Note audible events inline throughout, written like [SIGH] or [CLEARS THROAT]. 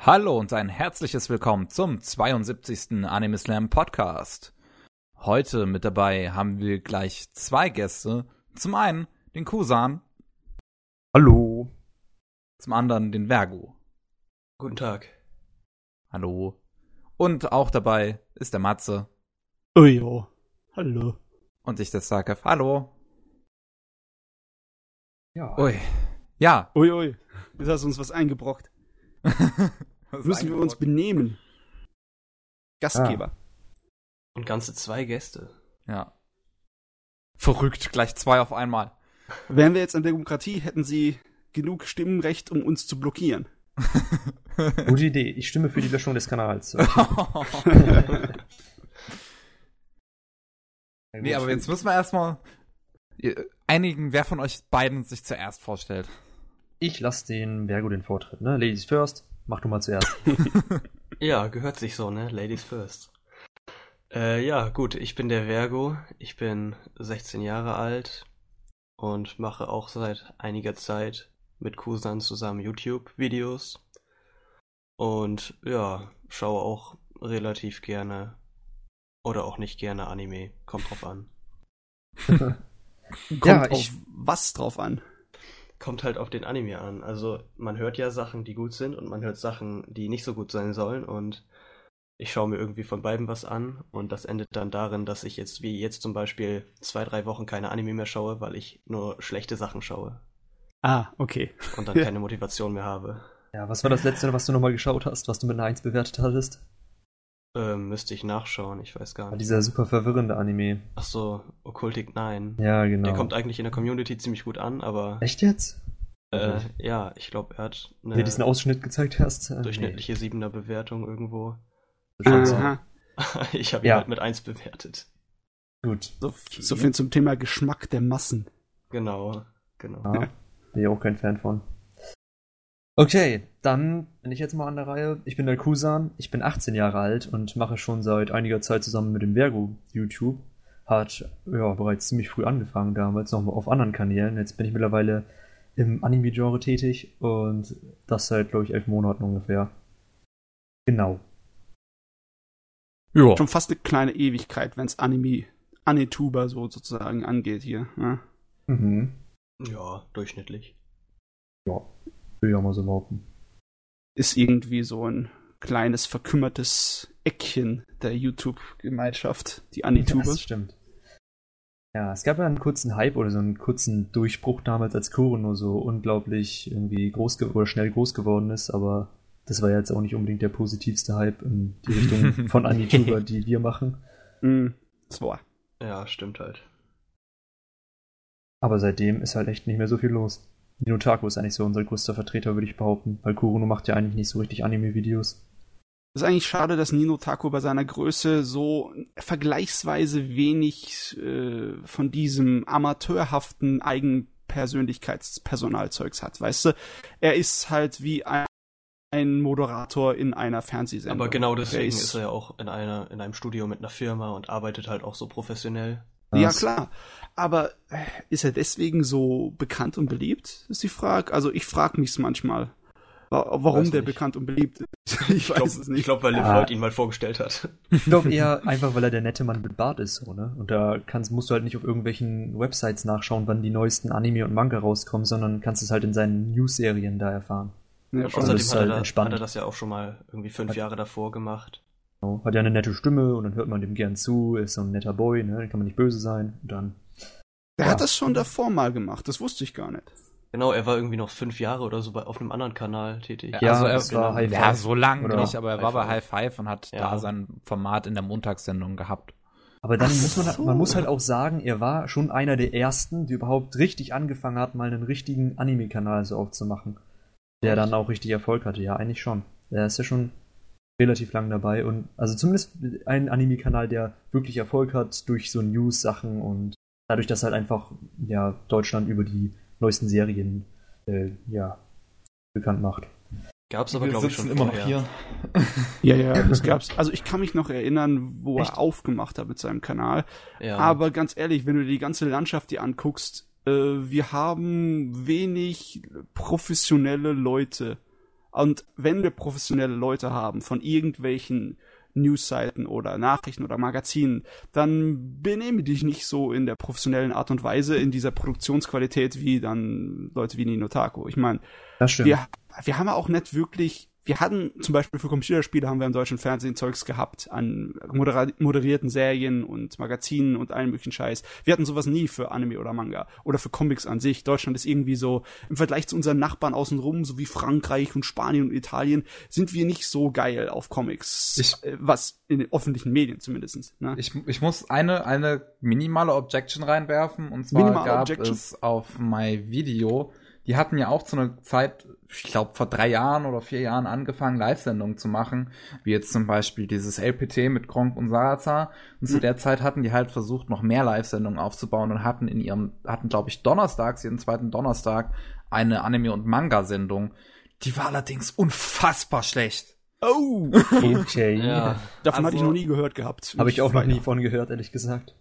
Hallo und ein herzliches Willkommen zum 72. Anime Slam Podcast. Heute mit dabei haben wir gleich zwei Gäste. Zum einen den Kusan. Hallo. Zum anderen den Vergo. Guten Tag. Hallo. Und auch dabei ist der Matze. Oh jo. Hallo. Und ich, der Sarkef. Hallo. Ja. Ui. Ja. Ui, ui. Jetzt hast du uns was eingebrockt. [LAUGHS] Müssen wir uns benehmen. Gastgeber. Und ganze zwei Gäste. Ja. Verrückt, gleich zwei auf einmal. Wären wir jetzt in der Demokratie, hätten sie genug Stimmenrecht, um uns zu blockieren. [LAUGHS] Gute Idee. Ich stimme für die Löschung des Kanals. [LAUGHS] nee, aber jetzt müssen wir erstmal einigen, wer von euch beiden sich zuerst vorstellt. Ich lasse den Vergo den Vortritt, ne? Ladies first. Mach du mal zuerst. [LAUGHS] ja, gehört sich so, ne? Ladies first. Äh, ja, gut, ich bin der Vergo. Ich bin 16 Jahre alt und mache auch seit einiger Zeit mit Kusan zusammen YouTube-Videos. Und ja, schaue auch relativ gerne oder auch nicht gerne Anime. Kommt drauf an. [LAUGHS] Kommt ja, ich, was drauf an? Kommt halt auf den Anime an. Also man hört ja Sachen, die gut sind und man hört Sachen, die nicht so gut sein sollen und ich schaue mir irgendwie von beiden was an und das endet dann darin, dass ich jetzt wie jetzt zum Beispiel zwei, drei Wochen keine Anime mehr schaue, weil ich nur schlechte Sachen schaue. Ah, okay. Und dann [LAUGHS] keine Motivation mehr habe. Ja, was war das letzte, was du nochmal geschaut hast, was du mit einer 1 bewertet hattest? Ähm, müsste ich nachschauen, ich weiß gar nicht. Dieser super verwirrende Anime. Ach so, Occultic 9. Ja, genau. Der kommt eigentlich in der Community ziemlich gut an, aber. Echt jetzt? Äh, ja, ich glaube, er hat eine. Wenn du diesen Ausschnitt gezeigt hast. Äh, durchschnittliche nee. 7er Bewertung irgendwo. Aha. [LAUGHS] ich habe ihn ja. halt mit 1 bewertet. Gut. So, so viel zum Thema Geschmack der Massen. Genau, genau. Ja, bin ich auch kein Fan von. Okay, dann bin ich jetzt mal an der Reihe. Ich bin der Kusan, ich bin 18 Jahre alt und mache schon seit einiger Zeit zusammen mit dem Vergo YouTube. Hat ja bereits ziemlich früh angefangen, damals noch auf anderen Kanälen. Jetzt bin ich mittlerweile im Anime-Genre tätig und das seit, glaube ich, elf Monaten ungefähr. Genau. Ja. Schon fast eine kleine Ewigkeit, wenn es Anime, Anituber so sozusagen angeht hier. Ja, ne? mhm. ja durchschnittlich. Ja. Will ich auch mal so behaupten. Ist irgendwie so ein kleines, verkümmertes Eckchen der YouTube-Gemeinschaft, die Anitube. Das stimmt. Ja, es gab ja einen kurzen Hype oder so einen kurzen Durchbruch damals, als Kurono so unglaublich irgendwie groß oder schnell groß geworden ist, aber das war jetzt auch nicht unbedingt der positivste Hype in die Richtung [LAUGHS] von Anituber, die wir machen. Mm, das war. Ja, stimmt halt. Aber seitdem ist halt echt nicht mehr so viel los. Ninotaku ist eigentlich so unser größter Vertreter, würde ich behaupten, weil Kuruno macht ja eigentlich nicht so richtig Anime-Videos. Es ist eigentlich schade, dass Nino Taku bei seiner Größe so vergleichsweise wenig äh, von diesem amateurhaften Eigenpersönlichkeitspersonalzeugs hat. Weißt du, er ist halt wie ein, ein Moderator in einer Fernsehsendung. Aber genau deswegen ist, ist, er ja auch in einer in einem Studio mit einer Firma und arbeitet halt auch so professionell. Ja, klar. Aber äh, ist er deswegen so bekannt und beliebt, ist die Frage. Also ich frage mich's manchmal, warum der nicht. bekannt und beliebt ist. [LAUGHS] Ich, weiß es nicht. Ich glaube, weil Liv ja. ihn mal vorgestellt hat. Ich glaube [LAUGHS] eher einfach, weil er der nette Mann mit Bart ist, so, ne? Und da kannst, musst du halt nicht auf irgendwelchen Websites nachschauen, wann die neuesten Anime und Manga rauskommen, sondern kannst es halt in seinen News-Serien da erfahren. Ja, außerdem hat, halt er da, hat er das ja auch schon mal irgendwie fünf hat, Jahre davor gemacht. Genau. Hat ja eine nette Stimme und dann hört man dem gern zu, ist so ein netter Boy, ne? Dann kann man nicht böse sein. Und dann. Der ja. hat das schon davor mal gemacht, das wusste ich gar nicht. Genau, er war irgendwie noch fünf Jahre oder so bei, auf einem anderen Kanal tätig. Ja, also er war High Five. Ja, so lang oder? nicht, aber er High war bei High Five und hat ja. da sein Format in der Montagssendung gehabt. Aber dann Ach muss man, so. man muss halt auch sagen, er war schon einer der ersten, die überhaupt richtig angefangen hat, mal einen richtigen Anime-Kanal so aufzumachen. Der dann auch richtig Erfolg hatte, ja, eigentlich schon. Er ist ja schon relativ lang dabei und also zumindest ein Anime-Kanal, der wirklich Erfolg hat durch so News-Sachen und dadurch, dass halt einfach ja Deutschland über die neuesten Serien äh, ja bekannt macht. Gab's aber glaube ich schon immer noch hier. [LAUGHS] ja, ja, das gab's. Also ich kann mich noch erinnern, wo Echt? er aufgemacht hat mit seinem Kanal. Ja. Aber ganz ehrlich, wenn du dir die ganze Landschaft dir anguckst, äh, wir haben wenig professionelle Leute Und wenn wir professionelle Leute haben von irgendwelchen Newsseiten oder Nachrichten oder Magazinen, dann benehme dich nicht so in der professionellen Art und Weise, in dieser Produktionsqualität wie dann Leute wie Nino Taco. Ich meine, wir, wir haben ja auch nicht wirklich wir hatten zum Beispiel für Computerspiele haben wir im deutschen Fernsehen Zeugs gehabt an moderierten Serien und Magazinen und allen möglichen Scheiß. Wir hatten sowas nie für Anime oder Manga oder für Comics an sich. Deutschland ist irgendwie so im Vergleich zu unseren Nachbarn außenrum, so wie Frankreich und Spanien und Italien, sind wir nicht so geil auf Comics. Ich, äh, was in den öffentlichen Medien zumindest. Ne? Ich, ich muss eine, eine minimale Objection reinwerfen und zwar Minimal gab Objection? es auf My Video die hatten ja auch zu einer Zeit, ich glaube vor drei Jahren oder vier Jahren angefangen, Live-Sendungen zu machen, wie jetzt zum Beispiel dieses LPT mit Kronk und Sarazar. Und mhm. zu der Zeit hatten die halt versucht, noch mehr Live-Sendungen aufzubauen und hatten in ihrem, hatten glaube ich donnerstags, jeden zweiten Donnerstag, eine Anime- und Manga-Sendung. Die war allerdings unfassbar schlecht. Oh! [LAUGHS] Okay. ja. Davon also, hatte ich noch nie gehört gehabt. Habe ich auch noch nie von gehört, ehrlich gesagt.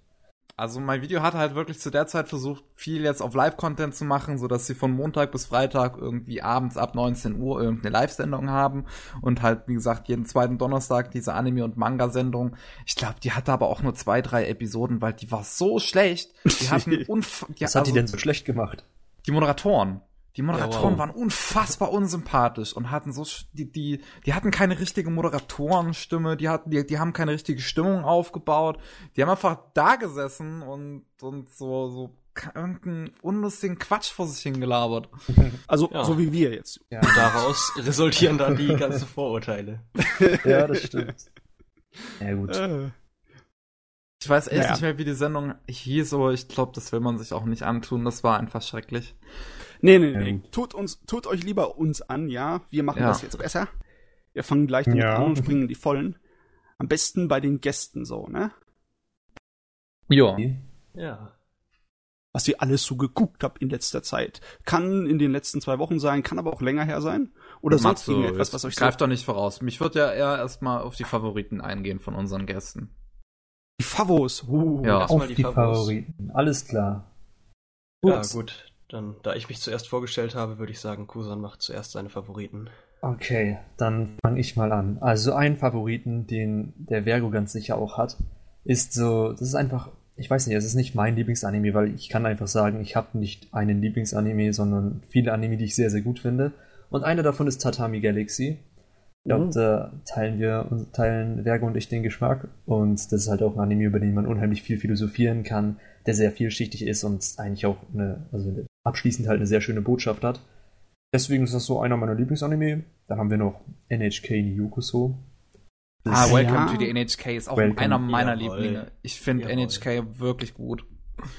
Also mein Video hatte halt wirklich zu der Zeit versucht, viel jetzt auf Live-Content zu machen, so dass sie von Montag bis Freitag irgendwie abends ab 19 Uhr irgendeine Live-Sendung haben und halt, wie gesagt, jeden zweiten Donnerstag diese Anime- und Manga-Sendung. Ich glaube, die hatte aber auch nur zwei, drei Episoden, weil die war so schlecht. Die hatten [LAUGHS] unf die, Was hat also, die denn so schlecht gemacht? Die Moderatoren. Die Moderatoren ja, wow. waren unfassbar unsympathisch und hatten so die die die hatten keine richtige Moderatorenstimme, die hatten die die haben keine richtige Stimmung aufgebaut. Die haben einfach da gesessen und und so so irgendeinen unlustigen Quatsch vor sich hingelabert. [LAUGHS] Also ja. so wie wir jetzt. Ja, daraus resultieren dann die ganzen Vorurteile. [LAUGHS] ja, das stimmt. Ja gut. Äh. Ich weiß echt naja. nicht mehr, wie die Sendung hieß, aber ich glaube, das will man sich auch nicht antun. Das war einfach schrecklich. Nee, nee, nee. Tut uns, tut euch lieber uns an, ja. Wir machen ja. das jetzt besser. Wir fangen gleich damit ja. an und springen die Vollen. Am besten bei den Gästen so, ne? Ja. Ja. Was ihr alles so geguckt habt in letzter Zeit. Kann in den letzten zwei Wochen sein, kann aber auch länger her sein. Oder sonst so, irgendetwas, was euch Greif so doch nicht voraus. Mich würde ja eher erstmal auf die Favoriten eingehen von unseren Gästen. Die Favos. Uh, ja, auf die, die Favoriten. Alles klar. Gut. Ja, gut. Dann, da ich mich zuerst vorgestellt habe, würde ich sagen, Kusan macht zuerst seine Favoriten. Okay, dann fange ich mal an. Also ein Favoriten, den der Vergo ganz sicher auch hat, ist so, das ist einfach, ich weiß nicht, es ist nicht mein Lieblingsanime, weil ich kann einfach sagen, ich habe nicht einen Lieblingsanime, sondern viele Anime, die ich sehr, sehr gut finde. Und einer davon ist Tatami Galaxy. Ich glaube, mhm. da teilen wir, teilen Vergo und ich den Geschmack. Und das ist halt auch ein Anime, über den man unheimlich viel philosophieren kann, der sehr vielschichtig ist und eigentlich auch eine, also abschließend halt eine sehr schöne Botschaft hat. Deswegen ist das so einer meiner Lieblingsanime. Dann haben wir noch NHK Yukuso. Ah, Welcome ja. to the NHK ist auch Welcome. einer meiner Jawohl. Lieblinge. Ich finde NHK wirklich gut.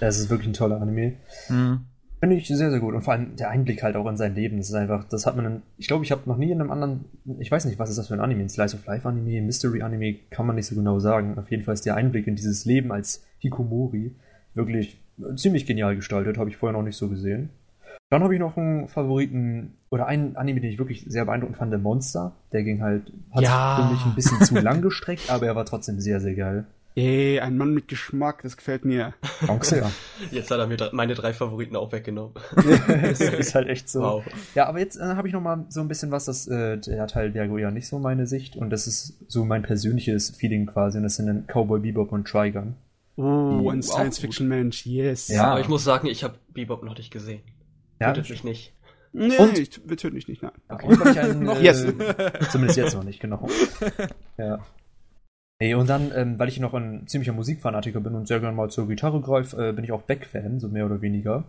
Das ist wirklich ein toller Anime. Mhm. Finde ich sehr, sehr gut. Und vor allem der Einblick halt auch in sein Leben. Das ist einfach, das hat man, in, ich glaube, ich habe noch nie in einem anderen, ich weiß nicht, was ist das für ein Anime? Ein Slice of Life Anime, Mystery Anime, kann man nicht so genau sagen. Auf jeden Fall ist der Einblick in dieses Leben als Hikomori wirklich ziemlich genial gestaltet, habe ich vorher noch nicht so gesehen. Dann habe ich noch einen Favoriten oder einen Anime, den ich wirklich sehr beeindruckend fand, der Monster. Der ging halt, hat ja. für mich ein bisschen zu lang gestreckt, aber er war trotzdem sehr, sehr geil. Ey, ein Mann mit Geschmack, das gefällt mir. Danke sehr. Jetzt hat er mir meine drei Favoriten auch weggenommen. [LAUGHS] das ist halt echt so. Wow. Ja, aber jetzt äh, habe ich noch mal so ein bisschen was, das äh, der Teil Vergo ja nicht so meine Sicht und das ist so mein persönliches Feeling quasi und das sind dann Cowboy Bebop und Trigun. Oh, ein Science-Fiction-Mensch, yes. Ja, aber ich muss sagen, ich habe Bebop noch nicht gesehen. Ja. Tötet mich nicht. Nee, und? ich, wir töten dich nicht, nein. Okay. Und ich einen, noch [LAUGHS] äh, yes. Zumindest jetzt noch nicht, genau. [LAUGHS] ja. Hey, und dann, ähm, weil ich noch ein ziemlicher Musikfanatiker bin und sehr gerne mal zur Gitarre greife, äh, bin ich auch Beck-Fan, so mehr oder weniger.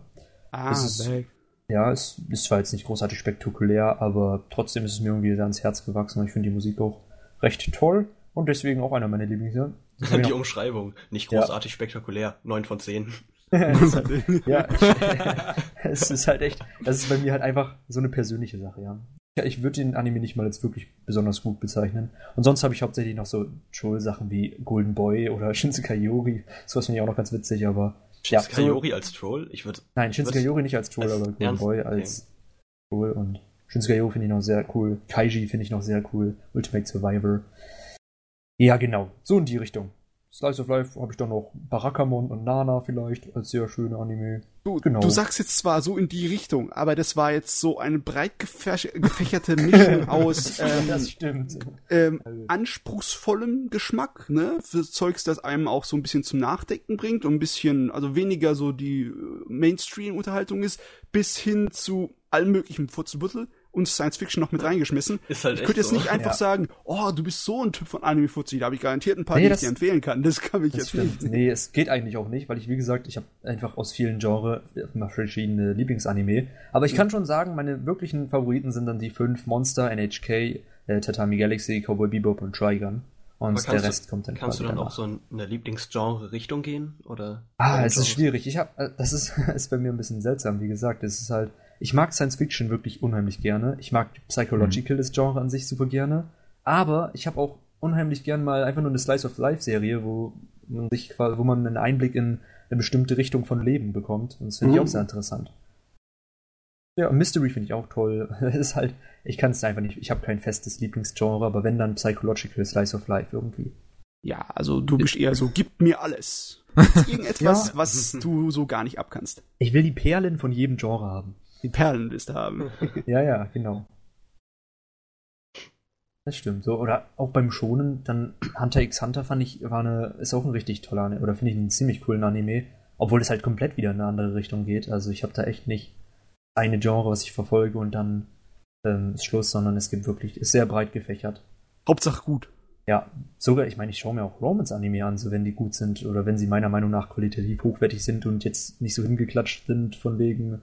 Ah, ist, Beck. Ja, es ist zwar jetzt nicht großartig spektakulär, aber trotzdem ist es mir irgendwie sehr ans Herz gewachsen und ich finde die Musik auch recht toll und deswegen auch einer meiner Lieblings. Die Umschreibung. Nicht großartig [LAUGHS] ja. spektakulär. 9 von 10. ja, es ist halt echt, das ist bei mir halt einfach so eine persönliche Sache, ja. Ja, ich würde den Anime nicht mal als wirklich besonders gut bezeichnen. Und sonst habe ich hauptsächlich noch so Troll-Sachen wie Golden Boy oder [LAUGHS] Shinsekai Yori. Sowas finde ich auch noch ganz witzig, aber. Shinsekai ja, so, Yori als Troll? Ich würde. Nein, Shinsekai Yori nicht als Troll, als aber Golden Ernst? Boy als okay. Troll und Shinsekai Yori finde ich noch sehr cool. Kaiji finde ich noch sehr cool. Ultimate Survivor. Ja, genau. So in die Richtung. Slice of Life habe ich dann noch Barakamon und Nana vielleicht als sehr schöne Anime. Du, genau. du sagst jetzt zwar so in die Richtung, aber das war jetzt so eine breit gefächerte Mischung [LAUGHS] aus ähm, ähm, anspruchsvollem Geschmack, ne? Für Zeugs, das einem auch so ein bisschen zum Nachdenken bringt und ein bisschen, also weniger so die äh, Mainstream-Unterhaltung ist, bis hin zu allem möglichen Futzelbüttel und Science Fiction noch mit reingeschmissen. Ist halt ich könnte jetzt so. nicht einfach ja. sagen, oh, du bist so ein Typ von Anime Fuzzi, da habe ich garantiert ein paar, nee, die ich dir empfehlen kann. Das kann ich das jetzt stimmt. nicht. Nee, es geht eigentlich auch nicht, weil ich, wie gesagt, ich habe einfach aus vielen Genres verschiedene Lieblingsanime. Aber ich kann schon sagen, meine wirklichen Favoriten sind dann die fünf Monster, NHK, äh, Tatami Galaxy, Cowboy Bebop und Trigun. Und der Rest du, kommt dann Kannst du dann danach. auch so in eine Lieblingsgenre-Richtung gehen? Oder ah, es ist schwierig. Ich hab, äh, das ist, [LAUGHS] ist bei mir ein bisschen seltsam, wie gesagt. Es ist halt, ich mag Science Fiction wirklich unheimlich gerne. Ich mag Psychological, mhm. das Genre an sich super gerne. Aber ich habe auch unheimlich gern mal einfach nur eine Slice of Life Serie, wo man sich wo man einen Einblick in eine bestimmte Richtung von Leben bekommt. Und das finde mhm. ich auch sehr interessant. Ja, Mystery finde ich auch toll. [LAUGHS] Es ist halt, ich kann es einfach nicht, ich habe kein festes Lieblingsgenre, aber wenn dann Psychological Slice of Life irgendwie. Ja, also du bist eher so, gib mir alles. [LAUGHS] Irgendetwas, ja. was du so gar nicht abkannst. Ich will die Perlen von jedem Genre haben die Perlenliste haben. [LAUGHS] ja, ja, genau. Das stimmt. So, oder auch beim Schonen, dann Hunter x Hunter fand ich, war eine, ist auch ein richtig toller Anime, oder finde ich einen ziemlich coolen Anime, obwohl es halt komplett wieder in eine andere Richtung geht. Also ich habe da echt nicht eine Genre, was ich verfolge und dann ähm, ist Schluss, sondern es gibt wirklich, ist sehr breit gefächert. Hauptsache gut. Ja, sogar, ich meine, ich schaue mir auch Romance-Anime an, so wenn die gut sind oder wenn sie meiner Meinung nach qualitativ hochwertig sind und jetzt nicht so hingeklatscht sind von wegen,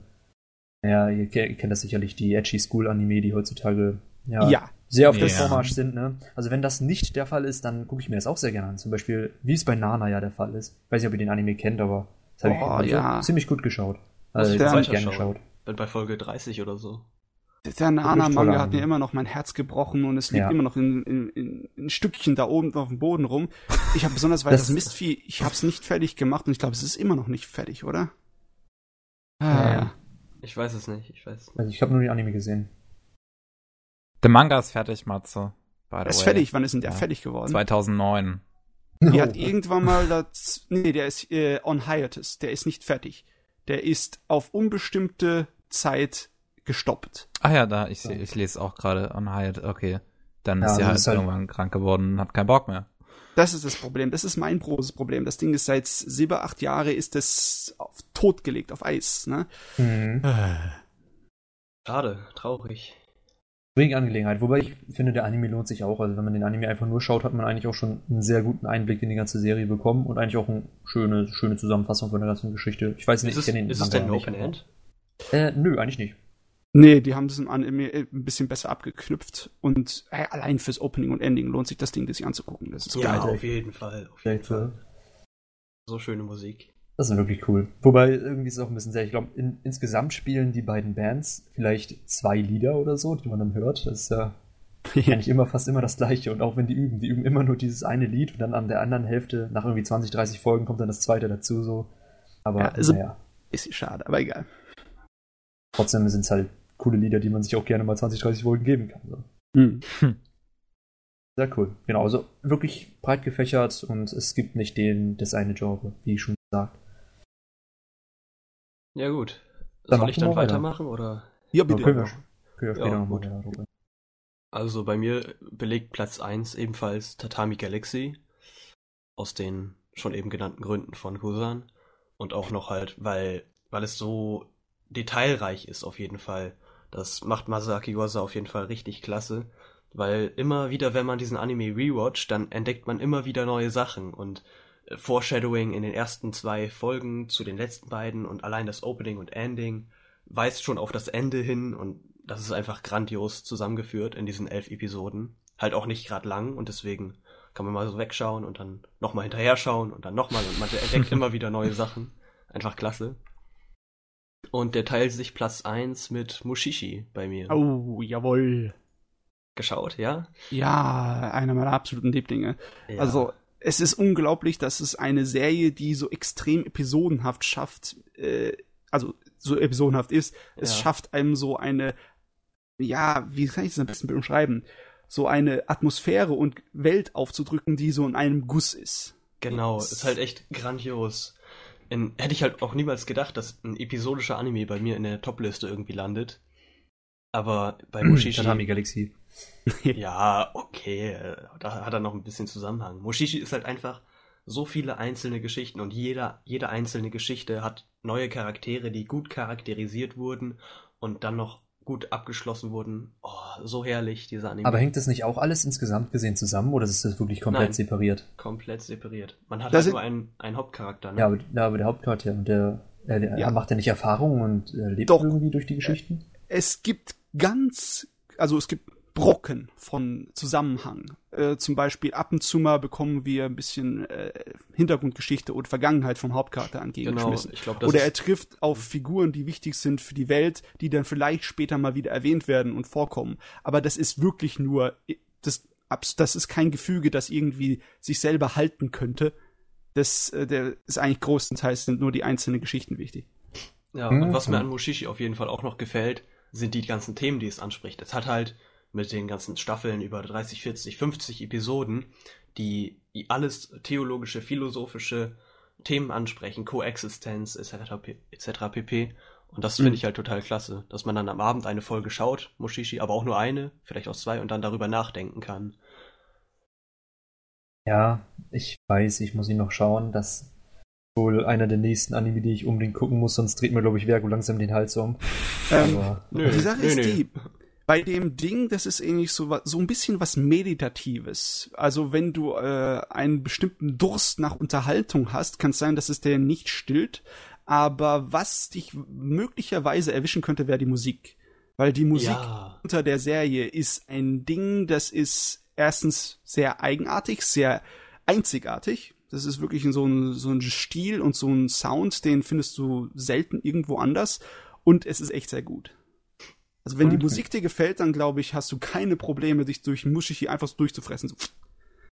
ja, ihr, ihr kennt das sicherlich, die Edgy School Anime, die heutzutage ja, ja. sehr auf ja. der Vormarsch sind. Ne? Also wenn das nicht der Fall ist, dann gucke ich mir das auch sehr gerne an. Zum Beispiel, wie es bei Nana ja der Fall ist. Ich weiß nicht, ob ihr den Anime kennt, aber das habe oh, ich ja. ziemlich gut geschaut. Also, ich habe gerne geschaut. Bin bei Folge 30 oder so. Der Nana-Manga hat mir immer noch mein Herz gebrochen und es liegt ja. immer noch in, in, in, in Stückchen da oben auf dem Boden rum. Ich habe besonders, weil das, das Mistvieh, ich habe es nicht fertig gemacht und ich glaube, es ist immer noch nicht fertig, oder? Ah. Ja. Ich weiß es nicht, ich weiß Also ich habe nur die Anime gesehen. Der Manga ist fertig, Matze. Er ist way. fertig, wann ist denn der ja. fertig geworden? 2009. Die hat irgendwann mal das. Nee, der ist äh, on hiatus. Der ist nicht fertig. Der ist auf unbestimmte Zeit gestoppt. Ah ja, da, ich, ich lese auch gerade on hiatus. Okay. Dann ja, ist sie halt, halt irgendwann krank geworden und hat keinen Bock mehr. Das ist das Problem. Das ist mein großes Problem. Das Ding ist seit sieben, acht Jahren ist das auf tot gelegt, auf Eis. Ne? Mhm. Schade, traurig. Schwierige Angelegenheit. Wobei ich finde, der Anime lohnt sich auch. Also wenn man den Anime einfach nur schaut, hat man eigentlich auch schon einen sehr guten Einblick in die ganze Serie bekommen und eigentlich auch eine schöne, schöne Zusammenfassung von der ganzen Geschichte. Ich weiß nicht, ist ich kenne den Ist es denn Open End? Äh, nö, eigentlich nicht. Nee, die haben das im Anime äh, ein bisschen besser abgeknüpft und äh, allein fürs Opening und Ending lohnt sich das Ding, das sich anzugucken. Das ist ja, geil. auf jeden Fall. Auf jeden Fall. So schöne Musik. Das ist wirklich cool. Wobei irgendwie ist es auch ein bisschen sehr, ich glaube, in, insgesamt spielen die beiden Bands vielleicht zwei Lieder oder so, die man dann hört. Das ist ja [LAUGHS] eigentlich immer fast immer das gleiche. Und auch wenn die üben, die üben immer nur dieses eine Lied und dann an der anderen Hälfte, nach irgendwie 20, 30 Folgen, kommt dann das zweite dazu so. Aber ja, also, naja. Ist schade, aber egal. Trotzdem sind es halt coole Lieder, die man sich auch gerne mal 20, 30 Folgen geben kann. So. Mhm. Sehr cool. Genau, also wirklich breit gefächert und es gibt nicht den, das eine Genre, wie schon gesagt. Ja, gut. Dann Soll ich dann weitermachen weiter. oder? Ja, bitte. Ja, können, wir, können wir später ja, nochmal darüber. Also bei mir belegt Platz 1 ebenfalls Tatami Galaxy. Aus den schon eben genannten Gründen von Kusan. Und auch noch halt, weil, weil es so detailreich ist auf jeden Fall. Das macht Masaki Yuasa auf jeden Fall richtig klasse, weil immer wieder, wenn man diesen Anime rewatcht, dann entdeckt man immer wieder neue Sachen und äh, Foreshadowing in den ersten zwei Folgen zu den letzten beiden und allein das Opening und Ending weist schon auf das Ende hin und das ist einfach grandios zusammengeführt in diesen elf Episoden. Halt auch nicht gerade lang und deswegen kann man mal so wegschauen und dann nochmal hinterher schauen und dann nochmal und man entdeckt [LAUGHS] immer wieder neue Sachen. Einfach klasse. Und der teilt sich Platz 1 mit Mushishi bei mir. Oh, jawohl. Geschaut, ja? Ja, einer meiner absoluten Lieblinge. Ja. Also, es ist unglaublich, dass es eine Serie, die so extrem episodenhaft schafft, äh, also so episodenhaft ist, es ja. schafft einem so eine, ja, wie kann ich das am besten beschreiben? So eine Atmosphäre und Welt aufzudrücken, die so in einem Guss ist. Genau, ist halt echt grandios. In, hätte ich halt auch niemals gedacht, dass ein episodischer Anime bei mir in der Topliste irgendwie landet. Aber bei Mushishi. Tatami Galaxy. [LAUGHS] ja, okay, da hat er noch ein bisschen Zusammenhang. Mushishi ist halt einfach so viele einzelne Geschichten und jeder, jede einzelne Geschichte hat neue Charaktere, die gut charakterisiert wurden und dann noch gut abgeschlossen wurden. Oh, so herrlich, dieser Anime. Aber hängt das nicht auch alles insgesamt gesehen zusammen oder ist das wirklich komplett Nein, separiert? Komplett separiert. Man hat das halt nur einen, einen Hauptcharakter. Ne? Ja, aber, ja, aber der Hauptcharakter, der, der ja. macht ja nicht Erfahrungen und lebt Doch. irgendwie durch die Geschichten? Es gibt ganz, also es gibt Brocken von Zusammenhang. Äh, zum Beispiel ab und zu mal bekommen wir ein bisschen äh, Hintergrundgeschichte oder Vergangenheit vom Hauptcharakter entgegengeschmissen. Genau, glaub, oder er trifft auf Figuren, die wichtig sind für die Welt, die dann vielleicht später mal wieder erwähnt werden und vorkommen. Aber das ist wirklich nur, das, das ist kein Gefüge, das irgendwie sich selber halten könnte. Das, äh, der ist eigentlich größtenteils sind nur die einzelnen Geschichten wichtig. Ja, und was mir an Mushishi auf jeden Fall auch noch gefällt, sind die ganzen Themen, die es anspricht. Es hat halt mit den ganzen Staffeln über 30, 40, 50 Episoden, die alles theologische, philosophische Themen ansprechen, Koexistenz etc. etc. pp. Und das finde mhm. ich halt total klasse, dass man dann am Abend eine Folge schaut, Mushishi, aber auch nur eine, vielleicht auch zwei und dann darüber nachdenken kann. Ja, ich weiß, ich muss ihn noch schauen. Das wohl einer der nächsten Anime, die ich unbedingt gucken muss, sonst dreht mir, glaube ich, Vergo langsam den Hals um. Ähm, aber, nö, die Sache nö, ist nö. die, bei dem Ding, das ist ähnlich so, so ein bisschen was Meditatives. Also wenn du äh, einen bestimmten Durst nach Unterhaltung hast, kann es sein, dass es der nicht stillt. Aber was dich möglicherweise erwischen könnte, wäre die Musik. Weil die Musik ja. unter der Serie ist ein Ding, das ist erstens sehr eigenartig, sehr einzigartig. Das ist wirklich so ein, so ein Stil und so ein Sound, den findest du selten irgendwo anders. Und es ist echt sehr gut. Also wenn okay. die Musik dir gefällt, dann glaube ich, hast du keine Probleme, dich durch Muschichi einfach so durchzufressen. So.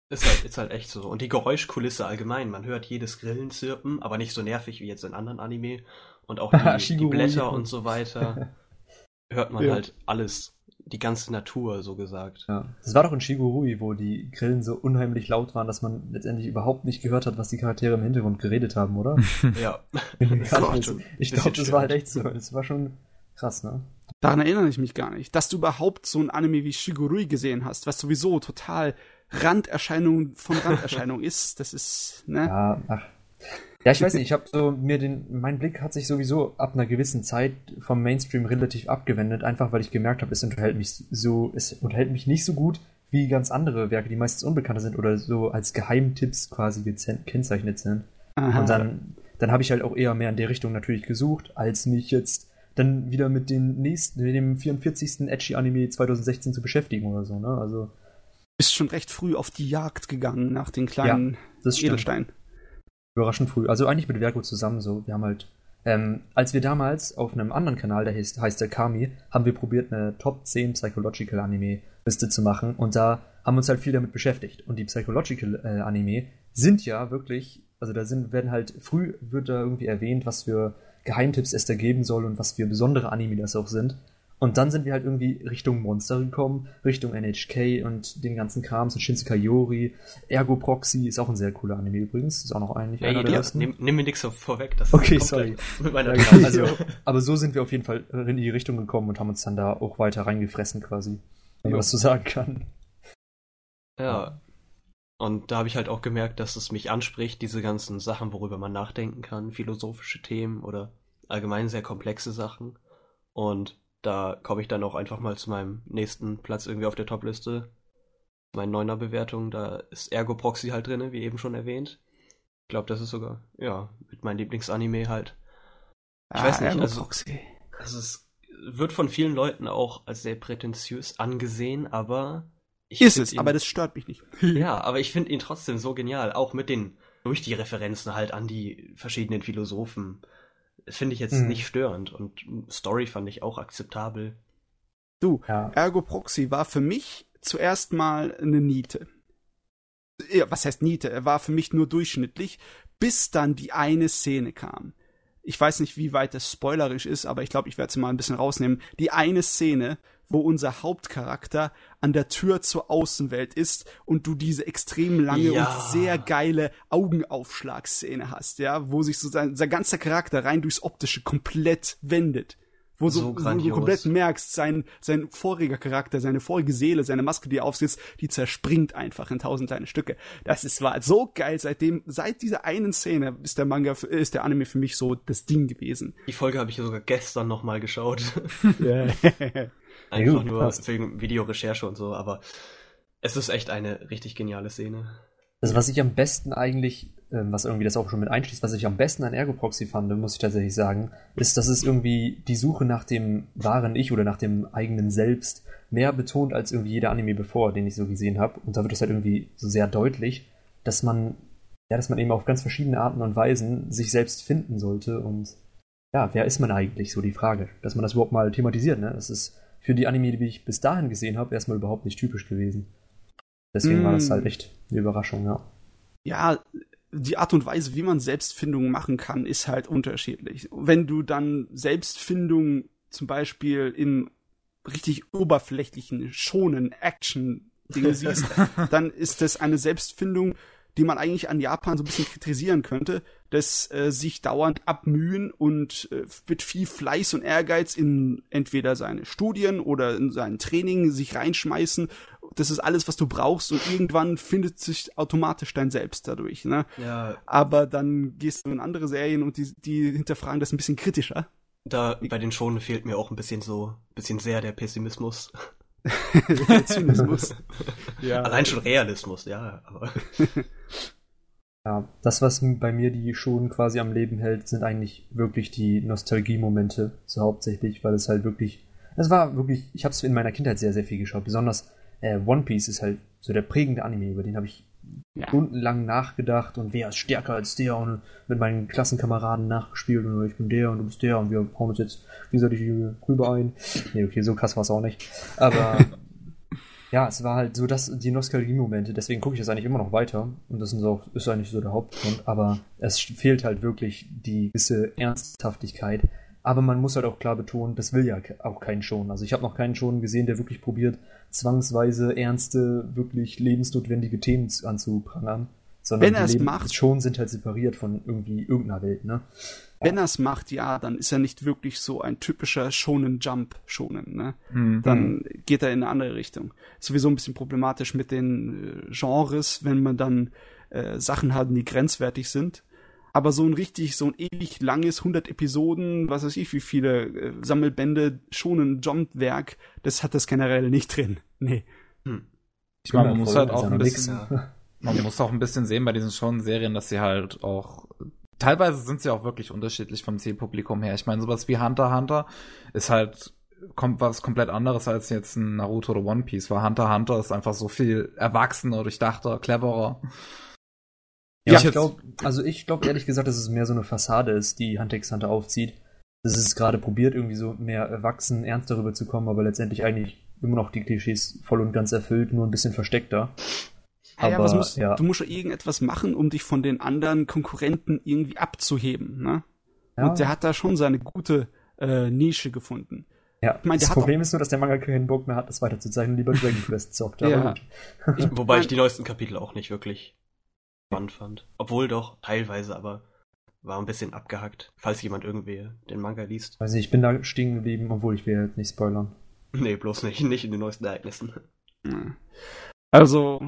Ist halt, ist halt echt so. Und die Geräuschkulisse allgemein. Man hört jedes Grillenzirpen, aber nicht so nervig wie jetzt in anderen Anime. Und auch [LAUGHS] die, die Blätter und so weiter. [LAUGHS] hört man ja. halt alles. Die ganze Natur, so gesagt. Ja. Das war doch in Shigurui, wo die Grillen so unheimlich laut waren, dass man letztendlich überhaupt nicht gehört hat, was die Charaktere im Hintergrund geredet haben, oder? [LAUGHS] ja. ich glaube, das war halt echt so. Das war schon krass, ne? Daran erinnere ich mich gar nicht, dass du überhaupt so ein Anime wie Shigurui gesehen hast, was sowieso total Randerscheinung von Randerscheinung [LAUGHS] ist. Das ist, ne? Ja, ach. Ja, ich weiß nicht, ich habe so mir den, mein Blick hat sich sowieso ab einer gewissen Zeit vom Mainstream relativ abgewendet, einfach weil ich gemerkt habe, es unterhält mich so, es unterhält mich nicht so gut wie ganz andere Werke, die meistens unbekannter sind oder so als Geheimtipps quasi gekennzeichnet sind. Aha. Und dann, dann habe ich halt auch eher mehr in der Richtung natürlich gesucht, als mich jetzt dann wieder mit dem nächsten, mit dem 44. Edgy Anime 2016 zu beschäftigen oder so, ne? Also. Bist schon recht früh auf die Jagd gegangen nach den kleinen ja, das Edelsteinen. Überraschend früh. Also eigentlich mit Vergo zusammen so. Wir haben halt, ähm, als wir damals auf einem anderen Kanal, der heißt, heißt der Kami, haben wir probiert, eine Top 10 Psychological Anime Liste zu machen und da haben wir uns halt viel damit beschäftigt. Und die Psychological äh, Anime sind ja wirklich, also da sind, werden halt, früh wird da irgendwie erwähnt, was für Geheimtipps es da geben soll und was für besondere Anime das auch sind. Und dann sind wir halt irgendwie Richtung Monster gekommen, Richtung NHK und den ganzen Kram, so Shinsekai Yori, Ergo Proxy ist auch ein sehr cooler Anime übrigens, ist auch noch eigentlich ja, einer der besten. Nimm, nimm mir nichts so vorweg, das Okay, sorry. Mit meiner ja, also, aber so sind wir auf jeden Fall in die Richtung gekommen und haben uns dann da auch weiter reingefressen quasi, wenn man das so sagen kann. Ja. Und da habe ich halt auch gemerkt, dass es mich anspricht, diese ganzen Sachen, worüber man nachdenken kann, philosophische Themen oder allgemein sehr komplexe Sachen. Und da komme ich dann auch einfach mal zu meinem nächsten Platz irgendwie auf der Topliste. Meine neuner Bewertung, da ist Ergo Proxy halt drin, wie eben schon erwähnt. Ich glaube, das ist sogar, ja, mit meinem Lieblingsanime halt. Ich ah, weiß nicht, Ergo also, Proxy. also es wird von vielen Leuten auch als sehr prätentiös angesehen, aber ist es, ihn, aber das stört mich nicht. [LAUGHS] ja, aber ich finde ihn trotzdem so genial, auch mit den durch die Referenzen halt an die verschiedenen Philosophen finde ich jetzt hm. nicht störend und Story fand ich auch akzeptabel. Du, ja. Ergo Proxy war für mich zuerst mal eine Niete. Ja, was heißt Niete? Er war für mich nur durchschnittlich, bis dann die eine Szene kam. ich weiß nicht, wie weit das spoilerisch ist, aber ich glaube, ich werde es mal ein bisschen rausnehmen. Die eine Szene, wo unser Hauptcharakter an der Tür zur Außenwelt ist und du diese extrem lange ja. und sehr geile Augenaufschlagszene hast, ja, wo sich so sein, sein ganzer Charakter rein durchs Optische komplett wendet wo, so, so wo du komplett merkst, sein, sein voriger Charakter, seine vorige Seele, seine Maske, die er aufsetzt, die zerspringt einfach in tausend kleine Stücke. Das ist, war so geil. Seitdem, seit dieser einen Szene ist der Manga, ist der Anime für mich so das Ding gewesen. Die Folge habe ich sogar gestern nochmal geschaut. [LAUGHS] [LAUGHS] Einfach nur wegen Videorecherche und so, aber es ist echt eine richtig geniale Szene. Also was ich am besten eigentlich ähm, was irgendwie das auch schon mit einschließt, was ich am besten an Ergo Proxy fand, muss ich tatsächlich sagen, ist, dass es irgendwie die Suche nach dem wahren Ich oder nach dem eigenen Selbst mehr betont als irgendwie jeder Anime bevor, den ich so gesehen habe. Und da wird es halt irgendwie so sehr deutlich, dass man, ja, dass man eben auf ganz verschiedene Arten und Weisen sich selbst finden sollte und ja, wer ist man eigentlich, so die Frage, dass man das überhaupt mal thematisiert, ne? Das ist für die Anime, die ich bis dahin gesehen habe, erstmal überhaupt nicht typisch gewesen. Deswegen mm. war das mm. halt echt eine Überraschung, ja. Ja, die Art und Weise, wie man Selbstfindung machen kann, ist halt unterschiedlich. Wenn du dann Selbstfindung zum Beispiel in richtig oberflächlichen, schonen Action-Dinge siehst, [LAUGHS] dann ist das eine Selbstfindung, die man eigentlich an Japan so ein bisschen kritisieren könnte, dass äh, sich dauernd abmühen und äh, mit viel Fleiß und Ehrgeiz in entweder seine Studien oder in sein Training sich reinschmeißen. Das ist alles, was du brauchst und irgendwann findet sich automatisch dein Selbst dadurch. Ne? Ja. Aber dann gehst du in andere Serien und die, die hinterfragen das ein bisschen kritischer. Da bei den Schonen fehlt mir auch ein bisschen so, bisschen sehr der Pessimismus. [LAUGHS] Zynismus. ja. Allein schon Realismus, ja. Aber [LAUGHS] ja, das, was bei mir die schon quasi am Leben hält, sind eigentlich wirklich die Nostalgie-Momente, so hauptsächlich, weil es halt wirklich, es war wirklich, ich habe es in meiner Kindheit sehr, sehr viel geschaut. Besonders äh, One Piece ist halt so der prägende Anime, über den habe ich ja. stundenlang nachgedacht und wer ist stärker als der und mit meinen Klassenkameraden nachgespielt und ich bin der und du bist der und wir hauen uns jetzt gegenseitig rüber ein. Nee, okay, so krass war es auch nicht. Aber [LAUGHS] ja, es war halt so, dass die Nostalgie-Momente, deswegen gucke ich das eigentlich immer noch weiter und das ist, auch, ist eigentlich so der Hauptgrund, aber es fehlt halt wirklich die gewisse Ernsthaftigkeit. Aber man muss halt auch klar betonen, das will ja auch kein Schon. Also ich habe noch keinen Schon gesehen, der wirklich probiert, zwangsweise ernste, wirklich lebensnotwendige Themen anzuprangern. Sondern Wenn er es macht. Schon sind halt separiert von irgendwie irgendeiner Welt, ne? Wenn er es macht, ja, dann ist er nicht wirklich so ein typischer Shonen Jump Shonen, ne? Mhm. Dann geht er in eine andere Richtung. Sowieso ein bisschen problematisch mit den äh, Genres, wenn man dann äh, Sachen hat, die grenzwertig sind. Aber so ein richtig, so ein ewig langes 100 Episoden, was weiß ich, wie viele äh, Sammelbände, Shonen Jump Werk, das hat das generell nicht drin. Nee. Hm. Ich meine, man muss halt auch ein bisschen, [LAUGHS] man muss auch ein bisschen sehen bei diesen Shonen-Serien, dass sie halt auch teilweise sind sie auch wirklich unterschiedlich vom Zielpublikum her. Ich meine, sowas wie Hunter Hunter ist halt kommt was komplett anderes als jetzt ein Naruto oder One Piece, weil Hunter Hunter ist einfach so viel erwachsener, durchdachter, cleverer. Ja, ich, ich glaube, also ich glaube ehrlich gesagt, dass es mehr so eine Fassade ist, die Hunter x Hunter aufzieht. Dass es gerade probiert, irgendwie so mehr erwachsen, ernst darüber zu kommen, aber letztendlich eigentlich immer noch die Klischees voll und ganz erfüllt, nur ein bisschen versteckter. Aber, ja, musst, ja. du musst ja irgendetwas machen, um dich von den anderen Konkurrenten irgendwie abzuheben, ne? Ja. Und der hat da schon seine gute äh, Nische gefunden. Ja, ich mein, das Problem ist nur, dass der Manga keinen Bock mehr hat, das weiterzuzeichnen, lieber Dragon Quest zockt. [LAUGHS] ja. ich, wobei ich die neuesten Kapitel auch nicht wirklich spannend fand. Obwohl doch, teilweise, aber war ein bisschen abgehackt, falls jemand irgendwie den Manga liest. Also ich bin da stehen geblieben, obwohl ich will jetzt nicht spoilern. [LAUGHS] Nee, bloß nicht, nicht in den neuesten Ereignissen. Also,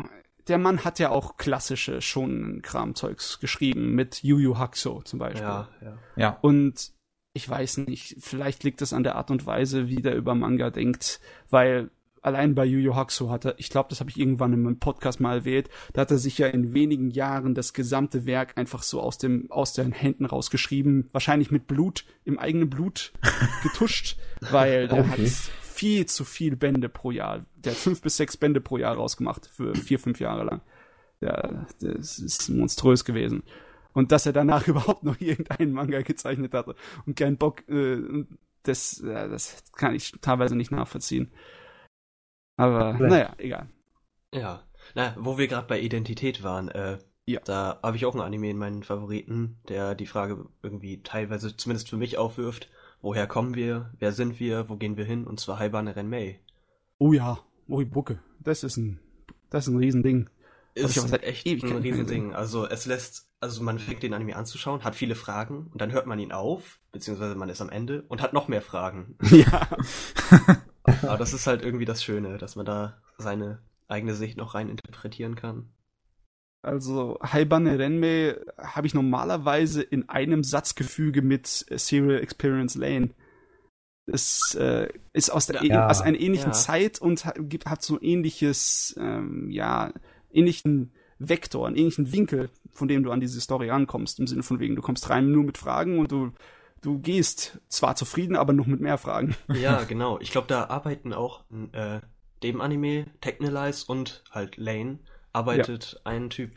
der Mann hat ja auch klassische schon Kramzeugs geschrieben, mit Yu Yu Hakusho zum Beispiel. Ja, ja. ja. Und ich weiß nicht, vielleicht liegt es an der Art und Weise, wie der über Manga denkt, weil allein bei Yu Yu Hakusho hat er, ich glaube, das habe ich irgendwann in meinem Podcast mal erwähnt, da hat er sich ja in wenigen Jahren das gesamte Werk einfach so aus dem aus den Händen rausgeschrieben, wahrscheinlich mit Blut, im eigenen Blut [LAUGHS] getuscht, weil der okay. hat viel zu viel Bände pro Jahr. Der hat fünf bis sechs Bände pro Jahr rausgemacht für vier, fünf Jahre lang. Ja, das ist monströs gewesen. Und dass er danach [LAUGHS] überhaupt noch irgendeinen Manga gezeichnet hatte und keinen Bock, äh, das, äh, das kann ich teilweise nicht nachvollziehen. Aber Vielleicht. naja, egal. Ja. Na, wo wir gerade bei Identität waren, äh, Ja. Da habe ich auch ein Anime in meinen Favoriten, der die Frage irgendwie teilweise zumindest für mich aufwirft, woher kommen wir, wer sind wir, wo gehen wir hin, und zwar Haibane Renmei. Oh ja, Ui Bucke, das ist ein, das ist ein Riesending. Ist halt echt ein Riesending. Also es lässt, also man fängt den Anime anzuschauen, hat viele Fragen und dann hört man ihn auf, beziehungsweise man ist am Ende und hat noch mehr Fragen. [LAUGHS] Ja. [LAUGHS] Aber das ist halt irgendwie das Schöne, dass man da seine eigene Sicht noch rein interpretieren kann. Also Haibane Renmei habe ich normalerweise in einem Satzgefüge mit Serial Experience Lane. Es äh, ist aus, der, ja. aus einer ähnlichen ja. Zeit und hat, hat so ähnliches, ähm, ja, ähnlichen Vektor, einen ähnlichen Winkel, von dem du an diese Story rankommst. Im Sinne von wegen, du kommst rein nur mit Fragen und du, du gehst zwar zufrieden, aber noch mit mehr Fragen. [LAUGHS] Ja, genau. Ich glaube, da arbeiten auch äh, dem Anime Technolize und halt Lane arbeitet ja. ein Typ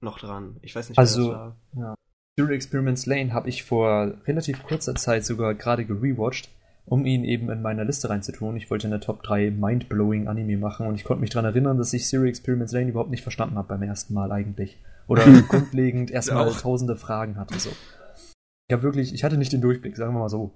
noch dran. Ich weiß nicht, also, das war. Ja. Zero Experiments Lane habe ich vor relativ kurzer Zeit sogar gerade gerewatcht, um ihn eben in meiner Liste reinzutun. Ich wollte eine Top 3 Mindblowing Anime machen und ich konnte mich daran erinnern, dass ich Zero Experiments Lane überhaupt nicht verstanden habe beim ersten Mal eigentlich. Oder [LAUGHS] grundlegend erstmal tausende Fragen hatte so. Ich habe wirklich, ich hatte nicht den Durchblick, sagen wir mal so.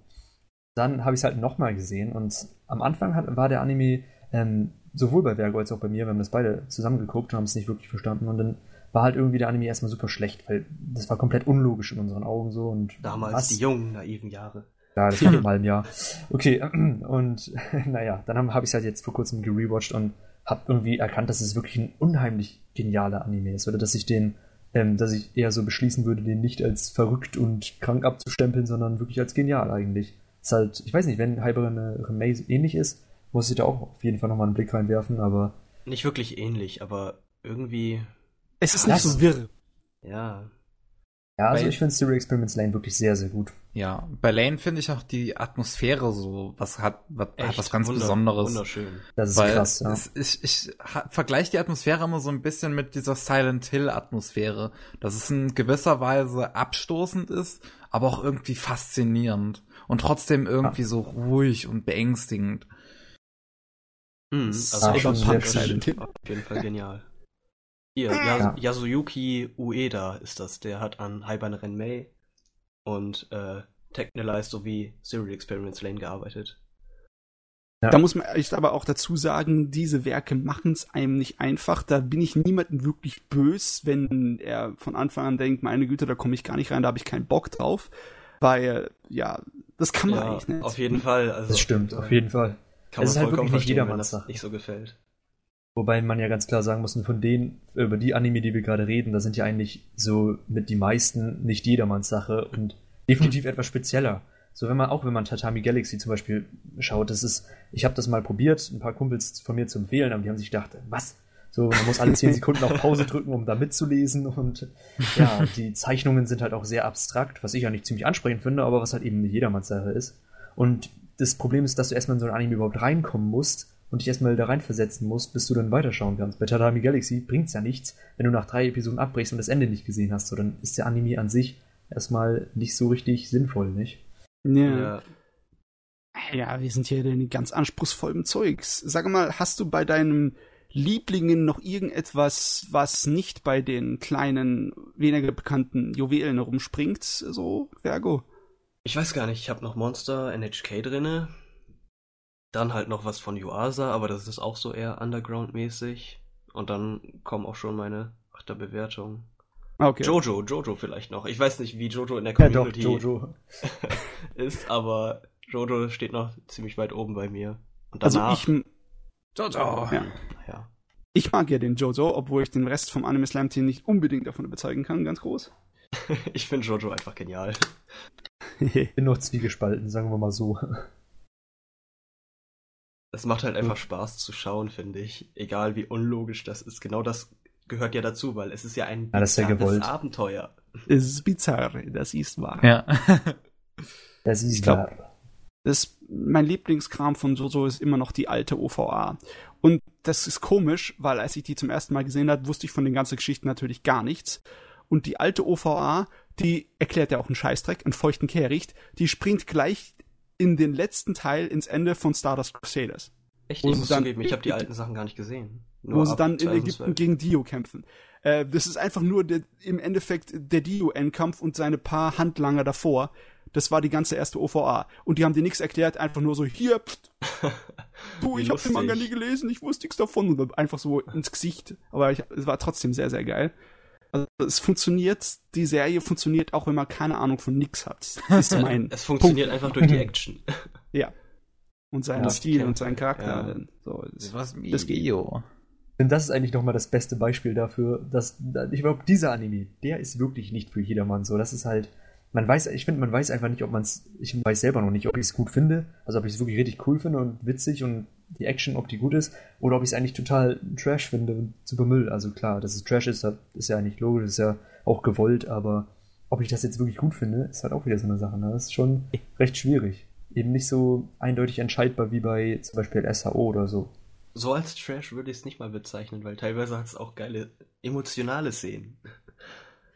Dann habe ich es halt nochmal gesehen und am Anfang hat, war der Anime ähm, sowohl bei Vergo als auch bei mir, wir haben das beide zusammengeguckt und haben es nicht wirklich verstanden. Und dann war halt irgendwie der Anime erstmal super schlecht, weil das war komplett unlogisch in unseren Augen so. Und Damals was? die jungen, naiven Jahre. Ja, das war [LAUGHS] im halben Jahr. Okay, [CLEARS THROAT] und [LAUGHS] naja, dann habe hab ich es halt jetzt vor kurzem gerewatcht und habe irgendwie erkannt, dass es wirklich ein unheimlich genialer Anime ist. Oder dass ich den, ähm, dass ich eher so beschließen würde, den nicht als verrückt und krank abzustempeln, sondern wirklich als genial eigentlich. Ist halt, ich weiß nicht, wenn Hyper Maze ähnlich ist, muss ich da auch auf jeden Fall nochmal einen Blick reinwerfen, aber. Nicht wirklich ähnlich, aber irgendwie. Es ist nicht so wirr. Ja. Ja, also bei, ich finde Stereo Experiments Lane wirklich sehr, sehr gut. Ja, bei Lane finde ich auch die Atmosphäre so, was hat, was, hat was ganz Wunder, Besonderes. Wunderschön. Das ist Weil krass, ja. Es, ich ich vergleiche die Atmosphäre immer so ein bisschen mit dieser Silent Hill Atmosphäre, dass es in gewisser Weise abstoßend ist, aber auch irgendwie faszinierend und trotzdem irgendwie ja. so ruhig und beängstigend. Mhm, also schon sehr Silent Hill. Auf jeden Fall genial. Hier, ja. Yasuyuki Ueda ist das. Der hat an Haiban Renmei und äh, Technolize sowie Serial Experiments Lane gearbeitet. Ja. Da muss man echt aber auch dazu sagen, diese Werke machen es einem nicht einfach. Da bin ich niemandem wirklich bös, wenn er von Anfang an denkt, meine Güte, da komme ich gar nicht rein, da habe ich keinen Bock drauf. Weil, ja, das kann man ja, eigentlich nicht. Auf jeden Fall. Also, das stimmt, auf jeden Fall. Kann es ist halt wirklich nicht jedermanns Sache. Nicht so gefällt. Wobei man ja ganz klar sagen muss, von denen, über die Anime, die wir gerade reden, da sind ja eigentlich so mit die meisten nicht jedermanns Sache und definitiv etwas spezieller. So wenn man auch wenn man Tatami Galaxy zum Beispiel schaut, das ist, ich habe das mal probiert, ein paar Kumpels von mir zu empfehlen, aber die haben sich gedacht, was? So, man muss alle zehn Sekunden auf Pause drücken, um da mitzulesen und ja, die Zeichnungen sind halt auch sehr abstrakt, was ich ja nicht ziemlich ansprechend finde, aber was halt eben nicht jedermanns Sache ist. Und das Problem ist, dass du erstmal in so ein Anime überhaupt reinkommen musst und dich erstmal da reinversetzen musst, bis du dann weiterschauen kannst. Bei Tatami Galaxy bringt's ja nichts, wenn du nach drei Episoden abbrichst und das Ende nicht gesehen hast. So, dann ist der Anime an sich erstmal nicht so richtig sinnvoll, nicht? Ja. Ja, wir sind hier in ganz anspruchsvollem Zeugs. Sag mal, hast du bei deinen Lieblingen noch irgendetwas, was nicht bei den kleinen, weniger bekannten Juwelen rumspringt, so, Vergo? Ich weiß gar nicht, ich habe noch Monster NHK drinne. Dann halt noch was von Yuasa, aber das ist auch so eher Underground-mäßig. Und dann kommen auch schon meine Achterbewertungen. Okay. Jojo, Jojo vielleicht noch. Ich weiß nicht, wie Jojo in der Community ja, doch, Jojo. [LAUGHS] ist, aber Jojo steht noch ziemlich weit oben bei mir. Und danach, also ich, Jojo. Ja. ja. Ich mag ja den Jojo, obwohl ich den Rest vom Anime Slam Team nicht unbedingt davon überzeugen kann, ganz groß. [LAUGHS] ich finde Jojo einfach genial. [LAUGHS] Bin noch zwiegespalten, sagen wir mal so. Es macht halt einfach Spaß zu schauen, finde ich. Egal wie unlogisch das ist. Genau das gehört ja dazu, weil es ist ja ein ja, das ist ja Abenteuer. Es ist bizarr, das ist wahr. Ja. [LAUGHS] das ist wahr. Das, mein Lieblingskram von Jojo ist immer noch die alte OVA. Und das ist komisch, weil als ich die zum ersten Mal gesehen habe, wusste ich von den ganzen Geschichten natürlich gar nichts. Und die alte OVA, die erklärt ja auch einen Scheißdreck, einen feuchten Kehricht, die springt gleich in den letzten Teil ins Ende von Stardust Crusaders. Echt? Ich muss dann, zugeben, ich habe die alten Sachen gar nicht gesehen. Nur wo sie dann 2012. in Ägypten gegen Dio kämpfen. Äh, das ist einfach nur der, im Endeffekt der Dio-Endkampf und seine paar Handlanger davor. Das war die ganze erste OVA. Und die haben dir nichts erklärt, einfach nur so, hier, pst, [LAUGHS] du, ich habe den Manga nie gelesen, ich wusste nichts davon. Und einfach so ins Gesicht. Aber ich, es war trotzdem sehr, sehr geil. Also es funktioniert, die Serie funktioniert auch, wenn man keine Ahnung von nix hat. Das [LAUGHS] ist mein es funktioniert Punkt. einfach durch die [LAUGHS] Action. ja. Und seinen ja, Stil und seinen Charakter. Ja. So, das, was das geht. Denn das ist eigentlich nochmal das beste Beispiel dafür, dass, ich glaube, dieser Anime, der ist wirklich nicht für jedermann so. Das ist halt, man weiß, ich finde, man weiß einfach nicht, ob man es, ich weiß selber noch nicht, ob ich es gut finde, also ob ich es wirklich richtig cool finde und witzig und die Action, ob die gut ist, oder ob ich es eigentlich total Trash finde und super Müll. Also klar, dass es Trash ist, ist ja nicht logisch, ist ja auch gewollt, aber ob ich das jetzt wirklich gut finde, ist halt auch wieder so eine Sache. Ne? Das ist schon recht schwierig. Eben nicht so eindeutig entscheidbar wie bei zum Beispiel SHO oder so so als Trash würde ich es nicht mal bezeichnen, weil teilweise hat es auch geile emotionale Szenen.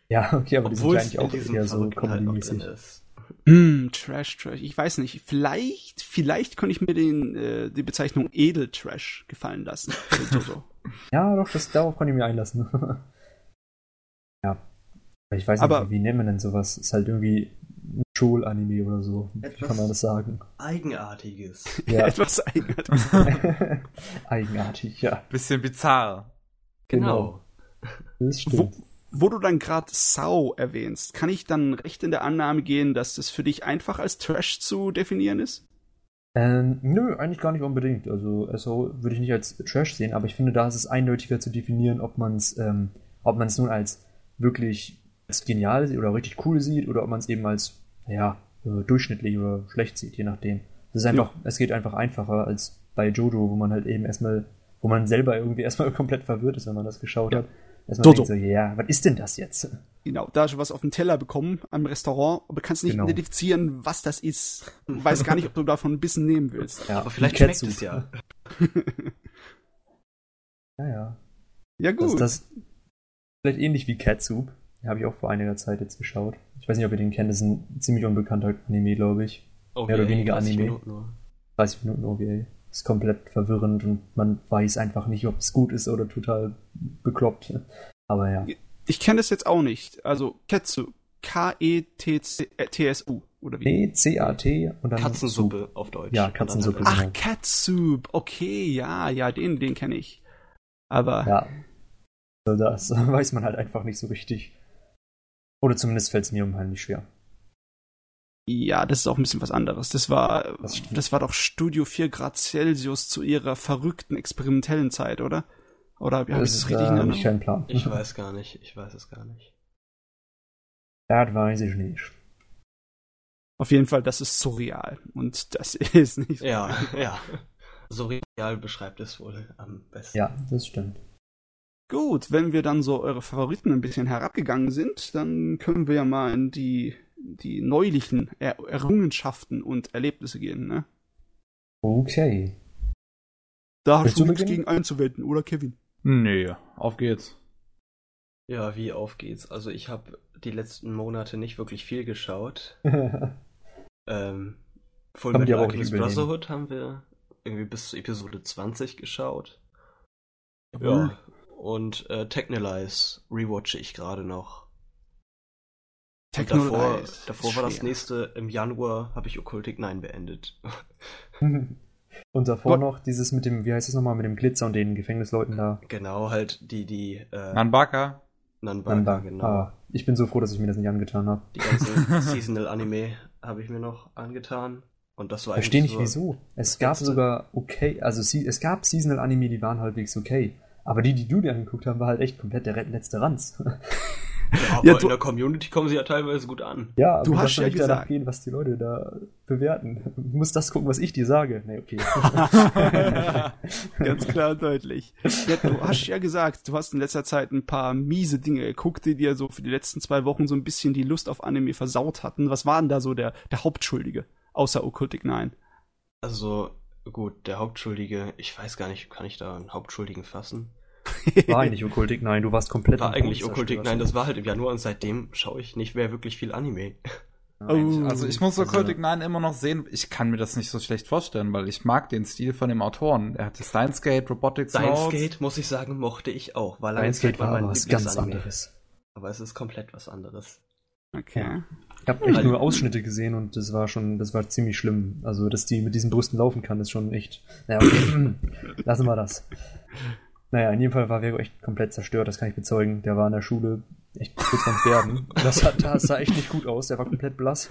Ja, okay, aber Obwohl die sind ja eigentlich auch eher so comedy Mm, Trash, Trash. Ich weiß nicht. Vielleicht, vielleicht könnte ich mir den, äh, die Bezeichnung Edel-Trash gefallen lassen. [LAUGHS] ja, doch, das, darauf kann ich mir einlassen. [LAUGHS] ja. Ich weiß nicht, aber, wie, wie nennt man denn sowas? Ist halt irgendwie Schul-Anime oder so. Etwas kann man das sagen? Eigenartiges. Ja. [LAUGHS] Etwas Eigenartiges. Eigenartig, ja. Bisschen bizarr. Genau. genau. Das stimmt. Wo, wo du dann gerade Sau erwähnst, kann ich dann recht in der Annahme gehen, dass das für dich einfach als Trash zu definieren ist? Ähm, nö, eigentlich gar nicht unbedingt. Also SO würde ich nicht als Trash sehen, aber ich finde, da ist es eindeutiger zu definieren, ob man es ähm, ob man es nun als wirklich als genial sieht oder richtig cool sieht oder ob man es eben als ja, äh, durchschnittlich oder schlecht sieht, je nachdem. Es ist einfach, ja. es geht einfach einfacher als bei Jojo, wo man halt eben erstmal, wo man selber irgendwie [LAUGHS] erstmal komplett verwirrt ist, wenn man das geschaut ja. hat. Erstmal Jojo. denkt so, ja, was ist denn das jetzt? Genau, da hast du was auf den Teller bekommen am Restaurant, aber kannst nicht genau. identifizieren, was das ist. Du weißt gar nicht, ob du davon ein bisschen nehmen willst. Ja, aber vielleicht schmeckt es ja. [LAUGHS] ja, ja. Ja, gut. Das, das vielleicht ähnlich wie Catsup. Habe ich auch vor einiger Zeit jetzt geschaut. Ich weiß nicht, ob ihr den kennt, das ist ein ziemlich unbekannter Anime, glaube ich. OVA, Mehr oder weniger 30 Anime. Minuten nur. 30 Minuten OVA. Ist komplett verwirrend und man weiß einfach nicht, ob es gut ist oder total bekloppt. Aber ja. Ich kenne das jetzt auch nicht. Also Ketsu. K-E-T-S-U. Oder wie? Nee, C-A-T und dann. Katzensuppe Soup. auf Deutsch. Ja, Katzensuppe. Ach, Catsup. Okay, ja, ja, den, den kenne ich. Aber. Ja, also das [LAUGHS] weiß man halt einfach nicht so richtig. Oder zumindest fällt es mir unheimlich schwer. Ja, das ist auch ein bisschen was anderes. Das war, das, das, war doch Studio 4 Grad Celsius zu ihrer verrückten experimentellen Zeit, oder? Oder habe ich das richtig äh, ich keinen Plan. Ich weiß gar nicht. Ich weiß es gar nicht. Das weiß ich nicht. Auf jeden Fall, das ist surreal. Und das [LAUGHS] ist nicht so. Ja, ja. Surreal beschreibt es wohl am besten. Ja, das stimmt. Gut, wenn wir dann so eure Favoriten ein bisschen herabgegangen sind, dann können wir ja mal in die, die neulichen er Errungenschaften und Erlebnisse gehen, ne? Okay. Da hast du nichts gegen einzuwenden, oder Kevin? Nee, auf geht's. Ja, wie auf geht's? Also ich habe die letzten Monate nicht wirklich viel geschaut. [LAUGHS] ähm, Full Metal Alchemist Brotherhood haben wir irgendwie bis zu Episode 20 geschaut. Ja, und äh, Technolize rewatche ich gerade noch. Technolize. Davor, davor war das nächste, im Januar habe ich Occultic 9 beendet. [LAUGHS] und davor What? noch dieses mit dem, wie heißt es nochmal, mit dem Glitzer und den Gefängnisleuten da. Genau, halt die, die. Äh, Nanbaka. Nanbaka, Nanbaka. genau. Ah, ich bin so froh, dass ich mir das nicht angetan habe. Die ganze [LAUGHS] Seasonal Anime habe ich mir noch angetan. Und das war Verstehe nicht so wieso. Es gab sogar okay, also es gab Seasonal Anime, die waren halbwegs okay. Aber die, die du dir angeguckt hast, war halt echt komplett der letzte Ranz. [LAUGHS] Ja, [LAUGHS] aber ja, in der Community kommen sie ja teilweise gut an. Ja, aber du hast ja nicht danach gehen, was die Leute da bewerten. Du musst das gucken, was ich dir sage. Nee, okay. [LAUGHS] Ganz klar und deutlich. Ja, du hast ja gesagt, du hast in letzter Zeit ein paar miese Dinge geguckt, die dir so für die letzten zwei Wochen so ein bisschen die Lust auf Anime versaut hatten. Was war denn da so der, der Hauptschuldige, außer Occultic 9? Also, Gut, der Hauptschuldige, ich weiß gar nicht, kann ich da einen Hauptschuldigen fassen? [LAUGHS] War eigentlich Okkultik Nein, du warst komplett. War eigentlich Okkultik Nein, das war halt im Januar und seitdem schaue ich nicht mehr wirklich viel Anime. Oh. Also ich muss so also, Cryptic 9 immer noch sehen. Ich kann mir das nicht so schlecht vorstellen, weil ich mag den Stil von dem Autoren. Er hatte Steins Gate, Robotics Steins Gate, muss ich sagen, mochte ich auch. Weil Steins Gate war, war was ganz anderes. Aber es ist komplett was anderes. Okay. Ja. Ich habe echt nur Ausschnitte gesehen und das war schon, das war ziemlich schlimm. Also, dass die mit diesen Brüsten laufen kann, ist schon echt. Naja, okay. [LAUGHS] lassen wir das. Naja, in jedem Fall war Vero echt komplett zerstört, das kann ich bezeugen. Der war in der Schule echt kurz vorm Sterben. Das, hat, [LAUGHS] das sah echt nicht gut aus, der war komplett blass.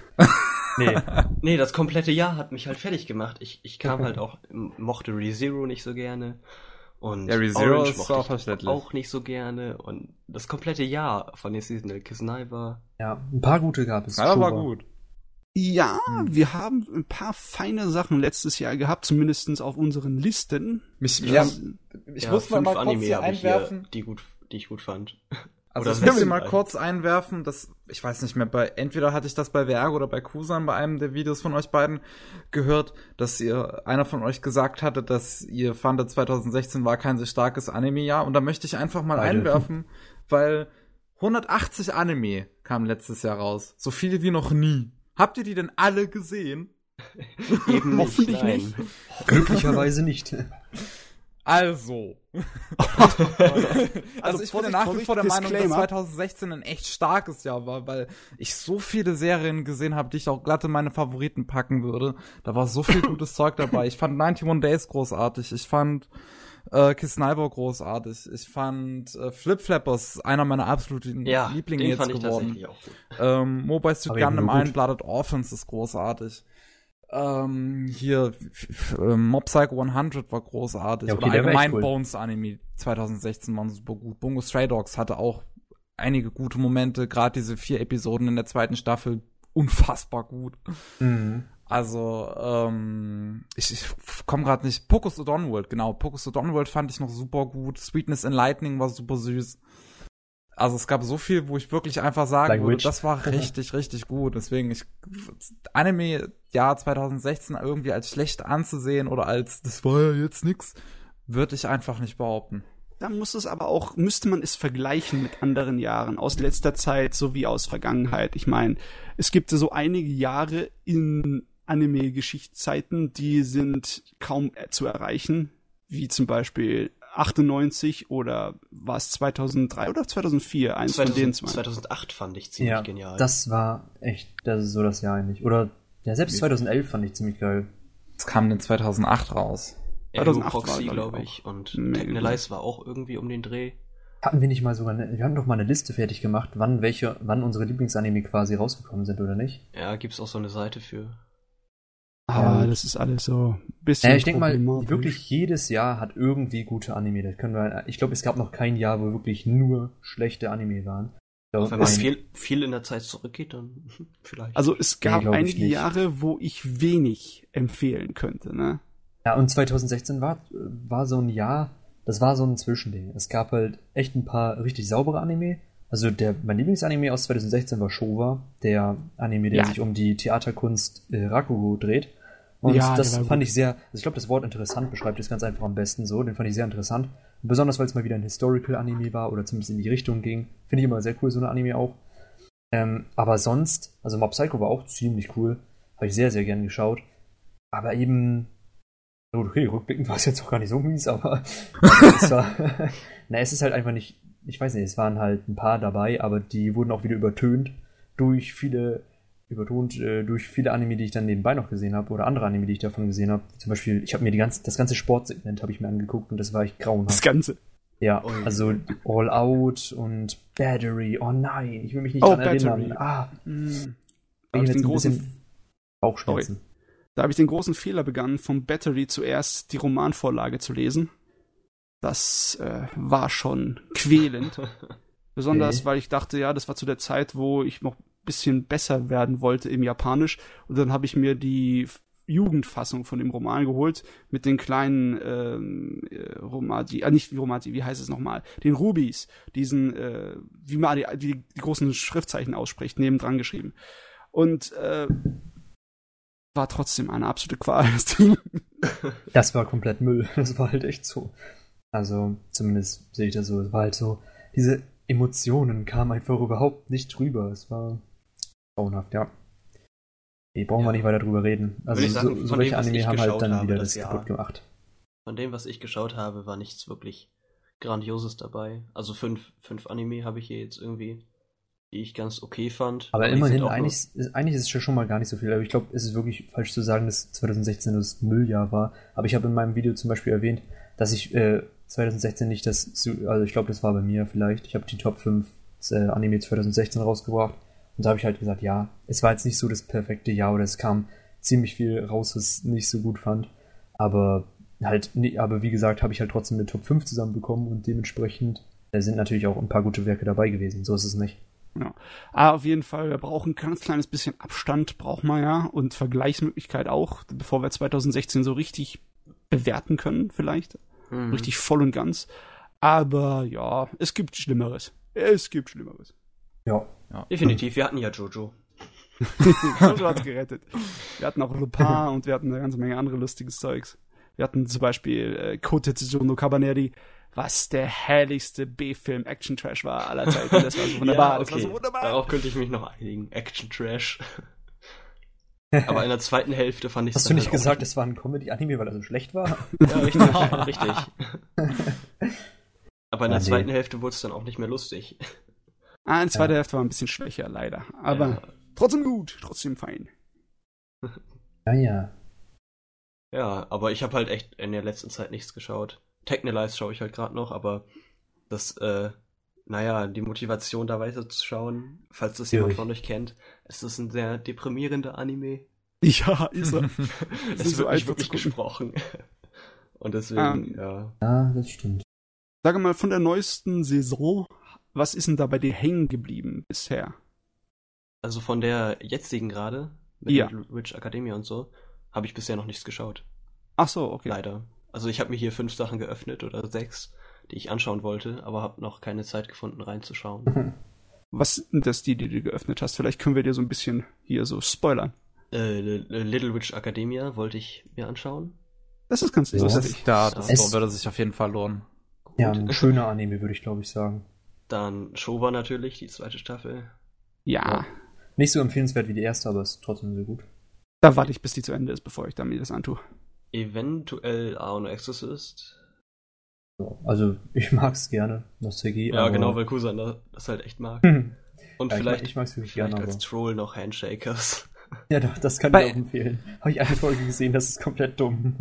Nee. nee, das komplette Jahr hat mich halt fertig gemacht. Ich, ich kam halt auch, mochte ReZero nicht so gerne. Und ja, ReZero ist auch verständlich. Auch nicht so gerne. Und das komplette Jahr von der Seasonal Kisnai war. Ja, ein paar gute gab es. Ja, war gut. Ja, hm. wir haben ein paar feine Sachen letztes Jahr gehabt, zumindest auf unseren Listen. Mich, ja, ich ja, muss mal, mal kurz Anime hier einwerfen. Hier, die, gut, die ich gut fand. [LAUGHS] Also oder ich will mal kurz einwerfen, dass ich weiß nicht mehr, bei entweder hatte ich das bei Vergo oder bei Kusan bei einem der Videos von euch beiden gehört, dass ihr einer von euch gesagt hatte, dass ihr fandet 2016 war kein so starkes Anime-Jahr und da möchte ich einfach mal Beide. einwerfen, weil 180 Anime kamen letztes Jahr raus, so viele wie noch nie. Habt ihr die denn alle gesehen? [LAUGHS] Eben Hoffentlich nicht. Glücklicherweise nicht. [LAUGHS] Also. [LAUGHS] also, also ich bin nach wie vor der Meinung, dass 2016 ein echt starkes Jahr war, weil ich so viele Serien gesehen habe, die ich auch glatt in meine Favoriten packen würde. Da war so viel gutes Zeug dabei. Ich fand 91 Days großartig. Ich fand äh, Kiss Sniper großartig. Ich fand äh, Flip Flappers einer meiner absoluten ja, Lieblinge jetzt geworden. Ähm, Mobile Suit Gundam Iron Blooded Orphans ist großartig. Ähm, hier äh, Mob Psycho 100 war großartig. Ja, okay, Oder allgemein cool. Bones Anime 2016 waren super gut. Bungo Stray Dogs hatte auch einige gute Momente. Gerade diese vier Episoden in der zweiten Staffel unfassbar gut. Mhm. Also, ähm, ich, ich komme gerade nicht. Pocus World, genau. Pocus World fand ich noch super gut. Sweetness in Lightning war super süß. Also es gab so viel, wo ich wirklich einfach sagen Language. würde, das war [LAUGHS] richtig, richtig gut. Deswegen, ich Anime Jahr 2016 irgendwie als schlecht anzusehen oder als das war ja jetzt nix, würde ich einfach nicht behaupten. Da muss es aber auch, müsste man es vergleichen mit anderen Jahren aus letzter Zeit sowie aus Vergangenheit. Ich meine, es gibt so einige Jahre in Anime-Geschichtszeiten, die sind kaum zu erreichen, wie zum Beispiel 98 oder war es 2003 oder 2004? Eins 2000, von den zwei. 2008 fand ich ziemlich ja, genial. Das war echt, das ist so das Jahr eigentlich. Oder ja, selbst 2011 fand ich ziemlich geil. Es kam denn 2008 raus. 2008 Proxy, glaube ich, und nee, Technalize war auch irgendwie um den Dreh. Hatten wir nicht mal sogar, eine, wir haben doch mal eine Liste fertig gemacht, wann welche, wann unsere Lieblingsanime quasi rausgekommen sind, oder nicht? Ja, gibt's auch so eine Seite für. Ah, das ist alles so ein bisschen. Ja, ich denke mal, wirklich jedes Jahr hat irgendwie gute Anime. Das können wir, ich glaube, es gab noch kein Jahr, wo wirklich nur schlechte Anime waren. Wenn man viel, viel in der Zeit zurückgeht, dann [LAUGHS] vielleicht. Also es gab nee, einige Jahre, wo ich wenig empfehlen könnte, ne? Ja, und 2016 war, war so ein Jahr, das war so ein Zwischending. Es gab halt echt ein paar richtig saubere Anime also der, mein Lieblingsanime aus 2016 war Showa, der Anime, der ja. sich um die Theaterkunst äh, Rakugo dreht. Und ja, das fand ich sehr, also ich glaube, das Wort interessant beschreibt es ganz einfach am besten so. Den fand ich sehr interessant. Besonders, weil es mal wieder ein Historical-Anime war oder zumindest in die Richtung ging. Finde ich immer sehr cool, so ein Anime auch. Ähm, aber sonst, also Mob Psycho war auch ziemlich cool. Habe ich sehr, sehr gern geschaut. Aber eben, okay, rückblickend war es jetzt auch gar nicht so mies, aber [LAUGHS] es war, [LAUGHS] na, es ist halt einfach nicht ich weiß nicht, es waren halt ein paar dabei, aber die wurden auch wieder übertönt durch viele, übertont äh, durch viele Anime, die ich dann nebenbei noch gesehen habe oder andere Anime, die ich davon gesehen habe. Zum Beispiel, ich habe mir die ganze, das ganze Sportsegment habe ich mir angeguckt und das war echt grauenhaft. Das Ganze? Ja, oh, also All Out und Battery. Oh nein, ich will mich nicht oh, daran erinnern. Ah. Da habe ich den großen Bauchschmerzen. Sorry. Da habe ich den großen Fehler begangen, vom Battery zuerst die Romanvorlage zu lesen. Das äh, war schon quälend. [LAUGHS] Besonders, okay. weil ich dachte, ja, das war zu der Zeit, wo ich noch bisschen besser werden wollte im Japanisch. Und dann habe ich mir die Jugendfassung von dem Roman geholt mit den kleinen ähm, äh, Romati, äh, nicht wie Romati, wie heißt es nochmal, den Rubis, diesen, äh, wie man die, die, die großen Schriftzeichen ausspricht, nebendran geschrieben. Und äh, war trotzdem eine absolute Qual. [LAUGHS] Das war komplett Müll. Das war halt echt so. Also zumindest sehe ich das so. Es war halt so, diese Emotionen kamen einfach überhaupt nicht drüber. Es war grauenhaft, ja. Nee, brauchen ja. wir nicht weiter drüber reden. Also sagen, so, solche Anime haben halt dann wieder das, das kaputt gemacht. Von dem, was ich geschaut habe, war nichts wirklich Grandioses dabei. Also fünf, fünf Anime habe ich hier jetzt irgendwie, die ich ganz okay fand. Aber, Aber immerhin, eigentlich, ist, eigentlich ist es ja schon mal gar nicht so viel. Aber ich glaube, es ist wirklich falsch zu sagen, dass 2016 das Mülljahr war. Aber ich habe in meinem Video zum Beispiel erwähnt, dass ich äh, 2016 nicht das, also ich glaube, das war bei mir vielleicht. Ich habe die Top 5 äh, Anime 2016 rausgebracht. Und da habe ich halt gesagt, ja, es war jetzt nicht so das perfekte Jahr oder es kam ziemlich viel raus, was ich nicht so gut fand. Aber halt, nee, aber wie gesagt, habe ich halt trotzdem eine Top 5 zusammenbekommen und dementsprechend sind natürlich auch ein paar gute Werke dabei gewesen. So ist es nicht. Ja. Aber auf jeden Fall, wir brauchen ein ganz kleines bisschen Abstand, braucht man ja, und Vergleichsmöglichkeit auch, bevor wir 2016 so richtig bewerten können, vielleicht. Mhm. Richtig voll und ganz. Aber ja, es gibt Schlimmeres. Es gibt Schlimmeres. Ja. Ja. Definitiv, wir hatten ja Jojo. [LAUGHS] Jojo hat's gerettet. Wir hatten auch Lupin [LAUGHS] und wir hatten eine ganze Menge andere lustiges Zeugs. Wir hatten zum Beispiel äh, Kotetsuno no Cabaneri, was der herrlichste B-Film Action Trash war aller Zeiten. Das war so [LAUGHS] wunderbar. ja, okay. Das war so wunderbar. Darauf könnte ich mich noch einigen. Action Trash. Aber in der zweiten Hälfte fand ich Hast du nicht halt gesagt, es war ein Comedy-Anime, weil er so schlecht war? ja, richtig, richtig. Aber in der ah, zweiten nee. Hälfte wurde es dann auch nicht mehr lustig. Ah, in der zweiten ja. Hälfte war ein bisschen schwächer, leider. Aber ja. trotzdem gut, trotzdem fein. Ja, ja. Ja, aber ich habe halt echt in der letzten Zeit nichts geschaut. Technolize schaue ich halt gerade noch, aber das, äh, naja, die Motivation da weiter zu schauen, falls das jemand von euch kennt, es ist ein sehr deprimierender Anime. Ja, [LAUGHS] ist er. es ist wird nicht wirklich gesprochen. Und deswegen, um, ähm, ja. Ja, das stimmt. Sage mal, von der neuesten Saison, was ist denn da bei dir hängen geblieben bisher? Also von der jetzigen gerade, mit ja. Witch Academia und so, habe ich bisher noch nichts geschaut. Ach so, okay. Leider. Also ich habe mir hier fünf Sachen geöffnet oder sechs, die ich anschauen wollte, aber habe noch keine Zeit gefunden reinzuschauen. Was sind das die, die du geöffnet hast? Vielleicht können wir dir so ein bisschen hier so spoilern. Äh, Little Witch Academia wollte ich mir anschauen. Das ist ganz lustig. Ja, das es würde sich auf jeden Fall lohnen. Gut. Ja, ein schöner Anime, würde ich glaube ich sagen. Dann Showa natürlich, die zweite Staffel. Ja. ja. Nicht so empfehlenswert wie die erste, aber ist trotzdem sehr gut. Da warte ich, bis die zu Ende ist, bevor ich dann mir das antue. Eventuell Aono Exorcist. Also, ich mag's gerne, Nostalgie. Ja, genau, weil Kusan das halt echt mag. [LAUGHS] Und ja, vielleicht, ich, mag, ich vielleicht gerne, als Troll noch Handshakers. Ja, doch, das kann ich auch empfehlen. Habe ich eine Folge gesehen, das ist komplett dumm.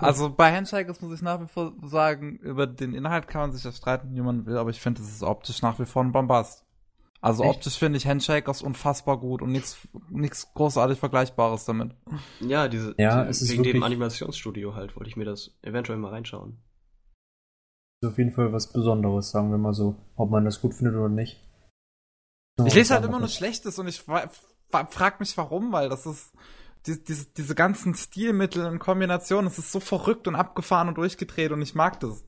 Also bei Handshakers muss ich nach wie vor sagen, über den Inhalt kann man sich ja streiten, wie man will, aber ich finde, es ist optisch nach wie vor ein Bombast. Also Echt? optisch finde ich Handshakers unfassbar gut und nichts nichts großartig Vergleichbares damit. Ja, diese, ja, es ist wegen wirklich, dem Animationsstudio halt wollte ich mir das eventuell mal reinschauen. Ist auf jeden Fall was Besonderes, sagen wir mal so, ob man das gut findet oder nicht. ich lese halt immer nur Schlechtes und ich frag mich warum, weil das ist die, diese, diese ganzen Stilmittel in Kombination, es ist so verrückt und abgefahren und durchgedreht und ich mag das.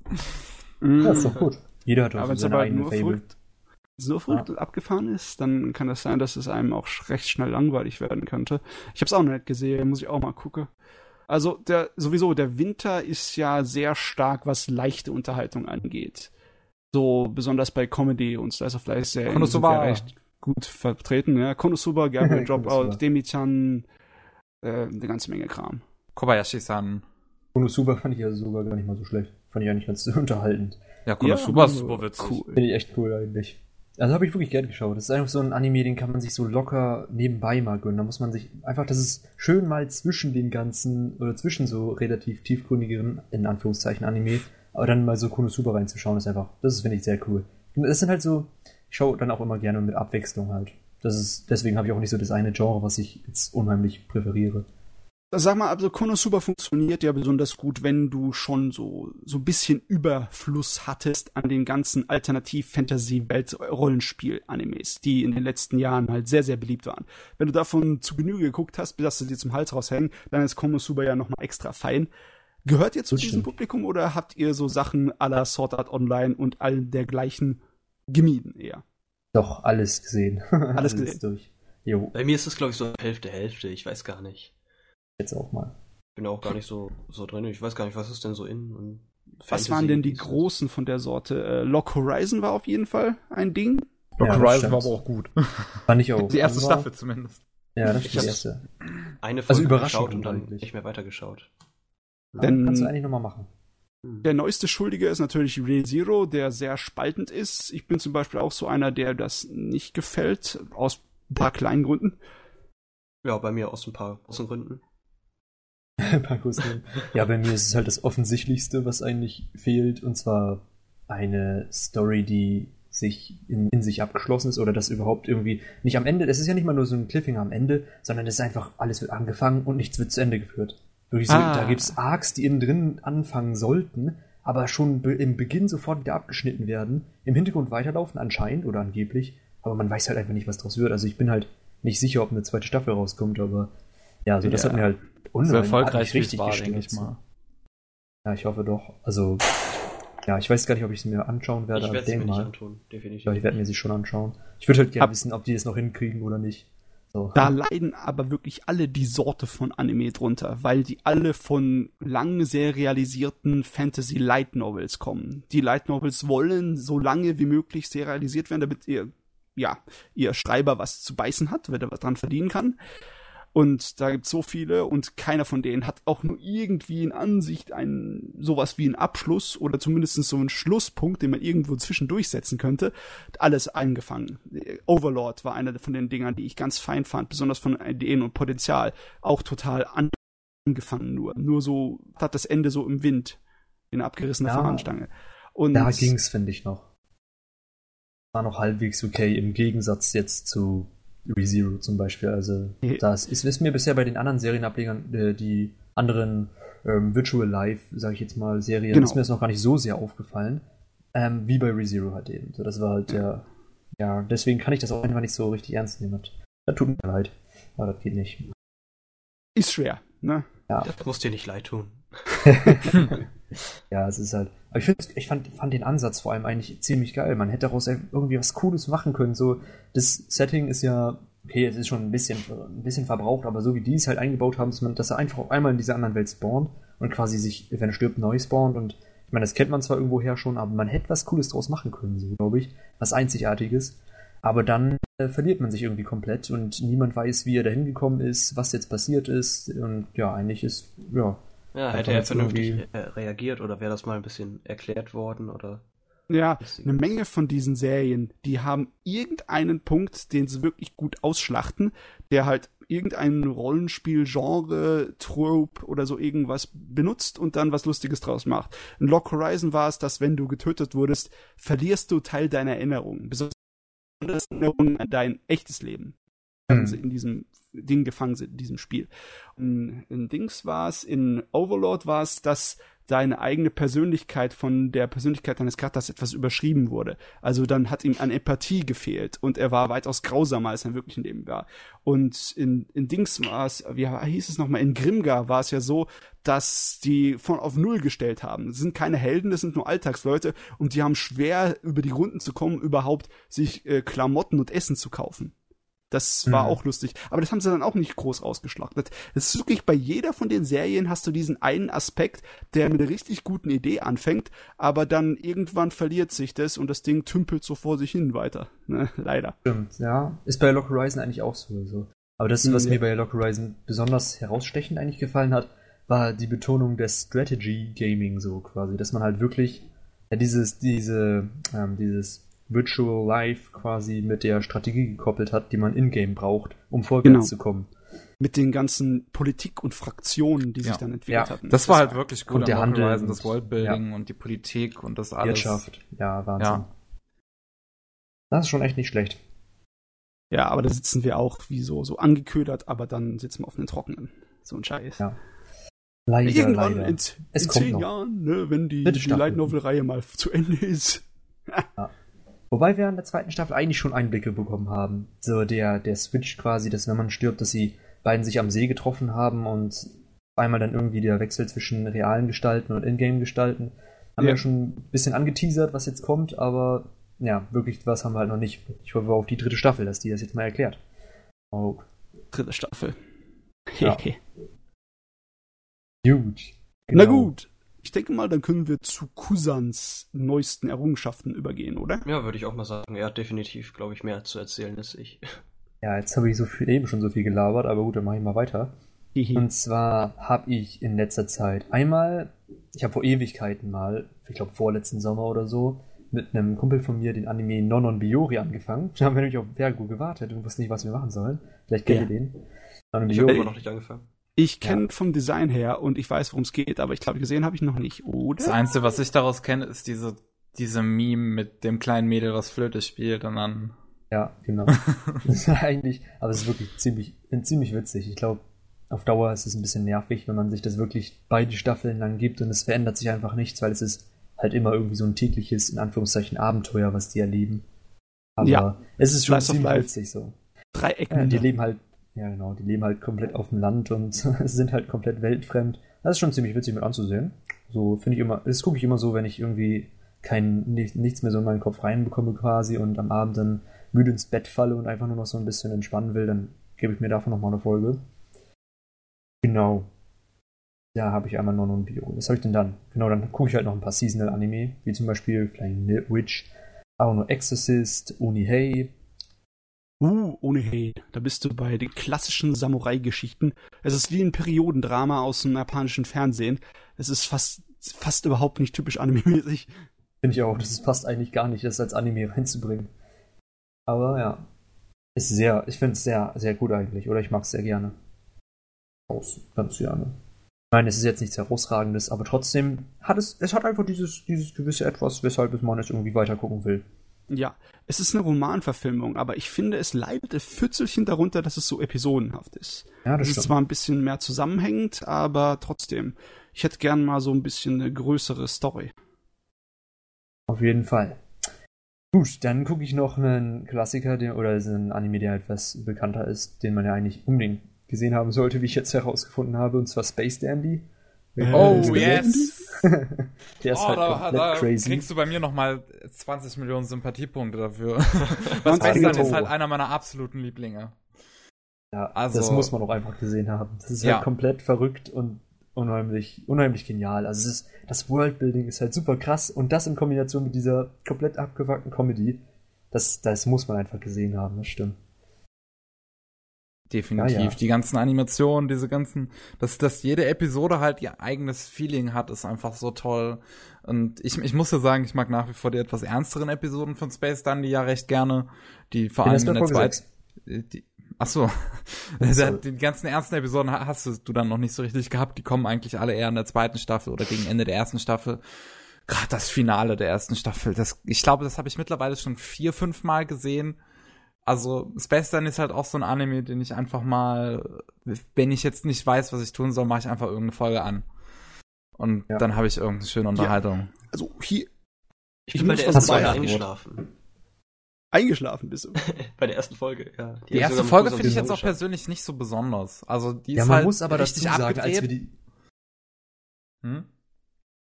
Ja, ist doch gut. Jeder hat auch seine eigene Fable. Verrückt so verrückt ja. abgefahren ist, dann kann das sein, dass es einem auch recht schnell langweilig werden könnte. Ich habe es auch noch nicht gesehen, muss ich auch mal gucken. Also der sowieso der Winter ist ja sehr stark, was leichte Unterhaltung angeht. So besonders bei Comedy und Slice of Life sehr Konosuba. recht gut vertreten. Ja, Konosuba, Gabriel [LAUGHS] Dropout, Demi-chan, äh, eine ganze Menge Kram. Kobayashi-san. Konosuba fand ich ja sogar gar nicht mal so schlecht. Fand ich eigentlich ganz [LAUGHS] unterhaltend. Ja, Konosuba ja, ist super witzig. Cool. Finde ich echt cool eigentlich. Also habe ich wirklich gern geschaut. Das ist einfach so ein Anime, den kann man sich so locker nebenbei mal gönnen. Da muss man sich einfach, das ist schön mal zwischen den ganzen oder zwischen so relativ tiefgründigeren, in Anführungszeichen, Anime, aber dann mal so Konosuba reinzuschauen, ist einfach, das ist, finde ich, sehr cool. Das sind halt so, ich schaue dann auch immer gerne mit Abwechslung halt. Das ist, deswegen habe ich auch nicht so das eine Genre, was ich jetzt unheimlich präferiere. Sag mal, also Konosuba funktioniert ja besonders gut, wenn du schon so, so ein bisschen Überfluss hattest an den ganzen Alternativ-Fantasy-Welt-Rollenspiel-Animes, die in den letzten Jahren halt sehr, sehr beliebt waren. Wenn du davon zu Genüge geguckt hast, bis dass sie dir zum Hals raushängen, dann ist Konosuba ja nochmal extra fein. Gehört ihr zu das diesem stimmt. Publikum oder habt ihr so Sachen aller Sword Art Online und all dergleichen gemieden eher? Doch, alles gesehen. [LAUGHS] Alles, alles gesehen. durch. Jo. Bei mir ist es, glaube ich, so Hälfte, Hälfte, ich weiß gar nicht jetzt auch mal. Bin auch gar nicht so, so drin. Ich weiß gar nicht, was ist denn so in und Was waren denn die großen von der Sorte? Äh, Lock Horizon war auf jeden Fall ein Ding. Lock ja, Horizon war aber auch gut. Fand ich auch. Die erste Staffel zumindest. Ja, das ist die erste. Eine also Folge also geschaut und dann nicht mehr weitergeschaut. Dann kannst du eigentlich nochmal machen. Hm. Der neueste Schuldige ist natürlich Real Zero, der sehr spaltend ist. Ich bin zum Beispiel auch so einer, der das nicht gefällt, aus ein paar kleinen Gründen. Ja, bei mir aus ein paar großen [LAUGHS] Gründen. ja, bei mir ist es halt das Offensichtlichste, was eigentlich fehlt, und zwar eine Story, die sich in, in, sich abgeschlossen ist oder das überhaupt irgendwie nicht am Ende, es ist ja nicht mal nur so ein Cliffhanger am Ende, sondern es ist einfach, alles wird angefangen und nichts wird zu Ende geführt. Wirklich so, ah. da gibt's Arcs, die innen drin anfangen sollten, aber schon be im Beginn sofort wieder abgeschnitten werden, im Hintergrund weiterlaufen anscheinend oder angeblich, aber man weiß halt einfach nicht, was draus wird. Also ich bin halt nicht sicher, ob eine zweite Staffel rauskommt, aber ja, so das ja. hat mir halt so erfolgreich richtig war, denke ich mal. Ja, ich hoffe doch. Also ja, ich weiß gar nicht, ob ich sie mir anschauen werde. Ich werde sie mir mal. nicht antun, definitiv. Ja, ich werde mir sie schon anschauen. Ich würde halt gerne wissen, ob die es noch hinkriegen oder nicht. So. Da leiden aber wirklich alle die Sorte von Anime drunter, weil die alle von lang serialisierten Fantasy Light Novels kommen. Die Light Novels wollen so lange wie möglich serialisiert werden, damit ihr, ja, ihr Schreiber was zu beißen hat, wenn er was dran verdienen kann. Und da gibt es so viele und keiner von denen hat auch nur irgendwie in Ansicht ein sowas wie einen Abschluss oder zumindest so einen Schlusspunkt, den man irgendwo zwischendurch setzen könnte. Alles eingefangen. Overlord war einer von den Dingern, die ich ganz fein fand, besonders von Ideen und Potenzial. Auch total angefangen nur. Nur so hat das Ende so im Wind. In abgerissener ja, Fahnenstange. Und da ging's, finde ich noch. War noch halbwegs okay, im Gegensatz jetzt zu ReZero zum Beispiel. Also das ist, ist mir bisher bei den anderen Serienablegern, äh, die anderen ähm, Virtual Life, sage ich jetzt mal, Serien, genau. ist mir das noch gar nicht so sehr aufgefallen, ähm, wie bei ReZero halt eben. So, das war halt der, ja, deswegen kann ich das auch einfach nicht so richtig ernst nehmen. Das tut mir leid, aber das geht nicht. Ist schwer, ne? Ja. Das muss dir nicht leid tun. [LAUGHS] ja, es ist halt. Aber ich, find, ich fand, fand den Ansatz vor allem eigentlich ziemlich geil. Man hätte daraus irgendwie was Cooles machen können. So, das Setting ist ja, okay, es ist schon ein bisschen, ein bisschen verbraucht, aber so wie die es halt eingebaut haben, dass man, dass er einfach auf einmal in dieser anderen Welt spawnt und quasi sich, wenn er stirbt, neu spawnt. Und ich meine, das kennt man zwar irgendwoher schon, aber man hätte was Cooles draus machen können, so glaube ich. Was Einzigartiges. Aber dann äh, verliert man sich irgendwie komplett und niemand weiß, wie er da hingekommen ist, was jetzt passiert ist. Und ja, eigentlich ist, ja, ja, hätte er vernünftig äh, reagiert oder wäre das mal ein bisschen erklärt worden oder? Ja, eine Menge von diesen Serien, die haben irgendeinen Punkt, den sie wirklich gut ausschlachten, der halt irgendein Rollenspiel-Genre, Trope oder so irgendwas benutzt und dann was Lustiges draus macht. In Lock Horizon war es, dass wenn du getötet wurdest, verlierst du Teil deiner Erinnerung. Besonders Erinnerungen an dein echtes Leben. Mhm. in diesem Ding gefangen sind, in diesem Spiel. Und in Dings war es, in Overlord war es, dass deine eigene Persönlichkeit von der Persönlichkeit deines Charakters etwas überschrieben wurde. Also dann hat ihm an Empathie gefehlt und er war weitaus grausamer, als er wirklich in Leben war. Und in, in Dings war es, wie hieß es nochmal, in Grimgar war es ja so, dass die von auf Null gestellt haben. Das sind keine Helden, das sind nur Alltagsleute und die haben schwer über die Runden zu kommen, überhaupt sich äh, Klamotten und Essen zu kaufen. Das war mhm. auch lustig. Aber das haben sie dann auch nicht groß rausgeschlachtet. Es ist wirklich bei jeder von den Serien hast du diesen einen Aspekt, der mit einer richtig guten Idee anfängt, aber dann irgendwann verliert sich das und das Ding tümpelt so vor sich hin weiter. Ne? [LAUGHS] Leider. Stimmt, ja. Ist bei Lock Horizon eigentlich auch so. so. Aber das, was mhm. mir bei Lock Horizon besonders herausstechend eigentlich gefallen hat, war die Betonung des Strategy Gaming so quasi, dass man halt wirklich ja, dieses, diese, ähm, dieses Virtual Life quasi mit der Strategie gekoppelt hat, die man in-game braucht, um vorwärts genau. zu kommen. Mit den ganzen Politik und Fraktionen, die ja. sich dann entwickelt ja. hatten. Das, das war halt wirklich cool. Und der Handel, Horizon, das Worldbuilding ja. und die Politik und das alles. Wirtschaft, ja, Wahnsinn. Ja. Das ist schon echt nicht schlecht. Ja, aber da sitzen wir auch wie so, so angeködert, aber dann sitzen wir auf den Trockenen. So ein Scheiß. Ja. Leider, Irgendwann leider. in, in zehn noch. Jahren, ne, wenn die, die Light Novel-Reihe mal zu Ende ist. ja. Wobei wir in der zweiten Staffel eigentlich schon Einblicke bekommen haben. So der, der Switch quasi, dass wenn man stirbt, dass die beiden sich am See getroffen haben und einmal dann irgendwie der Wechsel zwischen realen Gestalten und Ingame-Gestalten. Haben ja. wir schon ein bisschen angeteasert, was jetzt kommt, aber ja, wirklich was haben wir halt noch nicht. Ich hoffe auf die dritte Staffel, dass die das jetzt mal erklärt. Oh. Dritte Staffel. Ja. [LAUGHS] Gut. Genau. Na gut. Ich denke mal, dann können wir zu Kusans neuesten Errungenschaften übergehen, oder? Ja, würde ich auch mal sagen. Er hat definitiv, glaube ich, mehr zu erzählen als ich. [LAUGHS] Ja, jetzt habe ich so viel, eben schon so viel gelabert, aber gut, dann mache ich mal weiter. Und zwar habe ich in letzter Zeit einmal, ich habe vor Ewigkeiten mal, ich glaube vorletzten Sommer oder so, mit einem Kumpel von mir den Anime Nonon Biori angefangen. [LAUGHS] Da haben wir nämlich auf Vergo gewartet und wussten nicht, was wir machen sollen. Vielleicht kennt ja. ihr den. Nonon ich habe immer noch nicht angefangen. Ich kenne ja. vom Design her und ich weiß, worum es geht, aber ich glaube, gesehen habe ich noch nicht, oder? Das Einzige, was ich daraus kenne, ist diese, diese Meme mit dem kleinen Mädel, was Flöte spielt und dann. Ja, genau. [LAUGHS] das ist eigentlich, aber es ist wirklich ziemlich, ziemlich witzig. Ich glaube, auf Dauer ist es ein bisschen nervig, wenn man sich das wirklich beide Staffeln lang gibt und es verändert sich einfach nichts, weil es ist halt immer irgendwie so ein tägliches, in Anführungszeichen, Abenteuer, was die erleben. Aber ja, es ist schon ziemlich witzig so. Drei Ecken. Ja, die leben halt, ja genau, die leben halt komplett auf dem Land und [LAUGHS] sind halt komplett weltfremd. Das ist schon ziemlich witzig mit anzusehen. So finde ich immer, das gucke ich immer so, wenn ich irgendwie kein, nichts mehr so in meinen Kopf reinbekomme quasi und am Abend dann müde ins Bett falle und einfach nur noch so ein bisschen entspannen will, dann gebe ich mir davon nochmal eine Folge. Genau. Da habe ich einmal noch ein Bio. Was habe ich denn dann? Genau, dann gucke ich halt noch ein paar Seasonal-Anime, wie zum Beispiel Flying Witch, Aono Exorcist, Hey. Uh, Hey. Da bist du bei den klassischen Samurai-Geschichten. Es ist wie ein Periodendrama aus dem japanischen Fernsehen. Es ist fast, fast überhaupt nicht typisch anime-mäßig. Finde ich auch. Das passt eigentlich gar nicht, das als Anime reinzubringen. Aber ja. Ist sehr, ich finde es sehr, sehr gut eigentlich. Oder ich mag es sehr gerne aus, ganz gerne. Ich meine, es ist jetzt nichts herausragendes, aber trotzdem hat es, es hat einfach dieses, dieses gewisse Etwas, weshalb man es irgendwie weiter gucken will. Ja, es ist eine Romanverfilmung, aber ich finde, es leidet ein Pfützelchen darunter, dass es so episodenhaft ist. Ja, das es ist zwar ein bisschen mehr zusammenhängend, aber trotzdem. Ich hätte gern mal so ein bisschen eine größere Story. Auf jeden Fall. Gut, dann gucke ich noch einen Klassiker, der, oder einen Anime, der etwas bekannter ist, den man ja eigentlich unbedingt gesehen haben sollte, wie ich jetzt herausgefunden habe, und zwar Space Dandy. Oh, yes! [LAUGHS] Der ist oh, halt da, da crazy. kriegst du bei mir nochmal 20 Millionen Sympathiepunkte dafür. [LAUGHS] Was Dandy ist halt einer meiner absoluten Lieblinge. Ja, also, das muss man auch einfach gesehen haben. Das ist halt ja. komplett verrückt und unheimlich, unheimlich genial. Also es ist, das Worldbuilding ist halt super krass und das in Kombination mit dieser komplett abgefuckten Comedy, das, das muss man einfach gesehen haben, das stimmt. Definitiv. Ja, ja. Die ganzen Animationen, diese ganzen, dass, dass jede Episode halt ihr eigenes Feeling hat, ist einfach so toll. Und ich, ich muss ja sagen, ich mag nach wie vor die etwas ernsteren Episoden von Space Dundee ja recht gerne. Die vor allem in der zweiten. Die, ach so. [LAUGHS] so. die ganzen ernsten Episoden hast du dann noch nicht so richtig gehabt. Die kommen eigentlich alle eher in der zweiten Staffel oder gegen Ende der ersten Staffel. Gerade das Finale der ersten Staffel, das, ich glaube, das habe ich mittlerweile schon vier, fünf Mal gesehen also Space Dance ist halt auch so ein Anime, den ich einfach mal, wenn ich jetzt nicht weiß, was ich tun soll, mache ich einfach irgendeine Folge an. Und ja. dann habe ich irgendeine schöne Unterhaltung. Ja. Also hier. Ich, ich bin bei der ersten Folge eingeschlafen. Eingeschlafen bist du? [LAUGHS] bei der ersten Folge, ja. Die, die erste Folge finde ich jetzt auch persönlich nicht so besonders. Also die ja, ist man halt muss aber dazu sagen, als wir die hm?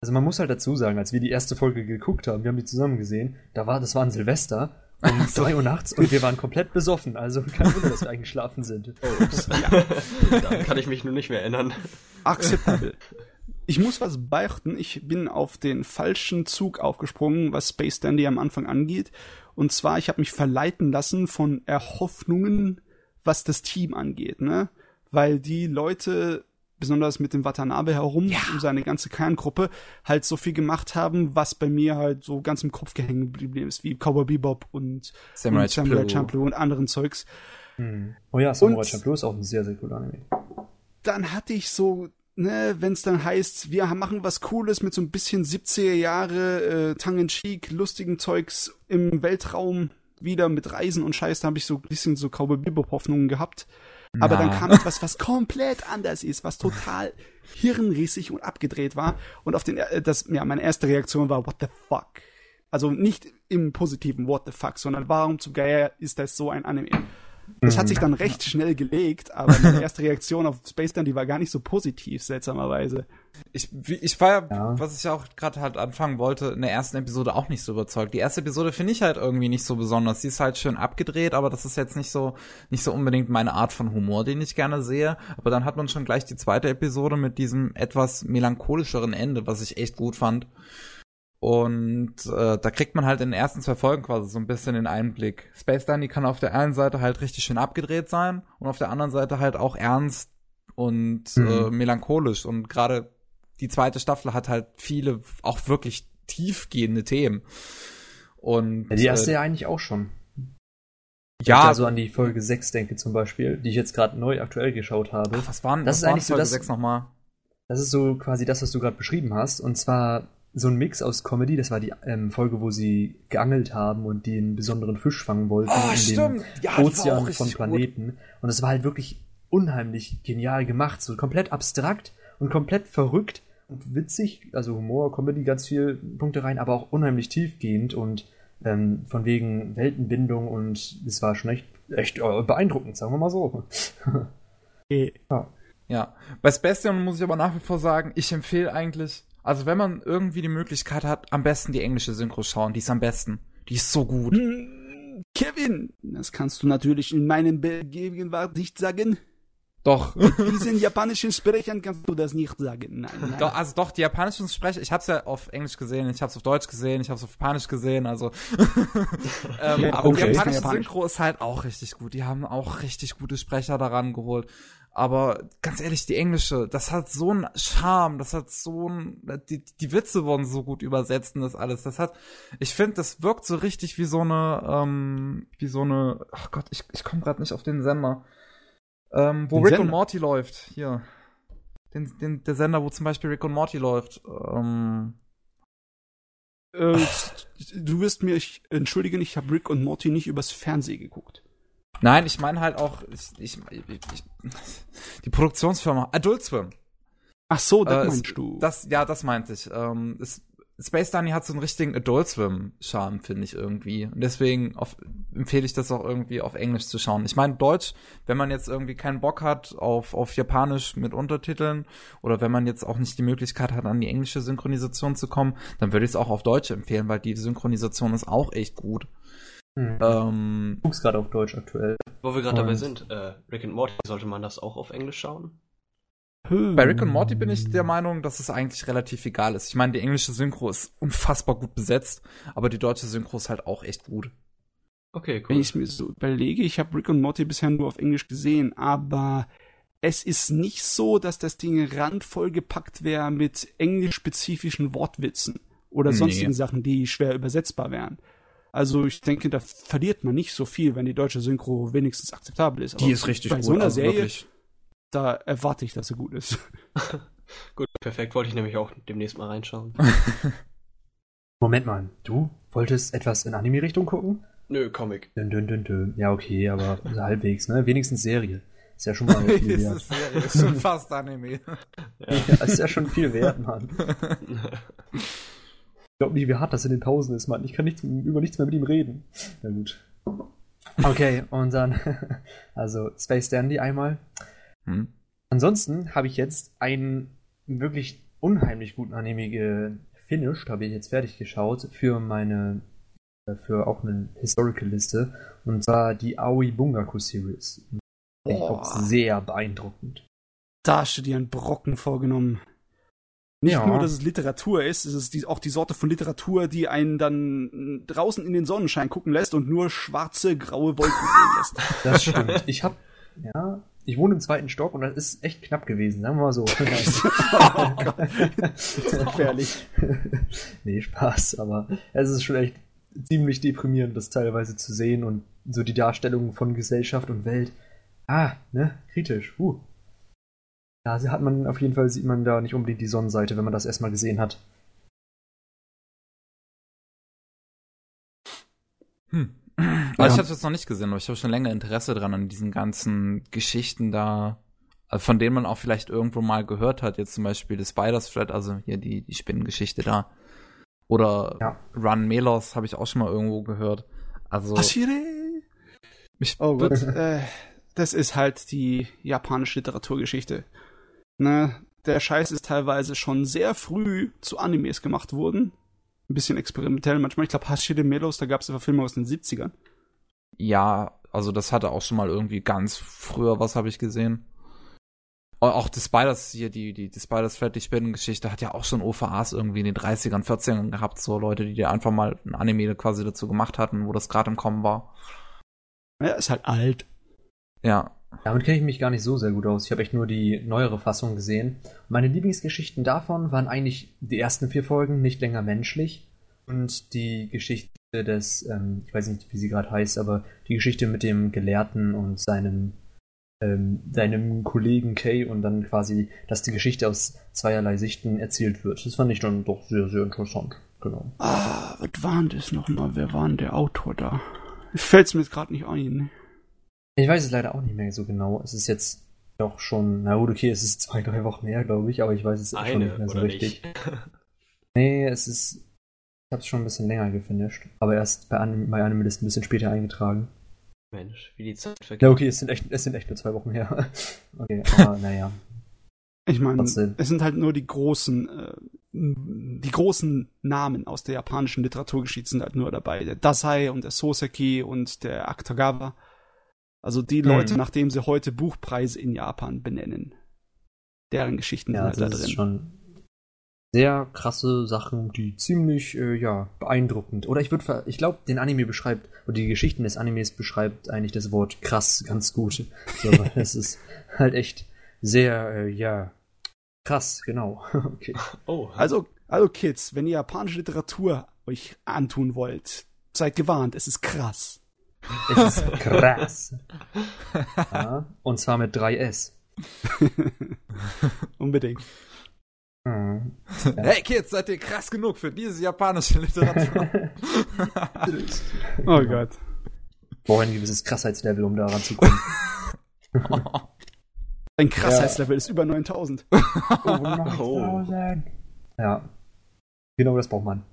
Also man muss halt dazu sagen, als wir die erste Folge geguckt haben, wir haben die zusammen gesehen, da war, das war ein Silvester um 3 Uhr nachts und wir waren komplett besoffen, also kein Wunder, dass wir eingeschlafen sind. [LAUGHS] Oh, ups. ja. Daran kann ich mich nur nicht mehr erinnern. Akzeptabel. Ich muss was beichten, ich bin auf den falschen Zug aufgesprungen, was Space Dandy am Anfang angeht. Und zwar, ich habe mich verleiten lassen von Erhoffnungen, was das Team angeht, ne? Weil die Leute besonders mit dem Watanabe herum, ja. um seine ganze Kerngruppe, halt so viel gemacht haben, was bei mir halt so ganz im Kopf gehängt geblieben ist, wie Cowboy Bebop und Samurai, und Samurai Champloo und anderen Zeugs. Hm. Oh ja, Samurai Champloo ist auch ein sehr, sehr cooler Anime. Dann hatte ich so, ne, wenn es dann heißt, wir machen was Cooles mit so ein bisschen 70er Jahre äh, Tongue-in-Cheek, lustigen Zeugs im Weltraum, wieder mit Reisen und Scheiß, da habe ich so ein bisschen so Cowboy Bebop Hoffnungen gehabt. Aber dann kam etwas, was komplett anders ist, was total hirnrissig und abgedreht war. Und auf den, äh, das, ja, meine erste Reaktion war, what the fuck? Also nicht im positiven What the fuck, sondern warum zum Geier ist das so ein Anime? Das hat sich dann recht schnell gelegt, aber meine erste Reaktion auf Space Dance, die war gar nicht so positiv, seltsamerweise. Ich, ich war ja, was ich auch gerade halt anfangen wollte, in der ersten Episode auch nicht so überzeugt. Die erste Episode finde ich halt irgendwie nicht so besonders. Sie ist halt schön abgedreht, aber das ist jetzt nicht so, nicht so unbedingt meine Art von Humor, den ich gerne sehe. Aber dann hat man schon gleich die zweite Episode mit diesem etwas melancholischeren Ende, was ich echt gut fand. Und äh, da kriegt man halt in den ersten zwei Folgen quasi so ein bisschen den Einblick. Space Dandy kann auf der einen Seite halt richtig schön abgedreht sein und auf der anderen Seite halt auch ernst und mhm. äh, melancholisch. Und gerade die zweite Staffel hat halt viele auch wirklich tiefgehende Themen. Und, ja, die erste äh, ja eigentlich auch schon. Ja. Ich da so an die Folge 6 denke zum Beispiel, die ich jetzt gerade neu aktuell geschaut habe. Ach, was waren das? Was ist eigentlich Folge so das, 6 nochmal? Das ist so quasi das, was du gerade beschrieben hast. Und zwar so ein Mix aus Comedy. Das war die ähm, Folge, wo sie geangelt haben und den besonderen Fisch fangen wollten oh, in stimmt. den ja, Ozean von Planeten. Gut. Und es war halt wirklich unheimlich genial gemacht. So komplett abstrakt und komplett verrückt und witzig. Also Humor, Comedy, ganz viele Punkte rein, aber auch unheimlich tiefgehend und ähm, von wegen Weltenbindung und es war schon echt, echt äh, beeindruckend, sagen wir mal so. [LAUGHS] okay. ja. ja. Bei Sebastian muss ich aber nach wie vor sagen, ich empfehle eigentlich, also wenn man irgendwie die Möglichkeit hat, am besten die englische Synchro schauen, die ist am besten. Die ist so gut. Hm, Kevin, das kannst du natürlich in meinem Gegenwart nicht sagen. Doch. Diesen japanischen Sprechern kannst du das nicht sagen. Nein, nein. Doch, also doch, die japanischen Sprecher, ich hab's ja auf Englisch gesehen, ich hab's auf Deutsch gesehen, ich hab's auf Japanisch gesehen, also. [LAUGHS] ähm, aber okay. die japanische Synchro ist halt auch richtig gut. Die haben auch richtig gute Sprecher daran geholt. Aber ganz ehrlich, die englische, das hat so einen Charme, das hat so ein, die, die Witze wurden so gut übersetzt und das alles. Das hat, ich finde, das wirkt so richtig wie so eine, ähm, wie so eine, ach Gott, ich, ich komme gerade nicht auf den Sender. Ähm, wo den Rick Sender. und Morty läuft, hier. Den, den, der Sender, wo zum Beispiel Rick und Morty läuft. Ähm, äh, du wirst mir ich, entschuldigen, ich habe Rick und Morty nicht übers Fernsehen geguckt. Nein, ich meine halt auch, ich, ich, ich, die Produktionsfirma Adult Swim. Ach so, das äh, meinst du. Das, ja, das meinte ich. Ähm, es, Space Danny hat so einen richtigen Adult Swim Charme, finde ich irgendwie. Und deswegen auf, empfehle ich das auch irgendwie auf Englisch zu schauen. Ich meine, Deutsch, wenn man jetzt irgendwie keinen Bock hat auf, auf Japanisch mit Untertiteln oder wenn man jetzt auch nicht die Möglichkeit hat, an die englische Synchronisation zu kommen, dann würde ich es auch auf Deutsch empfehlen, weil die Synchronisation ist auch echt gut. Mhm. Ähm, guck's gerade auf Deutsch aktuell. Wo wir gerade dabei sind, äh, Rick and Morty, sollte man das auch auf Englisch schauen? Bei Rick und Morty bin ich der Meinung, dass es eigentlich relativ egal ist. Ich meine, die englische Synchro ist unfassbar gut besetzt, aber die deutsche Synchro ist halt auch echt gut. Okay, cool. Wenn ich mir so überlege, ich habe Rick und Morty bisher nur auf Englisch gesehen, aber es ist nicht so, dass das Ding randvoll gepackt wäre mit englisch-spezifischen Wortwitzen oder sonstigen nee. Sachen, die schwer übersetzbar wären. Also ich denke, da verliert man nicht so viel, wenn die deutsche Synchro wenigstens akzeptabel ist. Aber die ist richtig bei gut. So einer also Serie, wirklich da erwarte ich, dass er gut ist. [LAUGHS] gut, perfekt. Wollte ich nämlich auch demnächst mal reinschauen. [LAUGHS] Moment mal, du wolltest etwas in Anime-Richtung gucken? Nö, Comic. Dün, dün, dün, dün. Ja, okay, aber halbwegs, ne? Wenigstens Serie. Ist ja schon mal [LAUGHS] viel wert. ist Serie, ist schon fast Anime. ja. ja, ist ja schon viel wert, Mann. Ich glaube nicht, wie hart das in den Pausen ist, Mann. Ich kann nichts, über nichts mehr mit ihm reden. Na gut. Okay, und dann, [LAUGHS] also Space Dandy einmal. Hm. Ansonsten habe ich jetzt einen wirklich unheimlich guten Anime gefinished, habe ich jetzt fertig geschaut für meine äh, für auch eine Historical-Liste und zwar die Aoi Bungaku Series. Echt auch sehr beeindruckend. Da hast du dir einen Brocken vorgenommen. Nicht ja. nur, dass es Literatur ist, es ist die, auch die Sorte von Literatur, die einen dann draußen in den Sonnenschein gucken lässt und nur schwarze, graue Wolken sehen lässt. [LAUGHS] Das stimmt. [LAUGHS] Ich habe ja, ich wohne im zweiten Stock und das ist echt knapp gewesen, sagen wir mal so. [LAUGHS] Gefährlich. nee, Spaß, aber es ist schon echt ziemlich deprimierend, das teilweise zu sehen und so die Darstellung von Gesellschaft und Welt. Ah, ne, kritisch. Uh. Da hat man auf jeden Fall sieht man da nicht unbedingt die Sonnenseite, wenn man das erstmal gesehen hat. Hm. Also ich habe es jetzt noch nicht gesehen, aber ich habe schon länger Interesse dran an diesen ganzen Geschichten da, äh, von denen man auch vielleicht irgendwo mal gehört hat. Jetzt zum Beispiel das Spider's Thread, also hier die, die Spinnengeschichte da. Oder ja. Run Melos habe ich auch schon mal irgendwo gehört. Also. Ashire. oh Gott. äh, das ist halt die japanische Literaturgeschichte. Ne, der Scheiß ist teilweise schon sehr früh zu Animes gemacht worden ein bisschen experimentell manchmal. Ich glaube, Hashide Melos, da gab es Filme aus den 70ern. Ja, also das hatte auch schon mal irgendwie ganz früher was habe ich gesehen. Auch die Spiders hier, die, die, die Spiders Freddy Spinnen-Geschichte hat ja auch schon OVAs irgendwie in den 30ern, 40ern gehabt, so Leute, die dir einfach mal ein Anime quasi dazu gemacht hatten, wo das gerade im Kommen war. Ja, ist halt alt. Ja. Damit kenne ich mich gar nicht so sehr gut aus. Ich habe echt nur die neuere Fassung gesehen. Meine Lieblingsgeschichten davon waren eigentlich die ersten vier Folgen, nicht länger menschlich. Und die Geschichte des, ähm, ich weiß nicht, wie sie gerade heißt, aber die Geschichte mit dem Gelehrten und seinem, ähm, seinem Kollegen Kay und dann quasi, dass die Geschichte aus zweierlei Sichten erzählt wird. Das fand ich dann doch sehr, sehr interessant. Genau. Ah, was war denn das nochmal? Wer war denn der Autor da? Fällt es mir jetzt gerade nicht ein. Ich weiß es leider auch nicht mehr so genau. Es ist jetzt doch schon, na gut, okay, es ist [LAUGHS] zwei, drei Wochen her, glaube ich, aber ich weiß es Eine, schon nicht mehr so richtig. [LAUGHS] nee, es ist, ich habe es schon ein bisschen länger gefinisht, aber erst bei, Anim bei Anime List ein bisschen später eingetragen. Mensch, wie die Zeit vergeht. Ja, okay, es sind echt, es sind echt nur zwei Wochen her. [LAUGHS] okay, aber naja. Ich meine, es sind halt nur die großen, äh, die großen Namen aus der japanischen Literaturgeschichte sind halt nur dabei. Der Dasai und der Soseki und der Akutagawa. Also die hm. Leute, nachdem sie heute Buchpreise in Japan benennen. Deren Geschichten ja, sind halt da drin. schon sehr krasse Sachen, die ziemlich, äh, ja, beeindruckend. Oder ich würde, ich glaube, den Anime beschreibt, oder die Geschichten des Animes beschreibt eigentlich das Wort krass ganz gut. [LAUGHS] So, es ist halt echt sehr, äh, ja, krass, genau. [LAUGHS] okay. Oh, also, also Kids, wenn ihr japanische Literatur euch antun wollt, seid gewarnt, es ist krass. Es ist krass. ja, und zwar mit 3S. [LAUGHS] Unbedingt. Mhm. Ja. Hey Kids, seid ihr krass genug für diese japanische Literatur? [LAUGHS] oh Gott. Brauche ein gewisses Krassheitslevel, um da ranzukommen. [LAUGHS] Ein Krassheitslevel ja. ist über 9000. Oh, 9000. Ja. Genau das braucht man.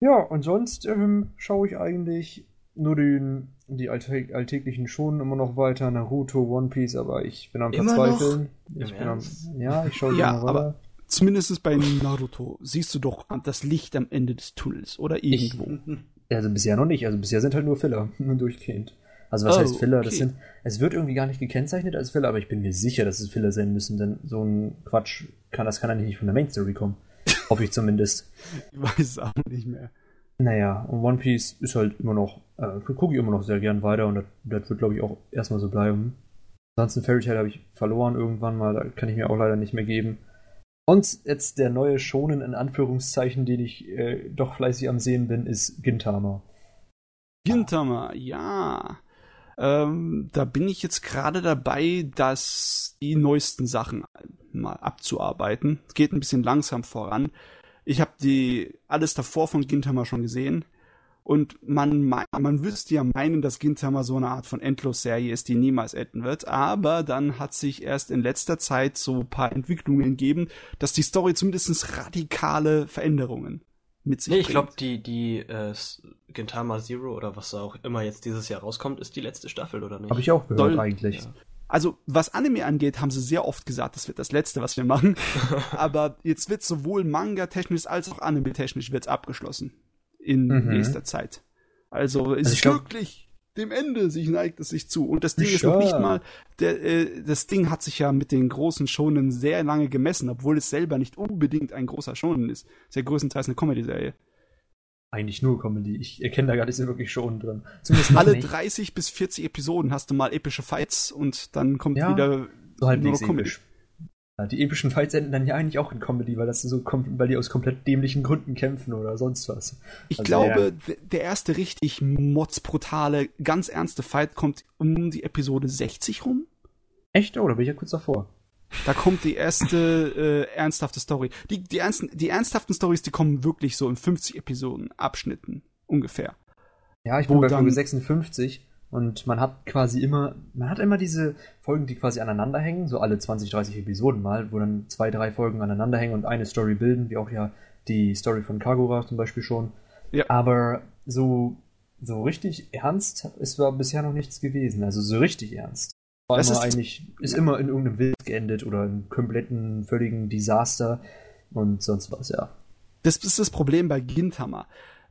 Ja, und sonst ähm, schaue ich eigentlich nur den, die alltä alltäglichen schon immer noch weiter, Naruto, One Piece, aber ich bin am immer Verzweifeln. Noch? Ich bin am, ja, ich schaue ja, immer aber zumindest bei Naruto siehst du doch das Licht am Ende des Tunnels oder irgendwo. Ich, also bisher noch nicht, also bisher sind halt nur Filler [LAUGHS] durchgehend. Also was oh, heißt Filler? Okay. Das sind, es wird irgendwie gar nicht gekennzeichnet als Filler, aber ich bin mir sicher, dass es Filler sein müssen, denn so ein Quatsch kann, das kann eigentlich nicht von der Main Story kommen. [LAUGHS] Hoffe ich zumindest. Ich weiß es auch nicht mehr. Naja, und One Piece ist halt immer noch, äh, gucke ich immer noch sehr gern weiter und das, wird, glaube ich, auch erstmal so bleiben. Ansonsten Fairy Tail habe ich verloren irgendwann mal, da kann ich mir auch leider nicht mehr geben. Und jetzt der neue Schonen in Anführungszeichen, den ich äh, doch fleißig am Sehen bin, ist Gintama. Gintama, ja. Ähm, da bin ich jetzt gerade dabei, dass die neuesten Sachen mal abzuarbeiten. Es geht ein bisschen langsam voran. Ich habe die alles davor von Gintama schon gesehen. Und man, man wüsste ja meinen, dass Gintama so eine Art von Endlos-Serie ist, die niemals enden wird. Aber dann hat sich erst in letzter Zeit so ein paar Entwicklungen gegeben, dass die Story zumindest radikale Veränderungen mit sich nee, ich glaube, die, die äh, Gintama Zero oder was auch immer jetzt dieses Jahr rauskommt, ist die letzte Staffel, oder nicht? Habe ich auch gehört, Soll, eigentlich. Ja. Also, was Anime angeht, haben sie sehr oft gesagt, das wird das letzte, was wir machen. [LAUGHS] Aber jetzt wird sowohl Manga-technisch als auch Anime-technisch wird's abgeschlossen. In mhm. nächster Zeit. Also, ist also wirklich dem Ende sich neigt es sich zu. Und das Ding sure. ist noch nicht mal, der, äh, das Ding hat sich ja mit den großen Shonen sehr lange gemessen, obwohl es selber nicht unbedingt ein großer Shonen ist. Es ist ja größtenteils eine Comedy-Serie eigentlich nur Comedy. Ich erkenne da gar nicht so wirklich schon drin. Zumindest Alle nicht. 30 bis 40 Episoden hast du mal epische Fights und dann kommt ja, wieder so halt nur noch Comedy. Ja, die epischen Fights enden dann ja eigentlich auch in Comedy, weil das so kommt, weil die aus komplett dämlichen Gründen kämpfen oder sonst was. Ich also, glaube, ja. der erste richtig motzbrutale, ganz ernste Fight kommt um die Episode 60 rum. Echt? Oh, da bin ich ja kurz davor. Da kommt die erste äh, ernsthafte Story. Die, die, ernsten, die ernsthaften Stories, die kommen wirklich so in 50 Episoden, Abschnitten ungefähr. Ja, ich bin bei Folge 56 und man hat quasi immer, man hat immer diese Folgen, die quasi aneinander hängen, so alle 20, 30 Episoden mal, wo dann zwei, drei Folgen aneinander hängen und eine Story bilden, wie auch ja die Story von Kagura zum Beispiel schon. Ja. Aber so, so richtig ernst ist war bisher noch nichts gewesen. Also so richtig ernst. War das immer ist eigentlich, ist immer in irgendeinem Wild geendet oder im kompletten, völligen Desaster und sonst was, ja. Das ist das Problem bei Gintama.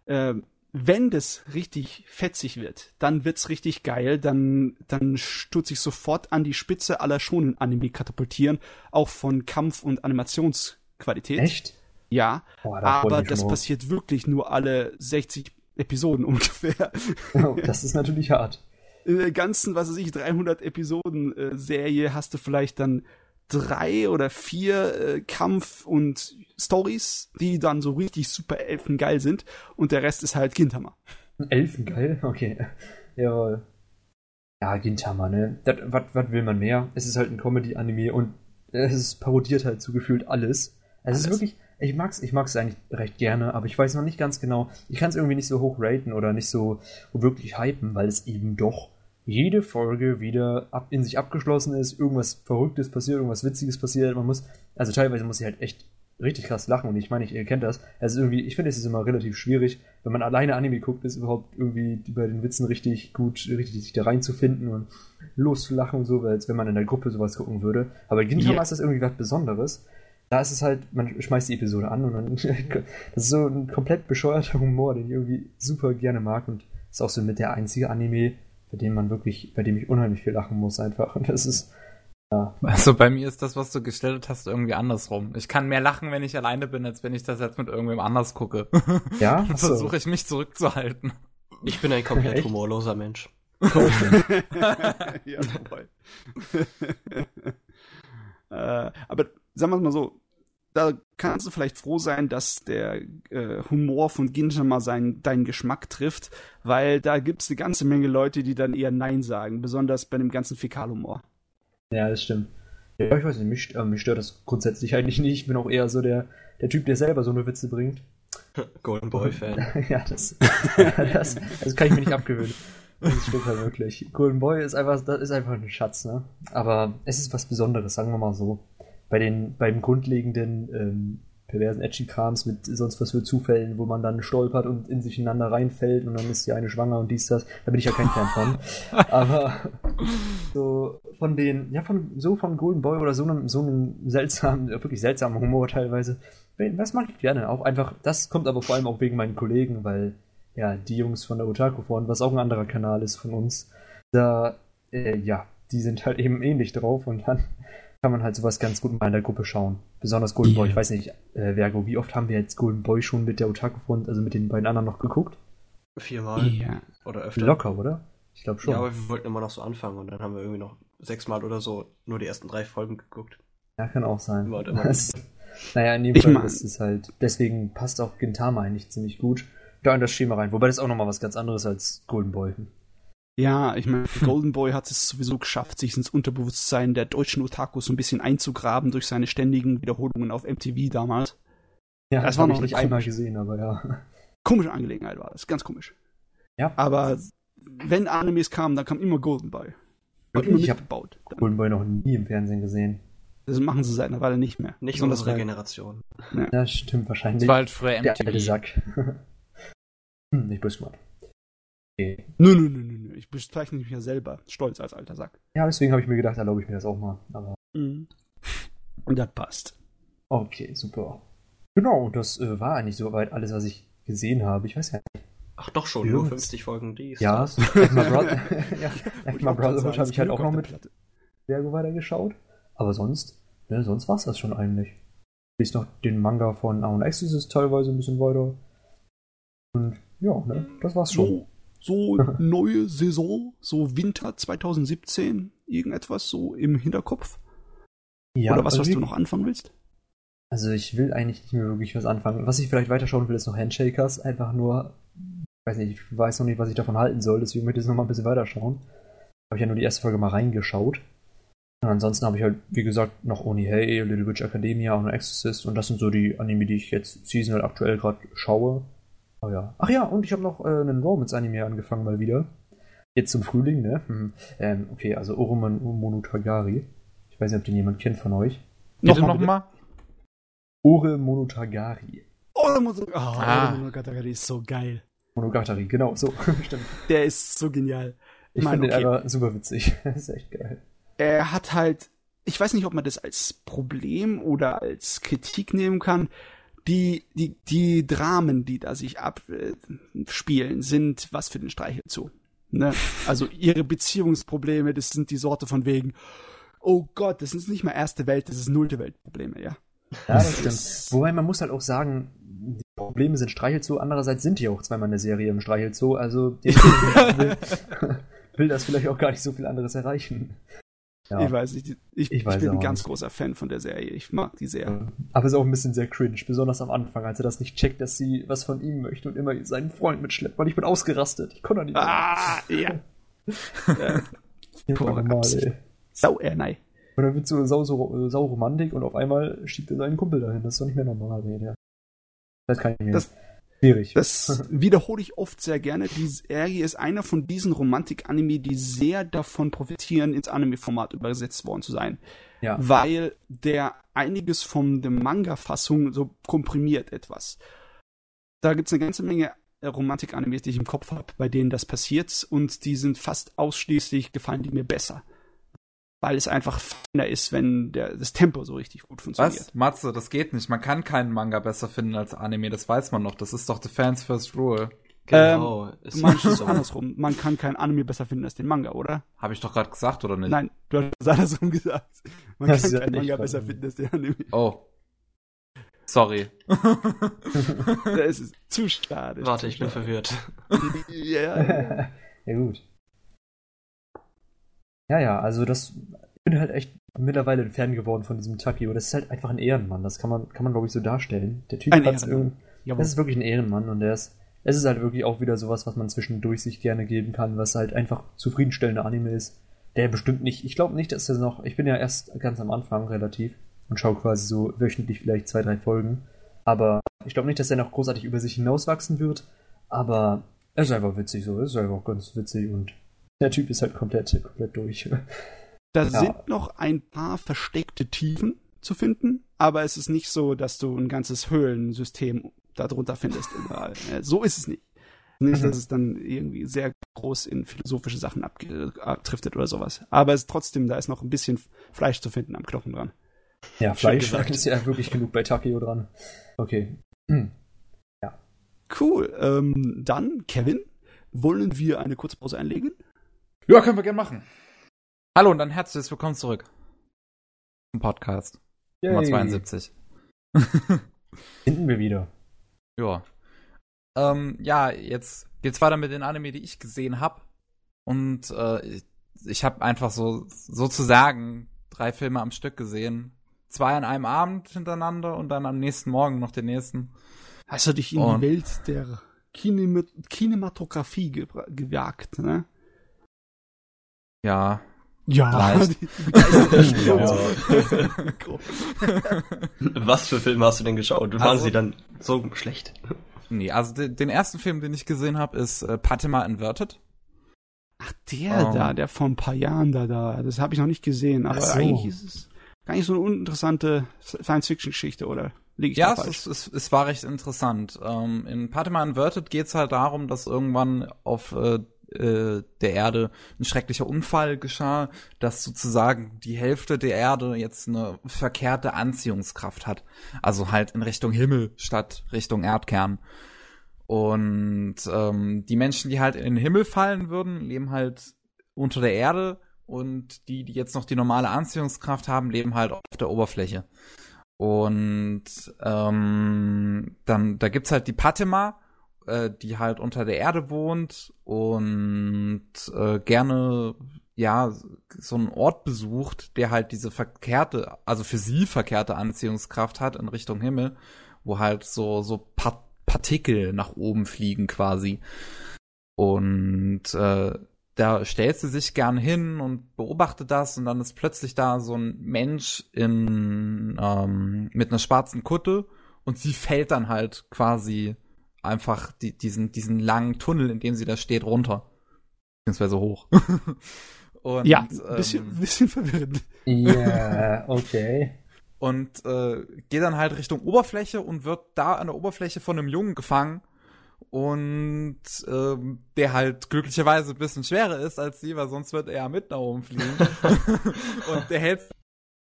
Äh, wenn das richtig fetzig wird, dann wird's richtig geil, dann, dann tut sich sofort an die Spitze aller schonen Anime katapultieren, auch von Kampf- und Animationsqualität. Echt? Ja, Boah, da aber das auf. passiert wirklich nur alle 60 Episoden [LAUGHS] ungefähr. Oh, das ist natürlich hart. In der ganzen, was weiß ich, 300 Episoden äh, Serie hast du vielleicht dann drei oder vier äh, Kampf- und Stories, die dann so richtig super elfengeil sind und der Rest ist halt Gintama. Elfengeil? Okay. Jawohl. Ja, Gintama, ne? Was will man mehr? Es ist halt ein Comedy-Anime und es parodiert halt so gefühlt alles. Es ist wirklich, ich mag's, ich mag's eigentlich recht gerne, aber ich weiß noch nicht ganz genau. Ich kann es irgendwie nicht so hoch raten oder nicht so wirklich hypen, weil es eben doch jede Folge wieder ab, in sich abgeschlossen ist, irgendwas Verrücktes passiert, irgendwas Witziges passiert. Man muss, also teilweise muss ich halt echt richtig krass lachen und ich meine, ihr kennt das. Also irgendwie, ich finde, es ist immer relativ schwierig, wenn man alleine Anime guckt, ist überhaupt irgendwie bei den Witzen richtig gut, richtig sich da reinzufinden und loszulachen und so, als wenn man in der Gruppe sowas gucken würde. Aber in Gintama yeah. ist das irgendwie was Besonderes. Da ist es halt, man schmeißt die Episode an und dann, [LAUGHS] das ist so ein komplett bescheuerter Humor, den ich irgendwie super gerne mag und ist auch so mit der einzige Anime, bei dem man wirklich, bei dem ich unheimlich viel lachen muss einfach. Und das ist, ja. Also bei mir ist das, was du gestellt hast, irgendwie andersrum. Ich kann mehr lachen, wenn ich alleine bin, als wenn ich das jetzt mit irgendwem anders gucke. [LAUGHS] Ja? [LAUGHS] Dann versuche ich mich zurückzuhalten. Ich bin ein [LAUGHS] komplett Echt? humorloser Mensch. ja, voll. äh, aber sagen wir mal so, da kannst du vielleicht froh sein, dass der äh, Humor von Gintama seinen, deinen Geschmack trifft, weil da gibt es eine ganze Menge Leute, die dann eher Nein sagen, besonders bei dem ganzen Fäkalhumor. Ja, das stimmt. Ja, ich weiß nicht, mich, äh, mich stört das grundsätzlich eigentlich nicht. Ich bin auch eher so der, der Typ, der selber so eine Witze bringt. [LAUGHS] Golden Boy-Fan. [LAUGHS] ja, das, [LAUGHS] das, das kann ich mir nicht abgewöhnen. Das stimmt halt wirklich. Golden Boy ist einfach, das ist einfach ein Schatz, ne? Aber es ist was Besonderes, sagen wir mal so bei den beim grundlegenden ähm, perversen Edgy-Krams mit sonst was für Zufällen, wo man dann stolpert und in sich ineinander reinfällt und dann ist die eine schwanger und dies, das. Da bin ich ja kein Fan von. [LAUGHS] Aber so von den, ja, von so von Golden Boy oder so einem, so einem seltsamen, wirklich seltsamen Humor teilweise. Was mag ich gerne? Auch einfach, das kommt aber vor allem auch wegen meinen Kollegen, weil ja, die Jungs von der Otaku Front, was auch ein anderer Kanal ist von uns, da, äh, ja, die sind halt eben ähnlich drauf und dann kann man halt sowas ganz gut mal in der Gruppe schauen. Besonders Golden yeah. Boy. Ich weiß nicht, äh, Vergo, wie oft haben wir jetzt Golden Boy schon mit der Otaku Front, also mit den beiden anderen noch geguckt? Viermal. Ja. Oder öfter. Locker, oder? Ich glaube schon. Ja, aber wir wollten immer noch so anfangen und dann haben wir irgendwie noch sechsmal oder so nur die ersten drei Folgen geguckt. Ja, kann auch sein. [LAUGHS] Das, naja, in dem ich Fall mein, ist es halt, deswegen passt auch Gintama eigentlich ziemlich gut da in das Schema rein. Wobei das auch nochmal was ganz anderes als Golden Boy. Ja, ich meine, Golden Boy hat es sowieso geschafft, sich ins Unterbewusstsein der deutschen Otakus so ein bisschen einzugraben durch seine ständigen Wiederholungen auf MTV damals. Ja, das, das war noch nicht einmal gesehen, aber ja. Komische Angelegenheit war das, ganz komisch. Ja. Aber wenn Animes kamen, dann kam immer Golden Boy. Wirklich? Ich habe Golden Boy noch nie im Fernsehen gesehen. Das machen sie seit einer Weile nicht mehr. Nicht unsere weil... Generation. Ja. Das stimmt wahrscheinlich. Das war halt früher MTV. Der alte Sack. [LAUGHS] hm, nicht böse gemacht. Okay. Nö, nö, nö, nö, Ich bezeichne mich ja selber stolz als alter Sack. Ja, deswegen habe ich mir gedacht, erlaube ich mir das auch mal. Aber mhm. Und das passt. Okay, super. Genau, das äh, war eigentlich soweit alles, was ich gesehen habe. Ich weiß ja nicht. Ach doch schon, nur 50 Folgen dies. Ja, F.My. [LAUGHS] Brother, [LAUGHS] [LAUGHS] ja, Brotherhood habe ich halt auch noch mit Vergo weitergeschaut. Aber sonst, ne, sonst war es das schon eigentlich. Ich noch den Manga von Aon Exorcist teilweise ein bisschen weiter. Und ja, ne, das war's schon. So, [LAUGHS] neue Saison, so Winter 2017, irgendetwas so im Hinterkopf? Ja, Oder was, was du noch anfangen willst? Also ich will eigentlich nicht mehr wirklich was anfangen. Was ich vielleicht weiterschauen will, ist noch Handshakers. Einfach nur, ich weiß nicht, ich weiß noch nicht, was ich davon halten soll, deswegen möchte ich jetzt noch mal ein bisschen weiterschauen. Habe ich ja nur die erste Folge mal reingeschaut. Und ansonsten habe ich halt, wie gesagt, noch Oni Hey, Little Witch Academia und Exorcist und das sind so die Anime, die ich jetzt seasonal aktuell gerade schaue. Oh ja. Ach ja, und ich habe noch äh, einen Romance-Anime angefangen mal wieder. Jetzt zum Frühling, ne? Hm. Ähm, okay, also Oroman Monotagari. Ich weiß nicht, ob den jemand kennt von euch. Nochmal? Noch Ore Monotagari. Ore Monotagari. Oh, ah. Monogatari ist so geil. Monogatari, genau, so. [LAUGHS] Stimmt. Der ist so genial. Ich finde okay. den aber super witzig. [LAUGHS] das ist echt geil. Er hat halt, ich weiß nicht, ob man das als Problem oder als Kritik nehmen kann die, die, die Dramen, die da sich abspielen, sind was für den Streichel zu. Ne? Also ihre Beziehungsprobleme, das sind die Sorte von wegen, oh Gott, das sind nicht mal erste Welt, das ist nullte Weltprobleme, ja. Ja, das stimmt. Wobei man muss halt auch sagen, die Probleme sind Streichelzoo, andererseits sind die auch zweimal eine Serie im Streichelzoo, also [LAUGHS] will, [LAUGHS] will das vielleicht auch gar nicht so viel anderes erreichen. Ja. Ich weiß nicht, ich, ich, ich bin ein ganz nicht. großer Fan von der Serie. Ich mag die sehr. Aber es ist auch ein bisschen sehr cringe, besonders am Anfang, als er das nicht checkt, dass sie was von ihm möchte und immer seinen Freund mitschleppt, weil ich bin ausgerastet. Ich konnte nicht. Ah, [LAUGHS] ja. ja. normal, ey. Sau, äh, nein. Und dann wird so sau, so, sau Romantik und auf einmal schiebt er seinen Kumpel dahin. Das ist doch nicht mehr normal, ey. Das kann ich nicht. Das, Schwierig. Das [LAUGHS] wiederhole ich oft sehr gerne. Die Serie ist einer von diesen Romantik-Anime, die sehr davon profitieren, ins Anime-Format übersetzt worden zu sein. Ja. Weil der einiges von der Manga-Fassung so komprimiert etwas. Da gibt es eine ganze Menge Romantik-Animes, die ich im Kopf habe, bei denen das passiert und die sind fast ausschließlich gefallen die mir besser weil es einfach feiner ist, wenn der, das Tempo so richtig gut funktioniert. Was? Matze, das geht nicht. Man kann keinen Manga besser finden als Anime, das weiß man noch. Das ist doch the fans first rule. Genau. Ähm, du meinst es andersrum. Man kann kein Anime besser finden als den Manga, oder? Habe ich doch gerade gesagt, oder nicht? Nein, du hast es andersrum gesagt. Man das kann keinen Manga besser finden als den Anime. Oh. Sorry. das ist zu schade. Warte, ich bin verwirrt. ja, ja. [LAUGHS] ja, gut. Ja, ja, also das, ich bin halt echt mittlerweile ein Fan geworden von diesem Takio. Das ist halt einfach ein Ehrenmann. Das kann man, kann man glaube ich so darstellen. Der Typ hat irgendwie, das ist wirklich ein Ehrenmann und der ist, es ist halt wirklich auch wieder sowas, was man zwischendurch sich gerne geben kann, was halt einfach zufriedenstellender Anime ist. Der bestimmt nicht, ich glaube nicht, dass er noch, ich bin ja erst ganz am Anfang relativ und schaue quasi so wöchentlich vielleicht zwei, drei Folgen. Aber ich glaube nicht, dass er noch großartig über sich hinauswachsen wird. Aber er ist einfach witzig so, er ist einfach ganz witzig und der Typ ist halt komplett, komplett durch. Da ja. sind noch ein paar versteckte Tiefen zu finden, aber es ist nicht so, dass du ein ganzes Höhlensystem darunter findest. [LAUGHS] so ist es nicht. Nicht, dass es dann irgendwie sehr groß in philosophische Sachen abdriftet oder sowas. Aber es ist trotzdem, da ist noch ein bisschen Fleisch zu finden am Knochen dran. Ja, Fleisch ist ja wirklich genug bei Takeo dran. Okay. Hm. [CLEARS THROAT] Ja. Cool. Ähm, dann, Kevin, wollen wir eine kurze Pause einlegen? Ja, können wir gerne machen. Hallo und dann herzlich willkommen zurück zum Podcast Yay. Nummer [LAUGHS] 72. Finden wir wieder. Ja. Ähm, ja, jetzt geht's weiter mit den Anime, die ich gesehen habe. Und äh, ich, ich habe einfach so sozusagen drei Filme am Stück gesehen. Zwei an einem Abend hintereinander und dann am nächsten Morgen noch den nächsten. Hast du dich in und die Welt der Kinemat Kinematografie ge gewagt, ne? Ja. Ja. [LAUGHS] Was für Filme hast du denn geschaut? Waren also, sie dann so schlecht? Nee, also den ersten Film, den ich gesehen habe, ist äh, Patima Inverted. Ach, der um, da, der vor ein paar Jahren da, da. Das habe ich noch nicht gesehen, aber so. eigentlich ist es gar nicht so eine uninteressante Science-Fiction-Geschichte, oder? Lieg ich ja, es, ist, es, es, war recht interessant. Ähm, in Patima Inverted geht es halt darum, dass irgendwann auf äh, äh, der Erde ein schrecklicher Unfall geschah, dass sozusagen die Hälfte der Erde jetzt eine verkehrte Anziehungskraft hat. Also halt in Richtung Himmel statt Richtung Erdkern. Und ähm, die Menschen, die halt in den Himmel fallen würden, leben halt unter der Erde und die, die jetzt noch die normale Anziehungskraft haben, leben halt auf der Oberfläche. Und ähm, dann, da gibt's halt die Patima, äh, die halt unter der Erde wohnt und äh, gerne ja so einen Ort besucht, der halt diese verkehrte, also für sie verkehrte Anziehungskraft hat in Richtung Himmel, wo halt so so pa Partikel nach oben fliegen quasi. Und äh, da stellt sie sich gern hin und beobachtet das und dann ist plötzlich da so ein Mensch in ähm, mit einer schwarzen Kutte und sie fällt dann halt quasi einfach die, diesen, diesen langen Tunnel, in dem sie da steht, runter. Beziehungsweise hoch. [LAUGHS] Und, ja, ein bisschen, ähm, bisschen verwirrend. Ja, yeah, [LAUGHS] okay. Und äh, geht dann halt Richtung Oberfläche und wird da an der Oberfläche von einem Jungen gefangen. Und ähm, der halt glücklicherweise ein bisschen schwerer ist als sie, weil sonst wird er mit nach oben fliegen. [LAUGHS] und der hält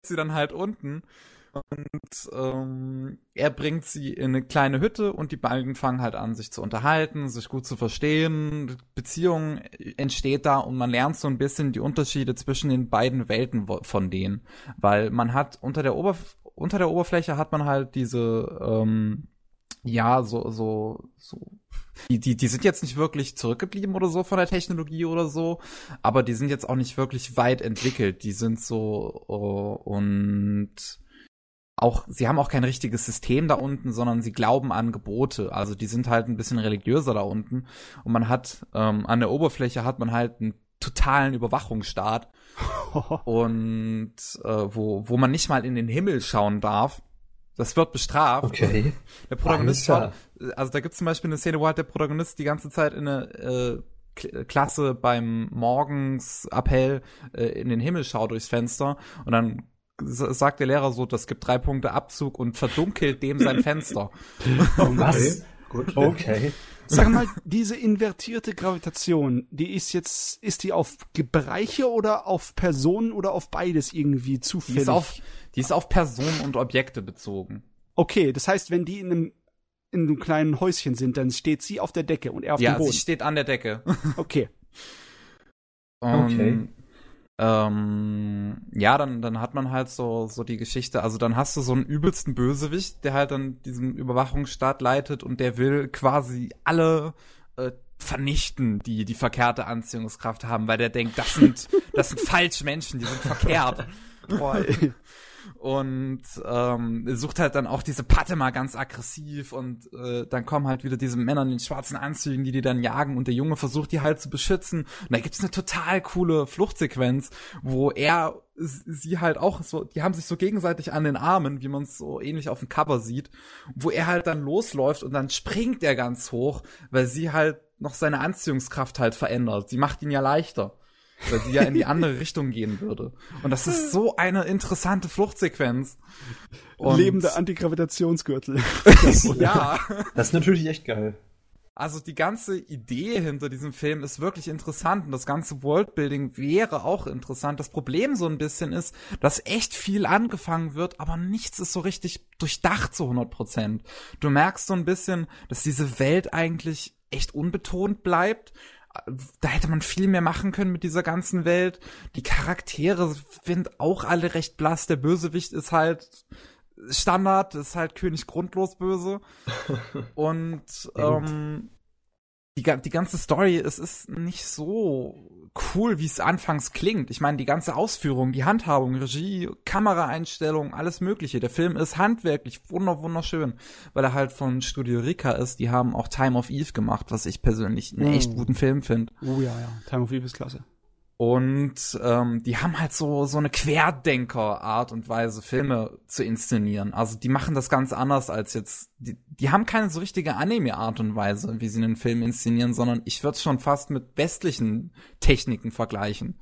sie dann halt unten. Und ähm, er bringt sie in eine kleine Hütte und die beiden fangen halt an, sich zu unterhalten, sich gut zu verstehen. Beziehung entsteht da und man lernt so ein bisschen die Unterschiede zwischen den beiden Welten von denen. Weil man hat unter der, Oberf unter der Oberfläche hat man halt diese, ähm, ja, so, so, so die, die, die sind jetzt nicht wirklich zurückgeblieben oder so von der Technologie oder so, aber die sind jetzt auch nicht wirklich weit entwickelt. Die sind so uh, und auch, sie haben auch kein richtiges System da unten, sondern sie glauben an Gebote. Also die sind halt ein bisschen religiöser da unten. Und man hat, ähm, an der Oberfläche hat man halt einen totalen Überwachungsstaat. [LAUGHS] und äh, wo, wo man nicht mal in den Himmel schauen darf. Das wird bestraft. Okay. Der Protagonist schaut, also da gibt es zum Beispiel eine Szene, wo halt der Protagonist die ganze Zeit in eine äh, Klasse beim Morgensappell äh, in den Himmel schaut durchs Fenster und dann sagt der Lehrer so, das gibt drei Punkte Abzug und verdunkelt dem sein Fenster. [LAUGHS] Was? Gut. Okay. Sag mal, diese invertierte Gravitation, die ist jetzt, ist die auf Bereiche oder auf Personen oder auf beides irgendwie zufällig? Die ist auf, die ist auf Personen und Objekte bezogen. Okay, das heißt, wenn die in einem in einem kleinen Häuschen sind, dann steht sie auf der Decke und er auf ja, dem Boden. Ja, sie steht an der Decke. Okay. Um, [LAUGHS] okay. Ähm, ja, dann, dann hat man halt so, so die Geschichte, also dann hast du so einen übelsten Bösewicht, der halt dann diesen Überwachungsstaat leitet und der will quasi alle äh, vernichten, die die verkehrte Anziehungskraft haben, weil der denkt, das sind, das sind [LAUGHS] falsche Menschen, die sind verkehrt. Boah, [LAUGHS] und ähm, sucht halt dann auch diese Patte mal ganz aggressiv und äh, dann kommen halt wieder diese Männer in den schwarzen Anzügen, die die dann jagen und der Junge versucht die halt zu beschützen und da gibt's eine total coole Fluchtsequenz, wo er sie halt auch so, die haben sich so gegenseitig an den Armen, wie man es so ähnlich auf dem Cover sieht, wo er halt dann losläuft und dann springt er ganz hoch, weil sie halt noch seine Anziehungskraft halt verändert. Sie macht ihn ja leichter weil sie ja in die andere Richtung gehen würde. Und das ist so eine interessante Fluchtsequenz. Und Lebende Antigravitationsgürtel. [LAUGHS] ja. Das ist natürlich echt geil. Also die ganze Idee hinter diesem Film ist wirklich interessant und das ganze Worldbuilding wäre auch interessant. Das Problem so ein bisschen ist, dass echt viel angefangen wird, aber nichts ist so richtig durchdacht zu 100 Prozent. Du merkst so ein bisschen, dass diese Welt eigentlich echt unbetont bleibt da hätte man viel mehr machen können mit dieser ganzen Welt. Die Charaktere sind auch alle recht blass. Der Bösewicht ist halt Standard, ist halt König grundlos böse. [LAUGHS] Und ähm, die, die ganze Story, es ist nicht so cool, wie es anfangs klingt. Ich meine, die ganze Ausführung, die Handhabung, Regie, Kameraeinstellung, alles mögliche. Der Film ist handwerklich wunder wunderschön, weil er halt von Studio Rika ist. Die haben auch Time of Eve gemacht, was ich persönlich einen mm. echt guten Film finde. Oh ja, ja. Time of Eve ist klasse. Und ähm, die haben halt so so eine Querdenker-Art und Weise, Filme zu inszenieren. Also die machen das ganz anders als jetzt. Die, die haben keine so richtige Anime-Art und Weise, wie sie einen Film inszenieren, sondern ich würde es schon fast mit westlichen Techniken vergleichen.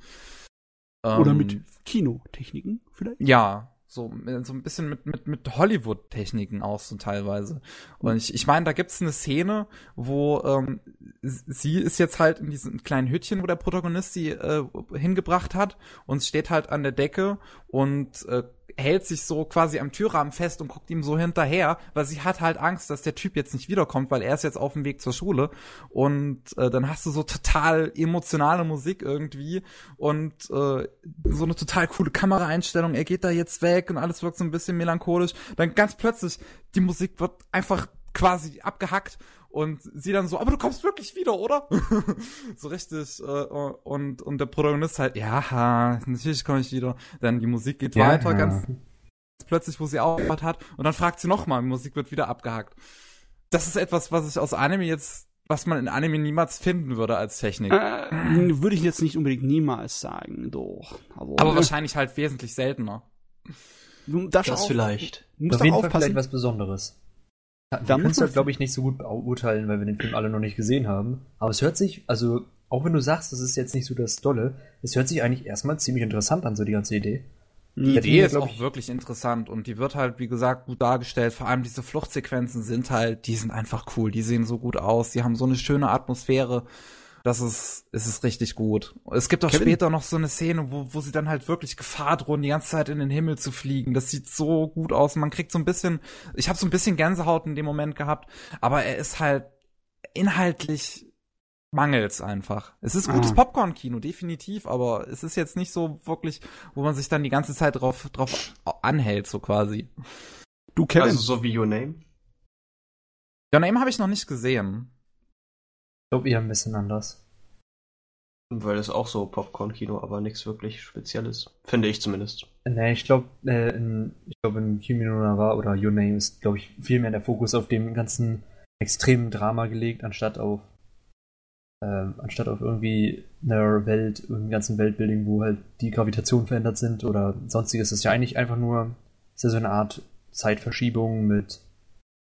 Oder ähm, mit Kinotechniken vielleicht? Ja, so, so ein bisschen mit, mit, mit Hollywood-Techniken auch so teilweise. Und ich, ich meine, da gibt's eine Szene, wo ähm, sie ist jetzt halt in diesem kleinen Hütchen, wo der Protagonist sie äh, hingebracht hat und steht halt an der Decke und äh, hält sich so quasi am Türrahmen fest und guckt ihm so hinterher, weil sie hat halt Angst, dass der Typ jetzt nicht wiederkommt, weil er ist jetzt auf dem Weg zur Schule. Und äh, dann hast du so total emotionale Musik irgendwie und äh, so eine total coole Kameraeinstellung, er geht da jetzt weg und alles wirkt so ein bisschen melancholisch, dann ganz plötzlich die Musik wird einfach quasi abgehackt und sie dann so, aber du kommst wirklich wieder, oder? [LAUGHS] so richtig. Äh, und, und der Protagonist halt, ja, natürlich komme ich wieder. Dann die Musik geht ja, weiter, ganz plötzlich, wo sie aufgehört hat. Und dann fragt sie nochmal, die Musik wird wieder abgehackt. Das ist etwas, was ich aus Anime jetzt, was man in Anime niemals finden würde als Technik. Äh, würde ich jetzt nicht unbedingt niemals sagen, doch. Aber, aber wahrscheinlich halt wesentlich seltener. Du darfst das auch, vielleicht. Musst Auf jeden Fall vielleicht was Besonderes. Wir können es halt, glaube ich, nicht so gut beurteilen, weil wir den Film alle noch nicht gesehen haben. Aber es hört sich, also, auch wenn du sagst, das ist jetzt nicht so das Dolle, es hört sich eigentlich erstmal ziemlich interessant an, so die ganze Idee. Die Idee ist auch wirklich interessant und die wird halt, wie gesagt, gut dargestellt. Vor allem diese Fluchtsequenzen sind halt, die sind einfach cool. Die sehen so gut aus. Die haben so eine schöne Atmosphäre. Das ist, es ist richtig gut. Es gibt auch Kevin? später noch so eine Szene, wo, wo sie dann halt wirklich Gefahr drohen, die ganze Zeit in den Himmel zu fliegen. Das sieht so gut aus. Man kriegt so ein bisschen, ich habe so ein bisschen Gänsehaut in dem Moment gehabt, aber er ist halt inhaltlich mangels einfach. Es ist gutes ah. Popcorn-Kino, definitiv, aber es ist jetzt nicht so wirklich, wo man sich dann die ganze Zeit drauf, drauf anhält, so quasi. Du, Kevin. Also so wie Your Name? Your Name habe ich noch nicht gesehen. Ich glaube eher ein bisschen anders. Weil es auch so Popcorn-Kino, aber nichts wirklich Spezielles. Finde ich zumindest. Nee, ich glaube, äh, in, ich glaube in Kimi no Nawa oder Your Name ist, glaube ich, viel mehr der Fokus auf dem ganzen extremen Drama gelegt, anstatt auf äh, anstatt auf irgendwie einer Welt, irgendeinem ganzen Weltbuilding, wo halt die Gravitation verändert sind oder sonstiges. Das ist ja eigentlich einfach nur, ist ja so eine Art Zeitverschiebung mit,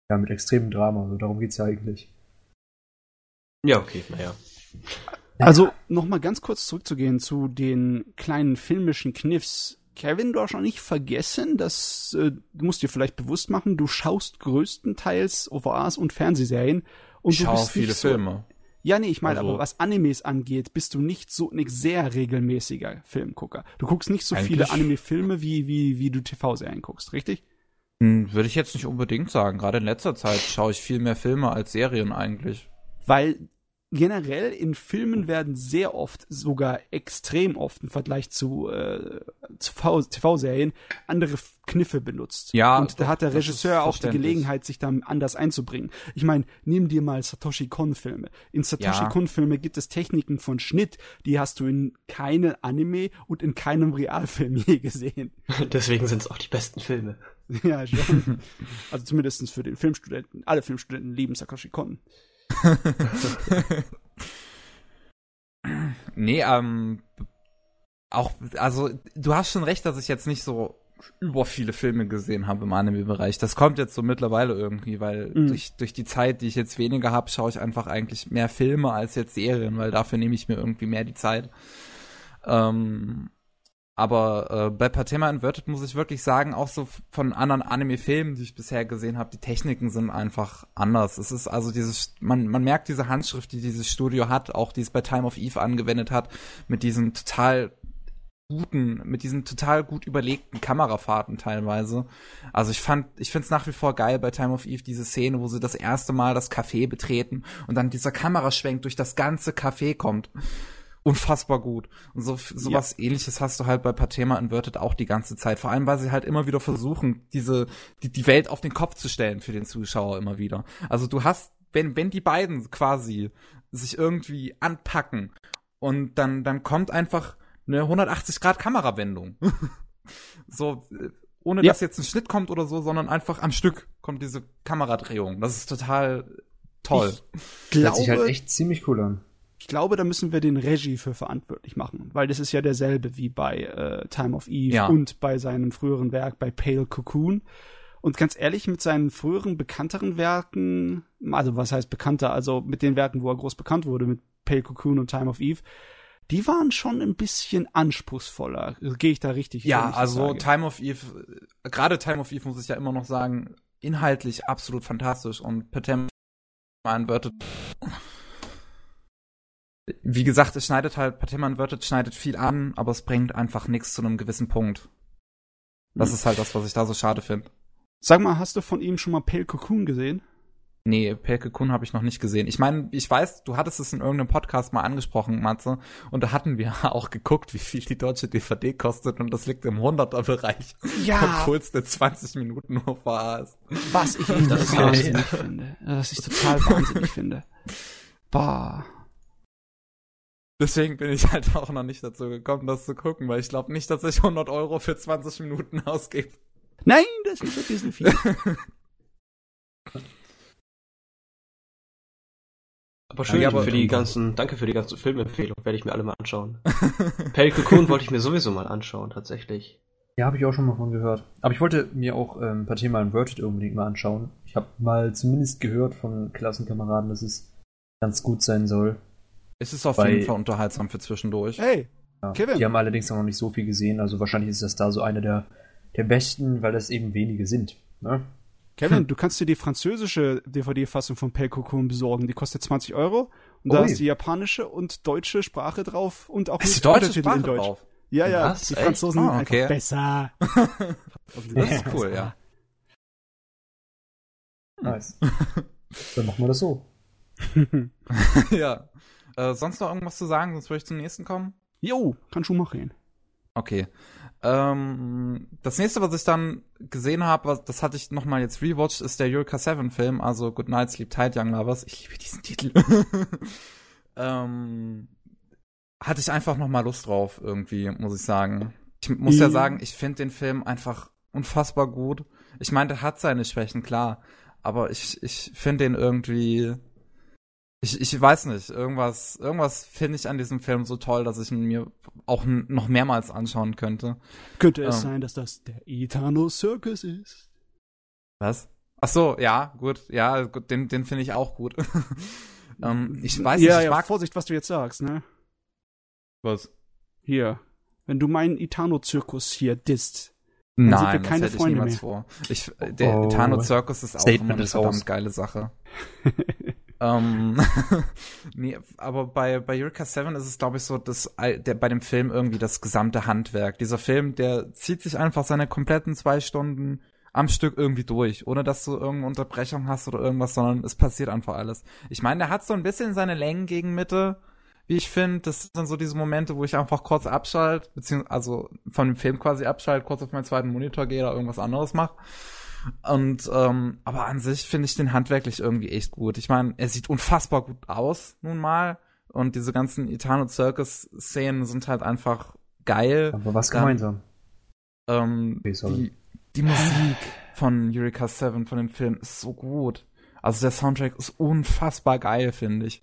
ja, mit extremem Drama. Also darum geht's ja eigentlich. Ja, okay, naja. Also nochmal ganz kurz zurückzugehen zu den kleinen filmischen Kniffs. Kevin, du hast noch nicht vergessen, dass äh, du musst dir vielleicht bewusst machen, du schaust größtenteils OVAs und Fernsehserien und ich du bist viele so, Filme. Ja, nee, ich meine, also, aber was Animes angeht, bist du nicht so ein sehr regelmäßiger Filmgucker. Du guckst nicht so viele Anime-Filme, wie, wie, wie du TV-Serien guckst, richtig? Hm, würde ich jetzt nicht unbedingt sagen. Gerade in letzter Zeit schaue ich viel mehr Filme als Serien eigentlich. Weil generell in Filmen werden sehr oft, sogar extrem oft im Vergleich zu, äh, zu TV-Serien, andere Kniffe benutzt. Ja. Und da hat der Regisseur auch die Gelegenheit, sich da anders einzubringen. Ich meine, nimm dir mal Satoshi Kon-Filme. In Satoshi ja. Kon-Filme gibt es Techniken von Schnitt, die hast du in keinem Anime und in keinem Realfilm je gesehen. [LAUGHS] Deswegen sind es auch die besten Filme. ja, schon. Also zumindest für den Filmstudenten. Alle Filmstudenten lieben Satoshi Kon. [LAUGHS] nee, ähm, auch, also du hast schon recht, dass ich jetzt nicht so über viele Filme gesehen habe im Anime-Bereich. Das kommt jetzt so mittlerweile irgendwie, weil mhm. durch, durch die Zeit, die ich jetzt weniger habe, schaue ich einfach eigentlich mehr Filme als jetzt Serien, weil dafür nehme ich mir irgendwie mehr die Zeit. Ähm, aber äh, bei Patema Inverted muss ich wirklich sagen, auch so von anderen Anime-Filmen, die ich bisher gesehen habe, die Techniken sind einfach anders. Es ist also dieses, man, man merkt diese Handschrift, die dieses Studio hat, auch die es bei Time of Eve angewendet hat, mit diesen total guten, mit diesen total gut überlegten Kamerafahrten teilweise. Also ich fand, ich find's nach wie vor geil bei Time of Eve diese Szene, wo sie das erste Mal das Café betreten und dann dieser Kameraschwenk durch das ganze Café kommt unfassbar gut. Und so sowas ja. ähnliches hast du halt bei Patema Inverted auch die ganze Zeit. Vor allem, weil sie halt immer wieder versuchen, diese, die, die Welt auf den Kopf zu stellen für den Zuschauer immer wieder. Also du hast, wenn, wenn die beiden quasi sich irgendwie anpacken und dann, dann kommt einfach eine 180 Grad Kamerawendung. [LAUGHS] so, ohne ja. dass jetzt ein Schnitt kommt oder so, sondern einfach am Stück kommt diese Kameradrehung. Das ist total toll. Ich glaube, Hört sich halt echt ziemlich cool an. Ich glaube, da müssen wir den Regie für verantwortlich machen, weil das ist ja derselbe wie bei äh, Time of Eve ja. und bei seinem früheren Werk bei Pale Cocoon. Und ganz ehrlich, mit seinen früheren bekannteren Werken, also was heißt bekannter, also mit den Werken, wo er groß bekannt wurde, mit Pale Cocoon und Time of Eve, die waren schon ein bisschen anspruchsvoller. Gehe ich da richtig? Ja, also sage. Time of Eve, gerade Time of Eve muss ich ja immer noch sagen, inhaltlich absolut fantastisch und Patem Inverted wie gesagt, es schneidet halt, Pateman Wörtet schneidet viel an, aber es bringt einfach nichts zu einem gewissen Punkt. Das hm. ist halt das, was ich da so schade finde. Sag mal, hast du von ihm schon mal Pale Cocoon gesehen? Nee, Pale Cocoon habe ich noch nicht gesehen. Ich meine, ich weiß, du hattest es in irgendeinem Podcast mal angesprochen, Matze, und da hatten wir [LAUGHS] auch geguckt, wie viel die deutsche DVD kostet und das liegt im 100er-Bereich. Ja. Obwohl es eine 20 Minuten OVA ist. Was ich nicht das wahnsinnig finde. Was ich total wahnsinnig finde. Bah. Deswegen bin ich [LAUGHS] halt auch noch nicht dazu gekommen, das zu gucken, weil ich glaube nicht, dass ich 100 Euro für 20 Minuten [LAUGHS] ausgebe. Nein, das ist ein bisschen viel. [LAUGHS] aber schön ja, aber für die ganzen, danke für die ganzen Filmempfehlungen, werde ich mir alle mal anschauen. Cocoon wollte ich mir sowieso mal anschauen, tatsächlich. Ja, habe ich auch schon mal von gehört. Aber ich wollte mir auch ähm, ein paar Themen Inverted unbedingt mal anschauen. Ich habe mal zumindest gehört von Klassenkameraden, dass es ganz gut sein soll. Es ist auf Bei, jeden Fall unterhaltsam für zwischendurch. Hey, ja, Kevin. Die haben allerdings noch nicht so viel gesehen, also wahrscheinlich ist das da so einer der, der besten, weil das eben wenige sind. Ne? Kevin, hm. du kannst dir die französische DVD-Fassung von Cocoon besorgen. Die kostet 20 Euro Und da ist die japanische und deutsche Sprache drauf und auch ist die deutsche Sprache in Deutsch. Drauf? Ja, ja, Was? die Franzosen oh, okay. einfach besser. [LAUGHS] das ist cool, ja. Nice. Dann machen wir das so. [LAUGHS] [LAUGHS] ja. Äh, sonst noch irgendwas zu sagen, sonst würde ich zum nächsten kommen? Jo, kann schon machen. Okay. Ähm, das nächste, was ich dann gesehen habe, das hatte ich nochmal jetzt rewatcht, ist der Eureka 7 Film, also Good Night, Sleep Tight, Young Lovers. Ich liebe diesen Titel. [LAUGHS] ähm, hatte ich einfach nochmal Lust drauf, irgendwie, muss ich sagen. Ich muss ja mhm. sagen, ich finde den Film einfach unfassbar gut. Ich meine, der hat seine Schwächen, klar. Aber ich, ich finde den irgendwie ich, ich weiß nicht, irgendwas, irgendwas finde ich an diesem Film so toll, dass ich ihn mir auch noch mehrmals anschauen könnte. Könnte es ähm, sein, dass das der Etano Circus ist? Was? Ach so, ja, gut, ja, gut, den, den finde ich auch gut. [LAUGHS] ähm, ich weiß ja, nicht, ich ja, mag Vorsicht, was du jetzt sagst, ne? Was? Hier, wenn du meinen Etano-Zirkus hier disst, dann Nein, sind wir keine das Freunde ich mehr. vor. Ich, der oh, Etano Circus ist auch Statement immer eine verdammt geile Sache. [LAUGHS] ähm, [LAUGHS] nee, aber bei, bei Eureka 7 ist es, glaube ich, so, dass der, bei dem Film irgendwie das gesamte Handwerk. Dieser Film, der zieht sich einfach seine kompletten zwei Stunden am Stück irgendwie durch, ohne dass du irgendeine Unterbrechung hast oder irgendwas, sondern es passiert einfach alles. Ich meine, der hat so ein bisschen seine Längen gegen Mitte, wie ich finde. Das sind so diese Momente, wo ich einfach kurz abschalte, beziehungsweise also von dem Film quasi abschalte, kurz auf meinen zweiten Monitor gehe oder irgendwas anderes mache. Und ähm, aber an sich finde ich den handwerklich irgendwie echt gut. Ich meine, er sieht unfassbar gut aus nun mal und diese ganzen Etano Circus Szenen sind halt einfach geil. Aber was gemeinsam? Ähm, die, die Musik von Eureka 7 von dem Film ist so gut. Also der Soundtrack ist unfassbar geil, finde ich.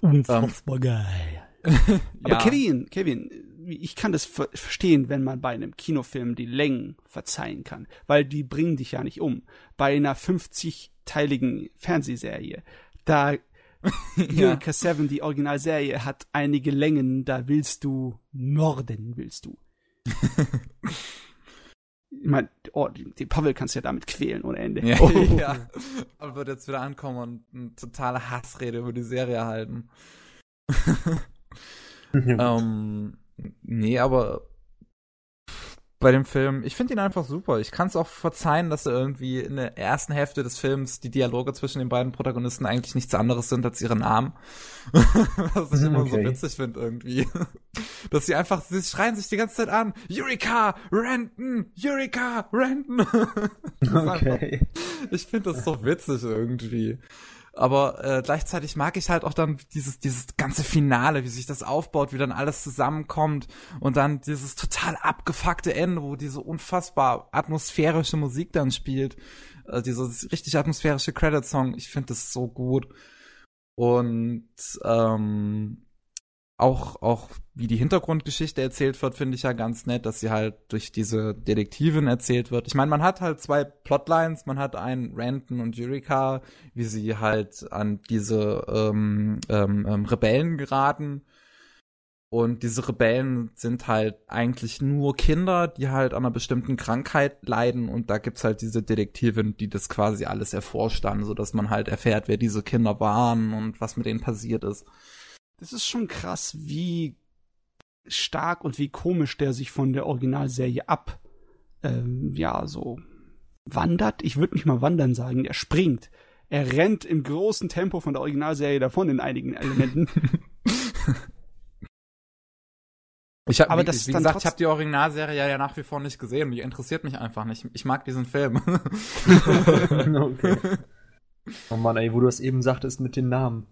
Unfassbar ähm, geil. [LAUGHS] Aber ja. Kevin, Kevin, ich kann das ver verstehen, wenn man bei einem Kinofilm die Längen verzeihen kann, weil die bringen dich ja nicht um. Bei einer 50-teiligen Fernsehserie, da [LAUGHS] ja. Eureka 7, die Originalserie, hat einige Längen, da willst du morden, willst du. [LAUGHS] ich meine, oh, die, die Pavel kannst du ja damit quälen ohne Ende. Ja, oh. [LAUGHS] ja. Aber wird jetzt wieder ankommen und eine totale Hassrede über die Serie halten. ähm, Nee, aber bei dem Film, ich finde ihn einfach super. Ich kann es auch verzeihen, dass er irgendwie in der ersten Hälfte des Films die Dialoge zwischen den beiden Protagonisten eigentlich nichts anderes sind als ihre Namen. [LAUGHS] Was ich immer okay. so witzig finde irgendwie. [LAUGHS] Dass sie einfach, sie schreien sich die ganze Zeit an. Eureka! Renton! Eureka! Renton! [LAUGHS] okay. Einfach, ich finde das so witzig irgendwie. Aber äh, gleichzeitig mag ich halt auch dann dieses, dieses ganze Finale, wie sich das aufbaut, wie dann alles zusammenkommt und dann dieses total abgefuckte Ende, wo diese unfassbar atmosphärische Musik dann spielt. Äh, dieses richtig atmosphärische Credit-Song. Ich finde das so gut. Und ähm, auch, auch wie die Hintergrundgeschichte erzählt wird, finde ich ja ganz nett, dass sie halt durch diese Detektivin erzählt wird. Ich meine, man hat halt zwei Plotlines, man hat einen Renton und Eureka, wie sie halt an diese ähm, ähm, ähm, Rebellen geraten. Und diese Rebellen sind halt eigentlich nur Kinder, die halt an einer bestimmten Krankheit leiden. Und da gibt's halt diese Detektivin, die das quasi alles erforscht dann, sodass man halt erfährt, wer diese Kinder waren und was mit denen passiert ist das ist schon krass, wie stark und wie komisch der sich von der Originalserie ab, ähm, ja, so wandert. Ich würde nicht mal wandern sagen, er springt. Er rennt im großen Tempo von der Originalserie davon in einigen Elementen. [LAUGHS] Ich hab, Aber wie, das wie gesagt, ich habe die Originalserie ja nach wie vor nicht gesehen. Die interessiert mich einfach nicht. Ich mag diesen Film. [LAUGHS] okay. [LAUGHS] Oh Mann, ey, wo du das eben sagtest mit den Namen.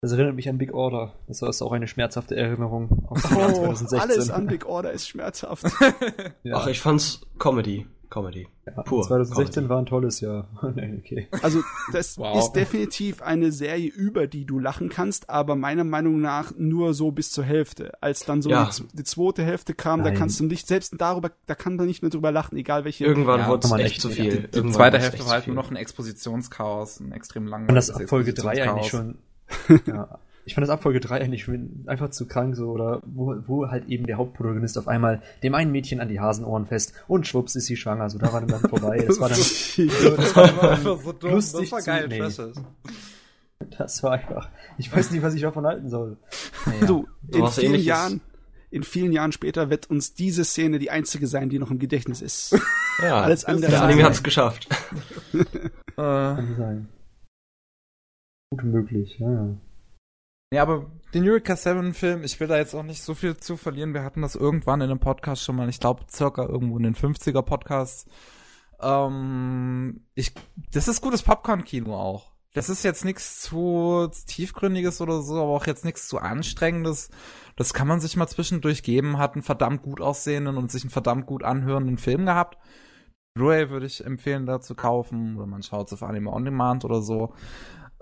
Das erinnert mich an Big Order. Das ist auch eine schmerzhafte Erinnerung aus dem Jahr 2016. Alles an Big Order ist schmerzhaft. [LAUGHS] ja. Ach, ich fand's Comedy. Comedy. Ja, Pur 2016 Comedy. war ein tolles Jahr. [LAUGHS] okay. Also, das wow. ist definitiv eine Serie, über die du lachen kannst, aber meiner Meinung nach nur so bis zur Hälfte. Als dann so ja. die, die, zweite Hälfte kam, Nein. da kannst du nicht, selbst darüber, da kann man nicht mehr drüber lachen, egal welche. Irgendwann ja, wurde es echt zu viel. Die, die zweite Hälfte war halt nur noch ein Expositionschaos, ein extrem langweiliges Und das Folge 3 eigentlich schon ja. [LAUGHS] Ich fand das ab Folge 3 eigentlich einfach zu krank, so, oder wo, wo halt eben der Hauptprotagonist auf einmal dem einen Mädchen an die Hasenohren fest und schwupps ist sie schwanger, so, da war dann, dann vorbei. [LAUGHS] Das war dann, [LAUGHS] so, das war einfach so dumm, lustig das war geil, zu, nee. Das war einfach. Ich weiß nicht, was ich davon halten soll. Naja. Du, in vielen ähnliches. Jahren, in vielen Jahren später wird uns diese Szene die einzige sein, die noch im Gedächtnis ist. Ja, alles andere. Der Anime hat's geschafft. Kann sein. Gut möglich, ja. Ja, aber den Eureka 7 Film, ich will da jetzt auch nicht so viel zu verlieren. Wir hatten das irgendwann in einem Podcast schon mal, ich glaube circa irgendwo in den 50er Podcasts. Ähm, ich, das ist gutes Popcorn-Kino auch. Das ist jetzt nichts zu tiefgründiges oder so, aber auch jetzt nichts zu anstrengendes. Das kann man sich mal zwischendurch geben. Hat einen verdammt gut aussehenden und sich einen verdammt gut anhörenden Film gehabt. Blu-ray würde ich empfehlen, da zu kaufen. Oder man schaut es auf Anime On Demand oder so.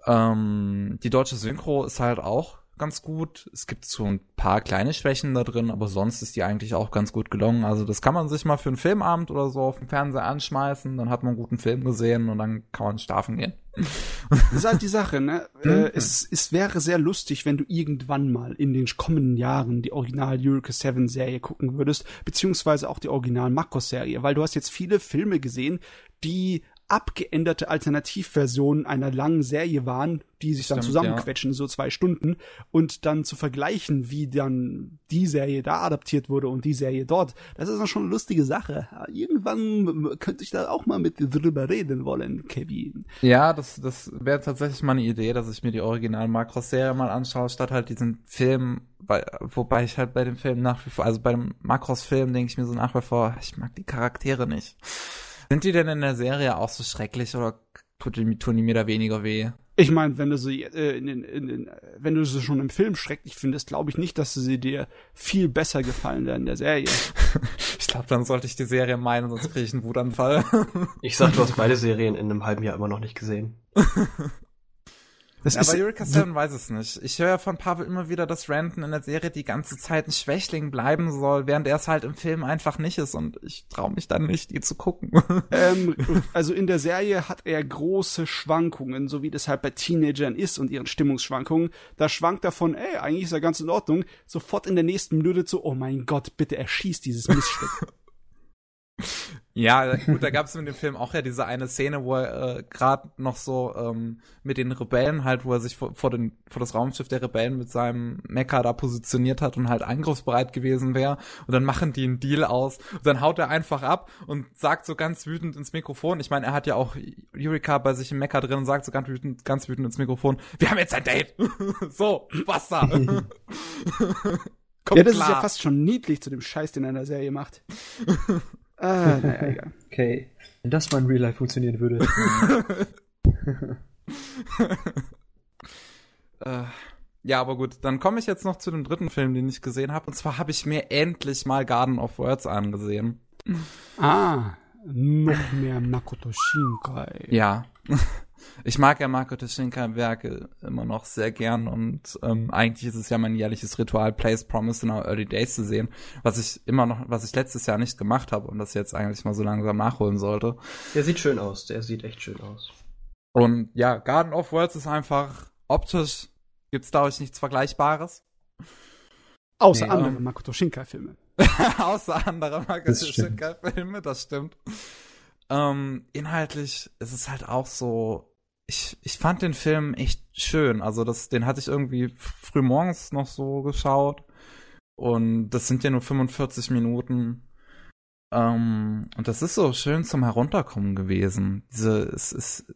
Ähm, die deutsche Synchro ist halt auch ganz gut. Es gibt so ein paar kleine Schwächen da drin, aber sonst ist die eigentlich auch ganz gut gelungen. Also das kann man sich mal für einen Filmabend oder so auf dem Fernseher anschmeißen, dann hat man einen guten Film gesehen und dann kann man schlafen gehen. [LAUGHS] Das ist halt die Sache, ne? [LAUGHS] äh, mhm. es, es wäre sehr lustig, wenn du irgendwann mal in den kommenden Jahren die Original Eureka 7 Serie gucken würdest, beziehungsweise auch die Original Makros Serie, weil du hast jetzt viele Filme gesehen, die abgeänderte Alternativversionen einer langen Serie waren, die sich dann Stimmt, zusammenquetschen, ja. so zwei Stunden, und dann zu vergleichen, wie dann die Serie da adaptiert wurde und die Serie dort, das ist dann schon eine lustige Sache. Irgendwann könnte ich da auch mal mit dir drüber reden wollen, Kevin. Ja, das, das wäre tatsächlich mal eine Idee, dass ich mir die original Makros-Serie mal anschaue, statt halt diesen Film, weil, wobei ich halt bei dem Film nach wie vor, also bei dem Makros-Film denke ich mir so nach wie vor, ich mag die Charaktere nicht. Sind die denn in der Serie auch so schrecklich oder tun die mir da weniger weh? Ich meine, wenn du sie äh, in, in, in, wenn du sie schon im Film schrecklich findest, glaube ich nicht, dass sie dir viel besser gefallen werden in der Serie. [LAUGHS] ich glaube, dann sollte ich die Serie meinen, sonst kriege ich einen Wutanfall. ich sag, du hast beide Serien in einem halben Jahr immer noch nicht gesehen. [LAUGHS] Das ja, ist, bei Eureka 7 weiß es nicht. Ich höre ja von Pavel immer wieder, dass Randon in der Serie die ganze Zeit ein Schwächling bleiben soll, während er es halt im Film einfach nicht ist und ich traue mich dann nicht, die zu gucken. [LAUGHS] Ähm, also in der Serie hat er große Schwankungen, so wie das halt bei Teenagern ist und ihren Stimmungsschwankungen. Da schwankt er von, ey, eigentlich ist er ganz in Ordnung, sofort in der nächsten Minute zu, oh mein Gott, bitte erschießt dieses Miststück. [LAUGHS] Ja, gut, da gab es in dem Film auch ja diese eine Szene, wo er äh, gerade noch so ähm, mit den Rebellen halt, wo er sich vor, vor, den, vor das Raumschiff der Rebellen mit seinem Mecha da positioniert hat und halt angriffsbereit gewesen wäre. Und dann machen die einen Deal aus. Und dann haut er einfach ab und sagt so ganz wütend ins Mikrofon. Ich meine, er hat ja auch Eureka bei sich im Mecha drin und sagt so ganz wütend, ganz wütend ins Mikrofon, wir haben jetzt ein Date. [LAUGHS] so, basta. [LAUGHS] ja, das klar. ist ja fast schon niedlich zu dem Scheiß, den er in der Serie macht. [LAUGHS] Ah, naja, egal. [LAUGHS] Okay. Wenn das mal in Real Life funktionieren würde. [LAUGHS] äh, ja, aber gut, dann komme ich jetzt noch zu dem dritten Film, den ich gesehen habe. Und zwar habe ich mir endlich mal Garden of Words angesehen. Ah, noch mehr Makoto Shinkai. Ja. Ich mag ja Makoto Shinkai-Werke immer noch sehr gern und ähm, eigentlich ist es ja mein jährliches Ritual, Place Promise in Our Early Days zu sehen, was ich immer noch, was ich letztes Jahr nicht gemacht habe und das jetzt eigentlich mal so langsam nachholen sollte. Der sieht schön aus, der sieht echt schön aus. Und ja, Garden of Worlds ist einfach optisch, gibt's da euch nichts Vergleichbares. Außer nee, andere ähm, Makoto Shinkai-Filme. [LAUGHS] Außer andere Makoto Shinkai-Filme, das stimmt. Ähm, inhaltlich ist es halt auch so, ich, ich fand den Film echt schön. Also das, den hatte ich irgendwie früh morgens noch so geschaut. Und das sind ja nur 45 Minuten. Ähm, und das ist so schön zum Herunterkommen gewesen. Diese, es ist,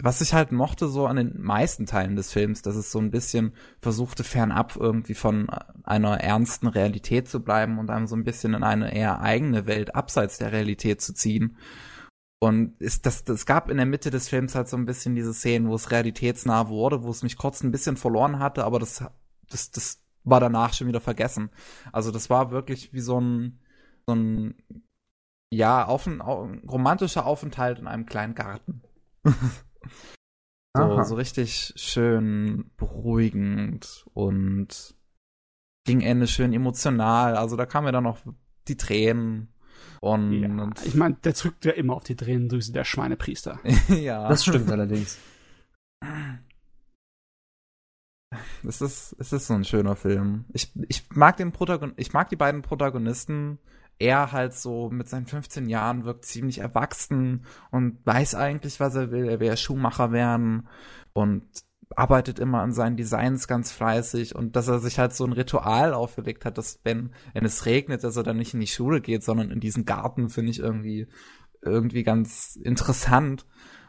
was ich halt mochte so an den meisten Teilen des Films, dass es so ein bisschen versuchte fernab irgendwie von einer ernsten Realität zu bleiben und einem so ein bisschen in eine eher eigene Welt abseits der Realität zu ziehen. Und ist das, das gab in der Mitte des Films halt so ein bisschen diese Szenen, wo es realitätsnah wurde, wo es mich kurz ein bisschen verloren hatte, aber das, das, das war danach schon wieder vergessen. Also das war wirklich wie so ein, so ein, ja, auf ein, romantischer Aufenthalt in einem kleinen Garten. [LAUGHS] so, so richtig schön beruhigend und gegen Ende schön emotional. Also da kamen mir dann noch die Tränen und, ja, ich meine, der drückt ja immer auf die Tränendrüse, der Schweinepriester. [LAUGHS] ja. Das stimmt allerdings. Es ist, es ist so ein schöner Film. Ich, ich mag den Protagon ich mag die beiden Protagonisten. Er halt so mit seinen 15 Jahren wirkt ziemlich erwachsen und weiß eigentlich, was er will. Er will Schuhmacher werden und arbeitet immer an seinen Designs ganz fleißig und dass er sich halt so ein Ritual aufgelegt hat, dass wenn, wenn es regnet, dass er dann nicht in die Schule geht, sondern in diesen Garten, finde ich irgendwie, irgendwie ganz interessant.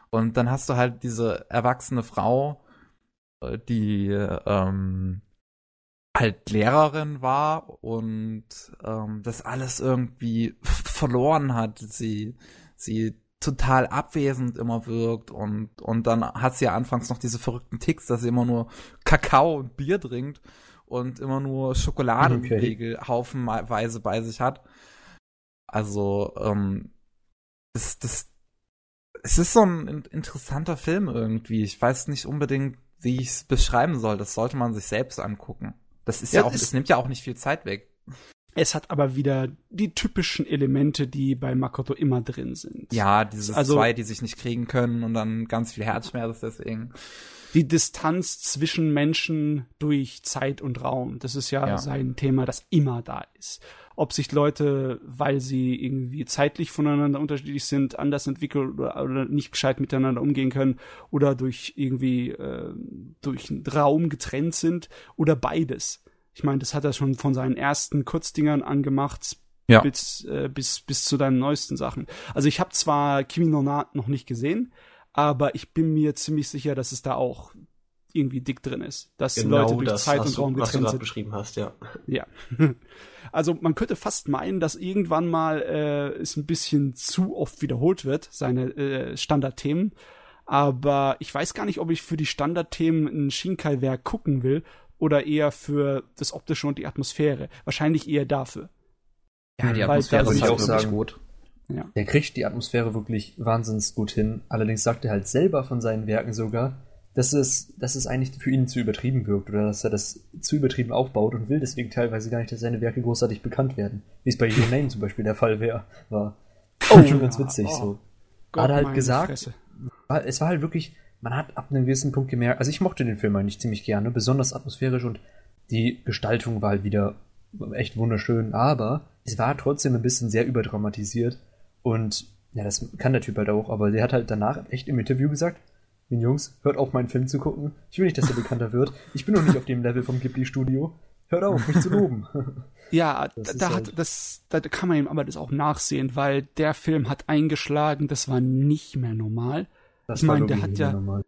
Und dann hast du halt diese erwachsene Frau, äh, die ähm, halt Lehrerin war und ähm, das alles irgendwie verloren hat. Sie, sie total abwesend immer wirkt und, und dann hat sie ja anfangs noch diese verrückten Ticks, dass sie immer nur Kakao und Bier trinkt und immer nur Schokoladenriegel okay. haufenweise bei sich hat. Also, ähm, das, das, es ist so ein interessanter Film irgendwie. Ich weiß nicht unbedingt, wie ich es beschreiben soll. Das sollte man sich selbst angucken. Das ist ja, ja auch, es nimmt ja auch nicht viel Zeit weg. Es hat aber wieder die typischen Elemente, die bei Makoto immer drin sind. Ja, diese also, zwei, die sich nicht kriegen können und dann ganz viel Herzschmerz deswegen. Die Distanz zwischen Menschen durch Zeit und Raum, das ist ja, ja, sein Thema, das immer da ist. Ob sich Leute, weil sie irgendwie zeitlich voneinander unterschiedlich sind, anders entwickeln oder, oder nicht gescheit miteinander umgehen können oder durch irgendwie äh, durch einen Raum getrennt sind oder beides ich meine, das hat er schon von seinen ersten Kurzdingern angemacht ja. bis, äh, bis, bis zu deinen neuesten Sachen. Also ich habe zwar Kimi no Na noch nicht gesehen, aber ich bin mir ziemlich sicher, dass es da auch irgendwie dick drin ist, dass genau Leute durch Zeit und Raum getrennt sind. beschrieben hast, ja. Ja. [LAUGHS] Also man könnte fast meinen, dass irgendwann mal äh, es ein bisschen zu oft wiederholt wird, seine äh, Standardthemen. Aber ich weiß gar nicht, ob ich für die Standardthemen ein Shinkai-Werk gucken will, oder eher für das Optische und die Atmosphäre? Wahrscheinlich eher dafür. Ja, die Atmosphäre ist halt auch wirklich gut. Ja. Der kriegt die Atmosphäre wirklich wahnsinnig gut hin. Allerdings sagt er halt selber von seinen Werken sogar, dass es, dass es eigentlich für ihn zu übertrieben wirkt oder dass er das zu übertrieben aufbaut und will deswegen teilweise gar nicht, dass seine Werke großartig bekannt werden. Wie es bei Your Name zum Beispiel der Fall wär, war. Oh, schon ganz witzig oh, so. Gott, hat er halt gesagt, war, es war halt wirklich, man hat ab einem gewissen Punkt gemerkt, also ich mochte den Film eigentlich ziemlich gerne, besonders atmosphärisch und die Gestaltung war halt wieder echt wunderschön, aber es war trotzdem ein bisschen sehr überdramatisiert und ja, das kann der Typ halt auch, aber der hat halt danach echt im Interview gesagt, mein Jungs, hört auf, meinen Film zu gucken. Ich will nicht, dass er bekannter wird. Ich bin noch nicht auf dem Level vom Ghibli-Studio. Hört auf, mich zu loben. [LAUGHS] Ja, das da, halt hat, das, da kann man ihm aber das auch nachsehen, weil der Film hat eingeschlagen, das war nicht mehr normal. Das ich meine, der hat ja. Normal.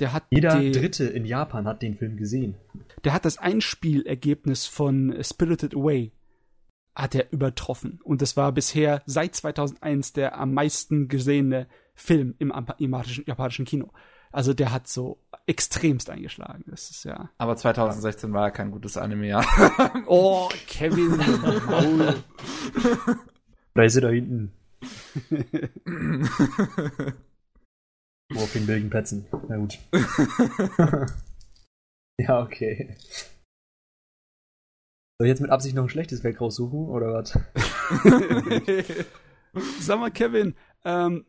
Der hat Jeder die, Dritte in Japan hat den Film gesehen. Der hat das Einspielergebnis von Spirited Away hat er übertroffen. Und das war bisher seit 2001 der am meisten gesehene Film im japanischen, japanischen Kino. Also der hat so extremst eingeschlagen. Das ist ja. Aber 2016 war ja kein gutes Anime-Jahr. [LAUGHS] oh, Kevin. da ist er da hinten. [LAUGHS] Auf den billigen Plätzen. Na gut. [LAUGHS] ja, okay. Soll ich jetzt mit Absicht noch ein schlechtes Werk raussuchen, oder was? [LAUGHS] Sag mal, Kevin, ähm,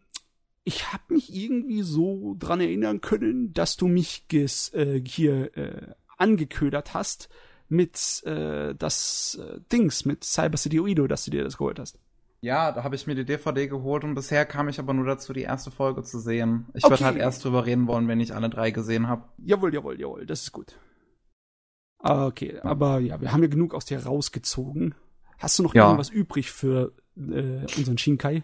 ich habe mich irgendwie so dran erinnern können, dass du mich ges, äh, hier äh, angeködert hast mit äh, das äh, Dings, mit Cyber City Oido, dass du dir das geholt hast. Ja, da habe ich mir die DVD geholt und bisher kam ich aber nur dazu, die erste Folge zu sehen. Ich okay. würde halt erst drüber reden wollen, wenn ich alle drei gesehen habe. Jawohl, jawohl, jawohl, das ist gut. Ah, okay, aber ja, wir haben ja genug aus dir rausgezogen. Hast du noch ja. irgendwas übrig für äh, unseren Shinkai?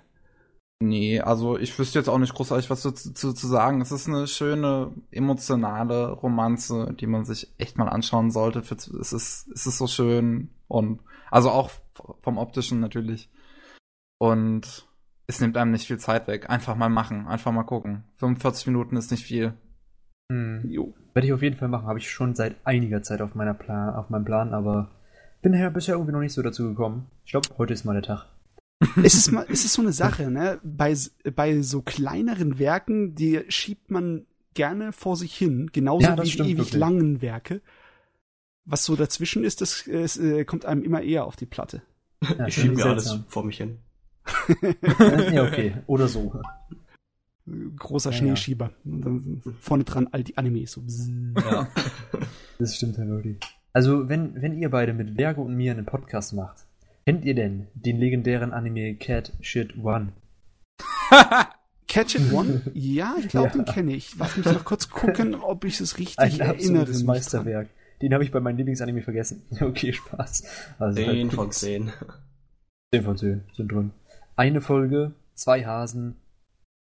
Nee, also ich wüsste jetzt auch nicht großartig was zu, zu, zu sagen. Es ist eine schöne, emotionale Romanze, die man sich echt mal anschauen sollte. Es ist, es ist so schön und also auch vom optischen natürlich. Und es nimmt einem nicht viel Zeit weg. Einfach mal machen, einfach mal gucken. 45 Minuten ist nicht viel. Hm. Jo. Werde ich auf jeden Fall machen. Habe ich schon seit einiger Zeit auf, meiner Plan, auf meinem Plan, aber bin ja bisher irgendwie noch nicht so dazu gekommen. Ich glaube, heute ist mal der Tag. [LAUGHS] es, ist mal, es ist so eine Sache, ne? Bei, bei so kleineren Werken, die schiebt man gerne vor sich hin, genauso ja, wie die ewig wirklich. langen Werke. Was so dazwischen ist, das, das äh, kommt einem immer eher auf die Platte. Ja, ich schiebe mir alles vor mich hin. Ja, okay. Oder so. Großer ja, Schneeschieber. Und dann vorne dran all die Animes. So. Ja. Das stimmt ja wirklich. Also, wenn, wenn ihr beide mit Vergo und mir einen Podcast macht, kennt ihr denn den legendären Anime Cat Shit One? [LAUGHS] Catch It One? Ja, ich glaube, ja. den kenne ich. Lass mich noch kurz gucken, ob ich es richtig Ein erinnere. Das Meisterwerk. Den habe ich bei meinem Lieblingsanime vergessen. [LAUGHS] Okay, Spaß. Also 10 halt von 10. 10 von 10 sind drin. Eine Folge, zwei Hasen,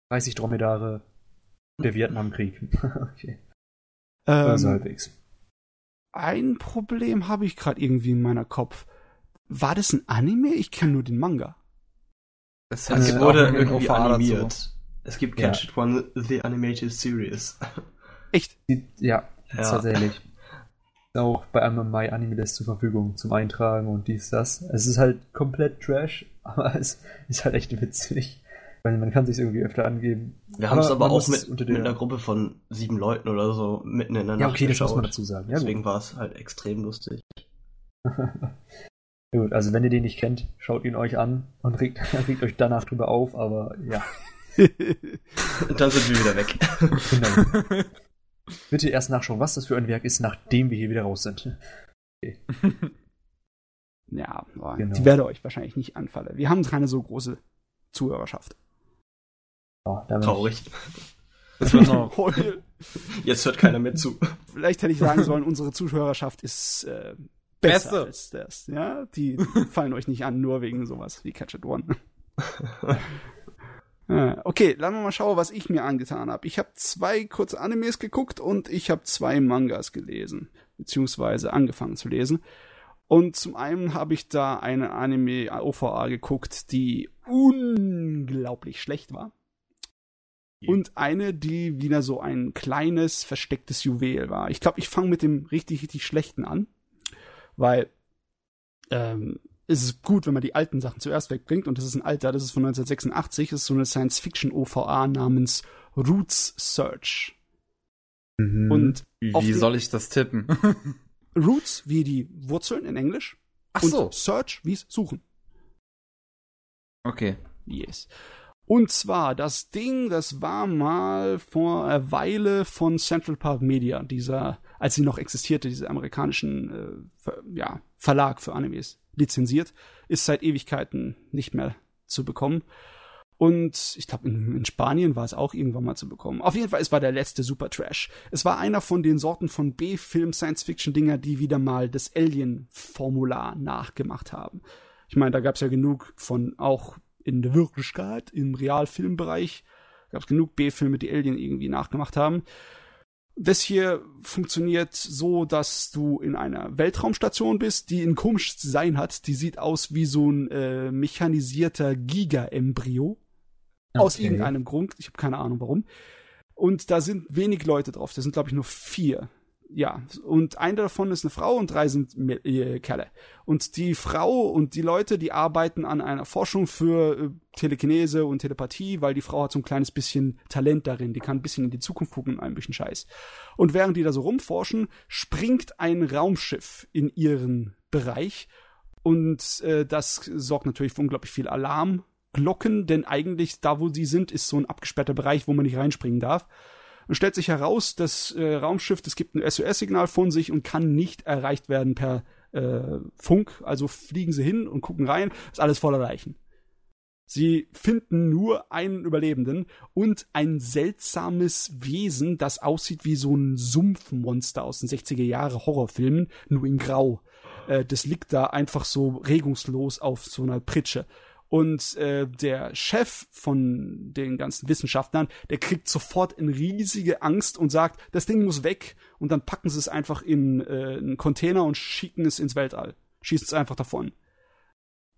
30 Dromedare, der Vietnamkrieg. [LAUGHS] okay. Ähm, also halbwegs. Ein Problem habe ich gerade irgendwie in meiner Kopf. War das ein Anime? Ich kenne nur den Manga. Es also wurde irgendwie animiert. So. Es gibt Catch ja. It One The Animated Series. [LAUGHS] Echt? Ja, ja. tatsächlich. Auch bei einem My Anime List zur Verfügung zum Eintragen und dies, das. Es ist halt komplett Trash, [LAUGHS] aber es ist halt echt witzig. Weil man kann sich irgendwie öfter angeben. Wir haben es aber, auch mit, mit einer Gruppe von sieben Leuten oder so mitten in der Nacht Ja, okay, das muss man dazu sagen. Ja, Deswegen war es halt extrem lustig. [LAUGHS] gut, also wenn ihr den nicht kennt, schaut ihn euch an und regt, [LAUGHS] regt euch danach drüber auf, aber ja. dann sind wir wieder weg. Genau. Bitte erst nachschauen, was das für ein Werk ist, nachdem wir hier wieder raus sind. Okay. [LAUGHS] Ja, genau. die werde euch wahrscheinlich nicht anfallen. Wir haben keine so große Zuhörerschaft. Oh, Traurig. Das wird noch. Jetzt hört keiner mehr zu. Vielleicht hätte ich sagen sollen, unsere Zuhörerschaft ist äh, besser Beste. als das. Ja, die fallen euch nicht an, nur wegen sowas wie Catch It One. [LAUGHS] okay, lassen wir mal schauen, was ich mir angetan habe. Ich habe zwei kurze Animes geguckt und ich habe zwei Mangas gelesen, beziehungsweise angefangen zu lesen. Und zum einen habe ich da eine Anime-OVA geguckt, die unglaublich schlecht war. Und eine, die wieder so ein kleines, verstecktes Juwel war. Ich glaube, ich fange mit dem richtig, richtig schlechten an. Weil ähm, es ist gut, wenn man die alten Sachen zuerst wegbringt. Und das ist ein alter, das ist von 1986. Das ist so eine Science-Fiction-OVA namens Roots Search. Mhm. Und wie soll ich das tippen? [LAUGHS] Roots wie die Wurzeln in Englisch. Ach so. Und Search wie es Suchen. Okay. Yes. Und zwar, das Ding, das war mal vor einer Weile von Central Park Media, dieser, als sie noch existierte, dieser amerikanischen äh, ja, Verlag für Animes, lizenziert, ist seit Ewigkeiten nicht mehr zu bekommen. Und ich glaube, in, in, Spanien war es auch irgendwann mal zu bekommen. Auf jeden Fall, es war der letzte Super Trash. Es war einer von den Sorten von B-Film Science-Fiction-Dinger, die wieder mal das Alien-Formular nachgemacht haben. Ich meine, da gab es ja genug von auch in der Wirklichkeit, im Realfilmbereich, gab es genug B-Filme, die Alien irgendwie nachgemacht haben. Das hier funktioniert so, dass du in einer Weltraumstation bist, die ein komisches Design hat. Die sieht aus wie so ein äh, mechanisierter Giga-Embryo. Okay. Aus irgendeinem Grund. Ich habe keine Ahnung warum. Und da sind wenig Leute drauf. Das sind, glaube ich, nur vier. Ja, und einer davon ist eine Frau und drei sind äh, Kerle. Und die Frau und die Leute, die arbeiten an einer Forschung für äh, Telekinese und Telepathie, weil die Frau hat so ein kleines bisschen Talent darin. Die kann ein bisschen in die Zukunft gucken und ein bisschen Scheiß. Und während die da so rumforschen, springt ein Raumschiff in ihren Bereich. Und äh, das sorgt natürlich für unglaublich viel Alarm Glocken, denn eigentlich da, wo sie sind, ist so ein abgesperrter Bereich, wo man nicht reinspringen darf. Und stellt sich heraus, das äh, Raumschiff, das gibt ein SOS-Signal von sich und kann nicht erreicht werden per äh, Funk. Also fliegen sie hin und gucken rein, ist alles voller Leichen. Sie finden nur einen Überlebenden und ein seltsames Wesen, das aussieht wie so ein Sumpfmonster aus den 60er Jahre Horrorfilmen, nur in Grau. Äh, das liegt da einfach so regungslos auf so einer Pritsche. Und äh, der Chef von den ganzen Wissenschaftlern, der kriegt sofort eine riesige Angst und sagt, das Ding muss weg. Und dann packen sie es einfach in äh, einen Container und schicken es ins Weltall. Schießen es einfach davon.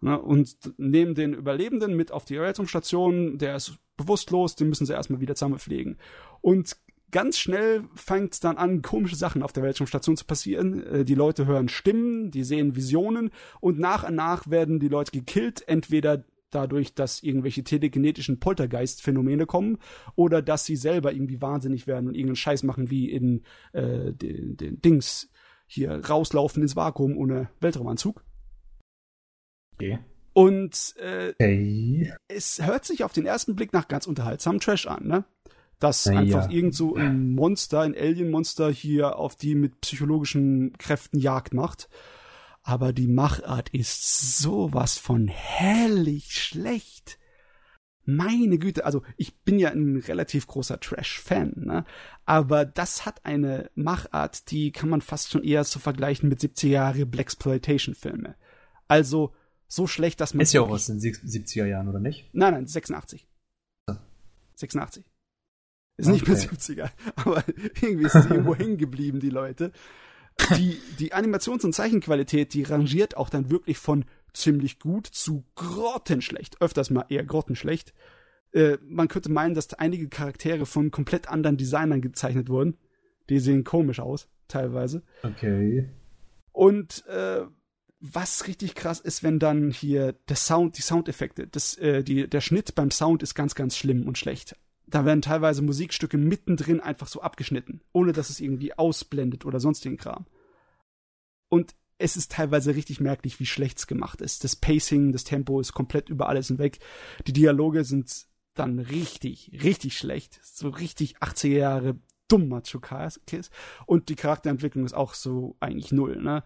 Ne? Und nehmen den Überlebenden mit auf die Rettungsstation. Der ist bewusstlos, den müssen sie erstmal wieder zusammenpflegen. Und ganz schnell fängt es dann an, komische Sachen auf der Weltraumstation zu passieren. Äh, die Leute hören Stimmen, die sehen Visionen und nach und nach werden die Leute gekillt, entweder dadurch, dass irgendwelche telekinetischen Poltergeist-Phänomene kommen oder dass sie selber irgendwie wahnsinnig werden und irgendeinen Scheiß machen, wie in äh, den, den Dings hier rauslaufen ins Vakuum ohne Weltraumanzug. Okay. Und äh, okay. es hört sich auf den ersten Blick nach ganz unterhaltsamem Trash an, ne? Dass Na, einfach ja. irgend so ein Monster, ein Alien-Monster hier auf die mit psychologischen Kräften Jagd macht. Aber die Machart ist sowas von herrlich schlecht. meine Güte, also ich bin ja ein relativ großer Trash-Fan, ne? aber das hat eine Machart, die kann man fast schon eher so vergleichen mit 70er Jahre Blaxploitation-Filme. Also so schlecht, dass man. Ist ja auch aus den 70er Jahren, oder nicht? Nein, nein, 86. 86. Ist okay. nicht mehr 70er, aber irgendwie ist es irgendwo [LAUGHS] hängen geblieben, die Leute. Die, die Animations- und Zeichenqualität, die rangiert auch dann wirklich von ziemlich gut zu grottenschlecht. Öfters mal eher grottenschlecht. Äh, man könnte meinen, dass einige Charaktere von komplett anderen Designern gezeichnet wurden. Die sehen komisch aus, teilweise. Okay. Und äh, was richtig krass ist, wenn dann hier der Sound, die Soundeffekte, das, äh, die, der Schnitt beim Sound ist ganz, ganz schlimm und schlecht. Da werden teilweise Musikstücke mittendrin einfach so abgeschnitten, ohne dass es irgendwie ausblendet oder sonstigen Kram. Und es ist teilweise richtig merklich, wie schlecht es gemacht ist. Das Pacing, das Tempo ist komplett über alles hinweg. Die Dialoge sind dann richtig, richtig schlecht. So richtig 80er Jahre dummer Chukais. Und die Charakterentwicklung ist auch so eigentlich null, ne?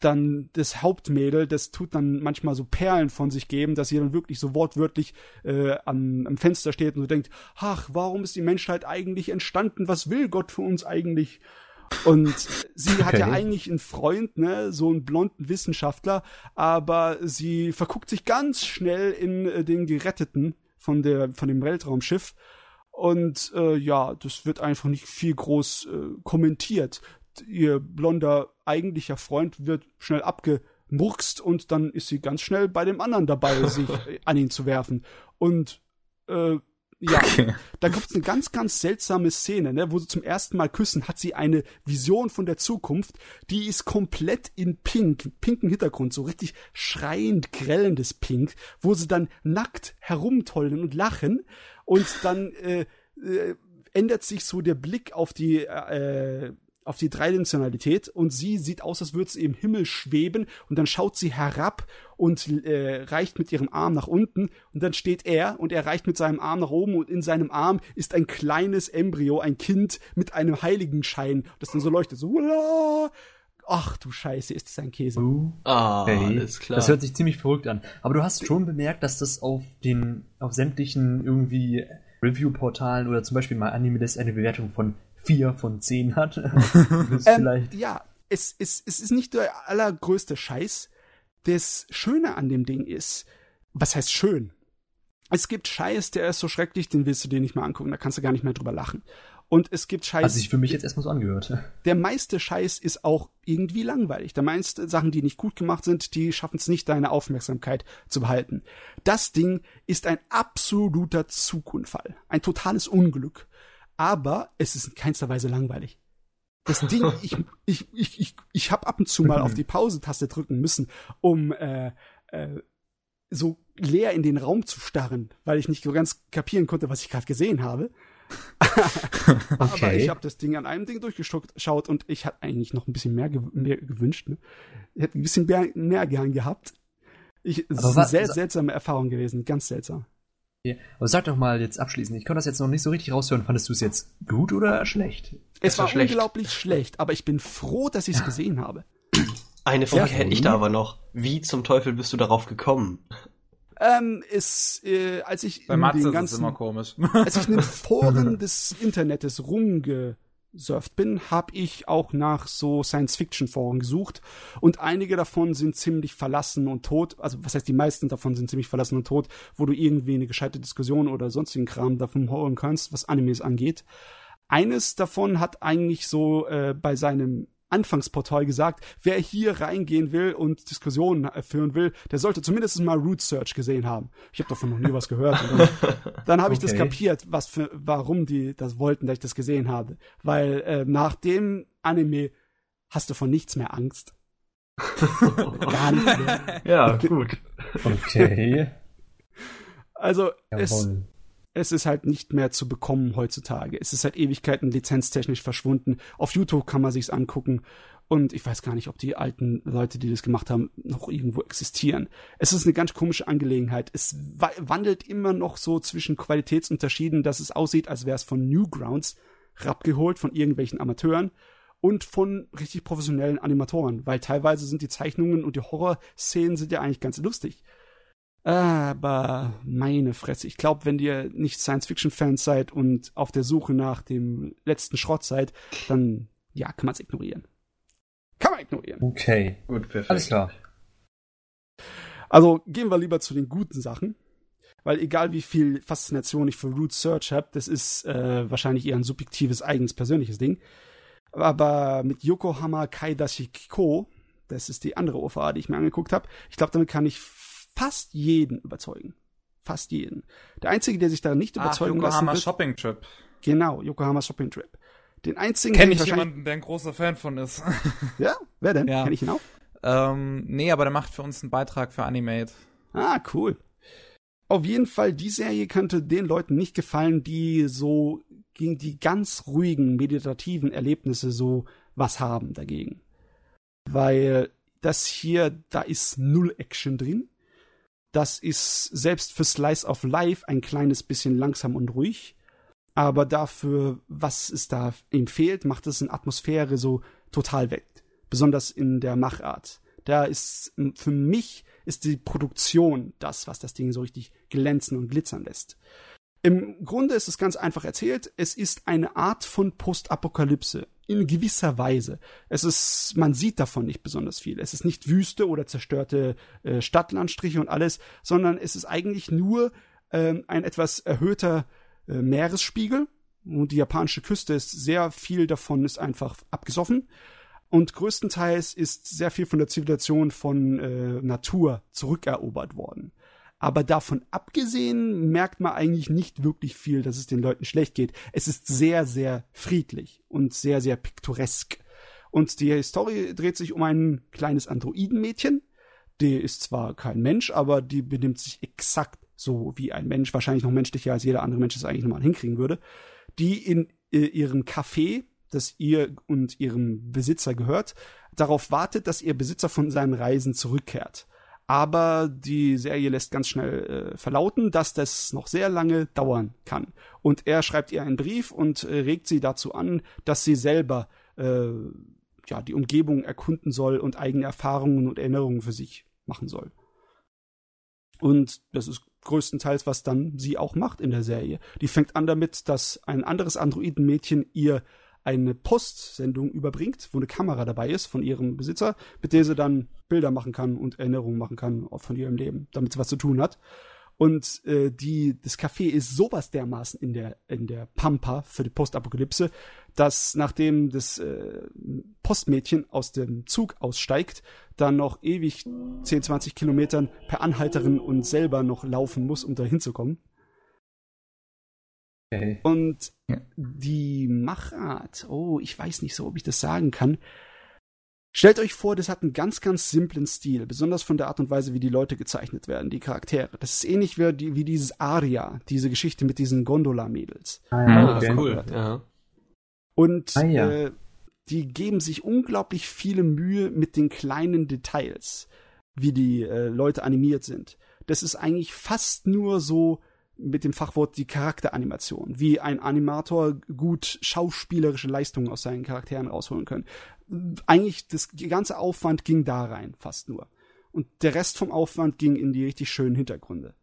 Dann das Hauptmädel, das tut dann manchmal so Perlen von sich geben, dass sie dann wirklich so wortwörtlich äh, am, am Fenster steht und so denkt, ach, warum ist die Menschheit eigentlich entstanden? Was will Gott für uns eigentlich? Und sie okay. hat ja eigentlich einen Freund, ne, so einen blonden Wissenschaftler, aber sie verguckt sich ganz schnell in äh, den Geretteten von der von dem Weltraumschiff und äh, ja, das wird einfach nicht viel groß äh, kommentiert ihr blonder eigentlicher Freund wird schnell abgemurkst und dann ist sie ganz schnell bei dem anderen dabei, [LAUGHS] sich an ihn zu werfen. Und äh, ja, okay. da gibt es eine ganz, ganz seltsame Szene, ne, wo sie zum ersten Mal küssen, hat sie eine Vision von der Zukunft, die ist komplett in Pink, pinken Hintergrund, so richtig schreiend grellendes Pink, wo sie dann nackt herumtollen und lachen und dann äh, äh, ändert sich so der Blick auf die äh, auf die Dreidimensionalität und sie sieht aus, als würde sie im Himmel schweben und dann schaut sie herab und äh, reicht mit ihrem Arm nach unten und dann steht er und er reicht mit seinem Arm nach oben und in seinem Arm ist ein kleines Embryo, ein Kind mit einem Heiligenschein, das dann so leuchtet, so Wala! Ach du Scheiße, ist das ein Käse. Ah, hey, alles klar. Das hört sich ziemlich verrückt an. Aber du hast schon bemerkt, dass das auf den, auf sämtlichen irgendwie Review-Portalen oder zum Beispiel mal Anime das eine Bewertung von vier von zehn hat. [LAUGHS] ähm, ja, es, es, es ist nicht der allergrößte Scheiß. Das Schöne an dem Ding ist, was heißt schön? Es gibt Scheiß, der ist so schrecklich, den willst du dir nicht mal angucken, da kannst du gar nicht mehr drüber lachen. Und es gibt Scheiß. Hat sich für mich jetzt erstmal so angehört. [LAUGHS] Der meiste Scheiß ist auch irgendwie langweilig. Der meiste Sachen, die nicht gut gemacht sind, die schaffen es nicht, deine Aufmerksamkeit zu behalten. Das Ding ist ein absoluter Zugunfall. Ein totales Unglück aber es ist in keinster Weise langweilig. Das Ding, [LAUGHS] ich, ich, ich, ich, ich habe ab und zu mal auf die Pause-Taste drücken müssen, um äh, äh, so leer in den Raum zu starren, weil ich nicht so ganz kapieren konnte, was ich gerade gesehen habe. [LAUGHS] okay. Aber ich habe das Ding an einem Ding durchgeschaut und ich hatte eigentlich noch ein bisschen mehr, gew mehr gewünscht. Ne? Ich hätte ein bisschen mehr, mehr gern gehabt. Ich, es ist eine sehr seltsame Erfahrung gewesen, ganz seltsam. Aber sag doch mal jetzt abschließend, ich konnte das jetzt noch nicht so richtig raushören. Fandest du es jetzt gut oder schlecht? Es, es war, war schlecht. unglaublich schlecht, aber ich bin froh, dass ich es gesehen habe. [CLEARS THROAT] Eine Frage ja, hätte ich da aber noch. Wie zum Teufel bist du darauf gekommen? Ähm, ist, äh, als ich Bei Matze den ganzen, ist immer komisch. als ich in den [LAUGHS] Foren des Internets rumge surft bin, habe ich auch nach so Science-Fiction-Foren gesucht und einige davon sind ziemlich verlassen und tot. Also was heißt, die meisten davon sind ziemlich verlassen und tot, wo du irgendwie eine gescheite Diskussion oder sonstigen Kram davon hören kannst, was Animes angeht. Eines davon hat eigentlich so äh, bei seinem Anfangsportal gesagt, wer hier reingehen will und Diskussionen führen will, der sollte zumindest mal Root Search gesehen haben. Ich habe davon noch nie was gehört. dann, dann habe ich okay. das kapiert, was für, warum die das wollten, dass ich das gesehen habe. Weil äh, nach dem Anime hast du von nichts mehr Angst. [LAUGHS] Gar nicht mehr. Ja, gut. Okay. Also Jawohl. es es ist halt nicht mehr zu bekommen heutzutage. Es ist seit Ewigkeiten lizenztechnisch verschwunden. Auf YouTube kann man sich's angucken. Und ich weiß gar nicht, ob die alten Leute, die das gemacht haben, noch irgendwo existieren. Es ist eine ganz komische Angelegenheit. Es wandelt immer noch so zwischen Qualitätsunterschieden, dass es aussieht, als wäre es von Newgrounds abgeholt, von irgendwelchen Amateuren und von richtig professionellen Animatoren, weil teilweise sind die Zeichnungen und die Horrorszenen sind ja eigentlich ganz lustig. Aber meine Fresse, ich glaube, wenn ihr nicht Science-Fiction-Fans seid und auf der Suche nach dem letzten Schrott seid, dann ja, kann man es ignorieren. Kann man ignorieren. Okay. Gut, perfekt. Alles klar. Also gehen wir lieber zu den guten Sachen. Weil egal wie viel Faszination ich für Root Search habe, das ist äh, wahrscheinlich eher ein subjektives, eigens persönliches Ding. Aber mit Yokohama Kaidashi Kiko, das ist die andere OVA, die ich mir angeguckt habe, ich glaube, damit kann ich fast jeden überzeugen. Fast jeden. Der Einzige, der sich da nicht überzeugen Ach, Yokohama lassen wird, Shopping Trip. Genau, Yokohama Shopping Trip. Den einzigen, Kenn ich jemanden, der ein großer Fan von ist. [LAUGHS] Ja, wer denn? Ja. Kenn ich ihn auch? ähm, nee, aber der macht für uns einen Beitrag für Animate. Ah, cool. Auf jeden Fall, die Serie könnte den Leuten nicht gefallen, die so gegen die ganz ruhigen, meditativen Erlebnisse so was haben dagegen. Weil das hier, da ist null Action drin. Das ist selbst für Slice of Life ein kleines bisschen langsam und ruhig. Aber dafür, was es da ihm fehlt, macht es in Atmosphäre so total weg. Besonders in der Machart. Da ist für mich ist die Produktion das, was das Ding so richtig glänzen und glitzern lässt. Im Grunde ist es ganz einfach erzählt. Es ist eine Art von Postapokalypse. In gewisser Weise. Es ist, man sieht davon nicht besonders viel. Es ist nicht Wüste oder zerstörte äh, Stadtlandstriche und alles, sondern es ist eigentlich nur ähm, ein etwas erhöhter äh, Meeresspiegel. Und die japanische Küste ist sehr viel davon ist einfach abgesoffen. Und größtenteils ist sehr viel von der Zivilisation von äh, Natur zurückerobert worden. Aber davon abgesehen merkt man eigentlich nicht wirklich viel, dass es den Leuten schlecht geht. Es ist sehr, sehr friedlich und sehr, sehr piktoresk. Und die Story dreht sich um ein kleines Androidenmädchen. Die ist zwar kein Mensch, aber die benimmt sich exakt so wie ein Mensch, wahrscheinlich noch menschlicher als jeder andere Mensch es eigentlich nochmal hinkriegen würde, die in äh, ihrem Café, das ihr und ihrem Besitzer gehört, darauf wartet, dass ihr Besitzer von seinen Reisen zurückkehrt aber die Serie lässt ganz schnell äh, verlauten, dass das noch sehr lange dauern kann. Und er schreibt ihr einen Brief und äh, regt sie dazu an, dass sie selber äh, ja die Umgebung erkunden soll und eigene Erfahrungen und Erinnerungen für sich machen soll. Und das ist größtenteils, was dann sie auch macht in der Serie. Die fängt an damit, dass ein anderes Androidenmädchen ihr eine Postsendung überbringt, wo eine Kamera dabei ist von ihrem Besitzer, mit der sie dann Bilder machen kann und Erinnerungen machen kann von ihrem Leben, damit sie was zu tun hat. Und äh, die, das Café ist sowas dermaßen in der, in der Pampa für die Postapokalypse, dass nachdem das äh, Postmädchen aus dem Zug aussteigt, dann noch ewig 10, 20 Kilometern per Anhalterin und selber noch laufen muss, um da hinzukommen. Okay. Und Ja. die Machart, oh, ich weiß nicht so, ob ich das sagen kann. Stellt euch vor, das hat einen ganz, ganz simplen Stil, besonders von der Art und Weise, wie die Leute gezeichnet werden, die Charaktere. Das ist ähnlich wie, die- wie dieses Aria, diese Geschichte mit diesen Gondola-Mädels. Ah, Mhm. Ah, okay. cool. Ja. Und Ah, ja. äh, die geben sich unglaublich viele Mühe mit den kleinen Details, wie die äh, Leute animiert sind. Das ist eigentlich fast nur so mit dem Fachwort die Charakteranimation, wie ein Animator gut schauspielerische Leistungen aus seinen Charakteren rausholen können. Eigentlich das ganze Aufwand ging da rein, fast nur. Und der Rest vom Aufwand ging in die richtig schönen Hintergründe.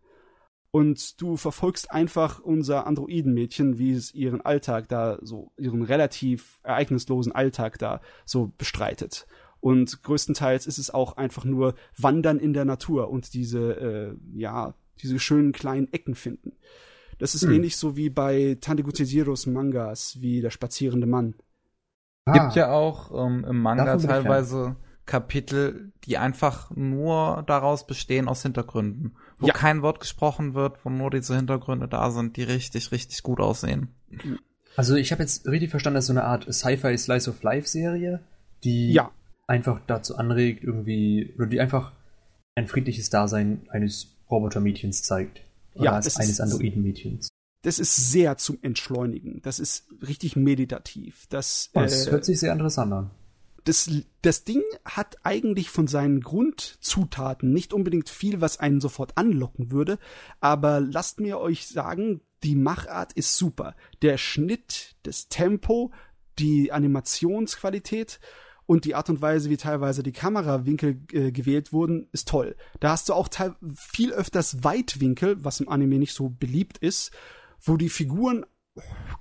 Und du verfolgst einfach unser Androidenmädchen, wie es ihren Alltag da so, ihren relativ ereignislosen Alltag da so bestreitet. Und größtenteils ist es auch einfach nur Wandern in der Natur und diese, äh, ja, diese schönen kleinen Ecken finden. Das ist Hm. ähnlich so wie bei Tandegu Tejiros Mangas, wie der spazierende Mann. Gibt ja auch ähm, im Manga Ah. Davon teilweise Kapitel, die einfach nur daraus bestehen aus Hintergründen. Wo Ja. kein Wort gesprochen wird, wo nur diese Hintergründe da sind, die richtig, richtig gut aussehen. Also ich habe jetzt richtig verstanden, das ist so eine Art Sci-Fi Slice of Life Serie, die Ja, einfach dazu anregt, irgendwie, oder die einfach ein friedliches Dasein eines Robotermädchens zeigt. Oder Ja, als es eines Androidenmädchens. das ist sehr zum Entschleunigen. Das ist richtig meditativ. Das, Das äh, hört sich sehr interessant an. das, das Ding hat eigentlich von seinen Grundzutaten nicht unbedingt viel, was einen sofort anlocken würde, aber lasst mir euch sagen, die Machart ist super. Der Schnitt, das Tempo, die Animationsqualität Und die Art und Weise, wie teilweise die Kamerawinkel äh, gewählt wurden, ist toll. Da hast du auch viel öfters Weitwinkel, was im Anime nicht so beliebt ist, wo die Figuren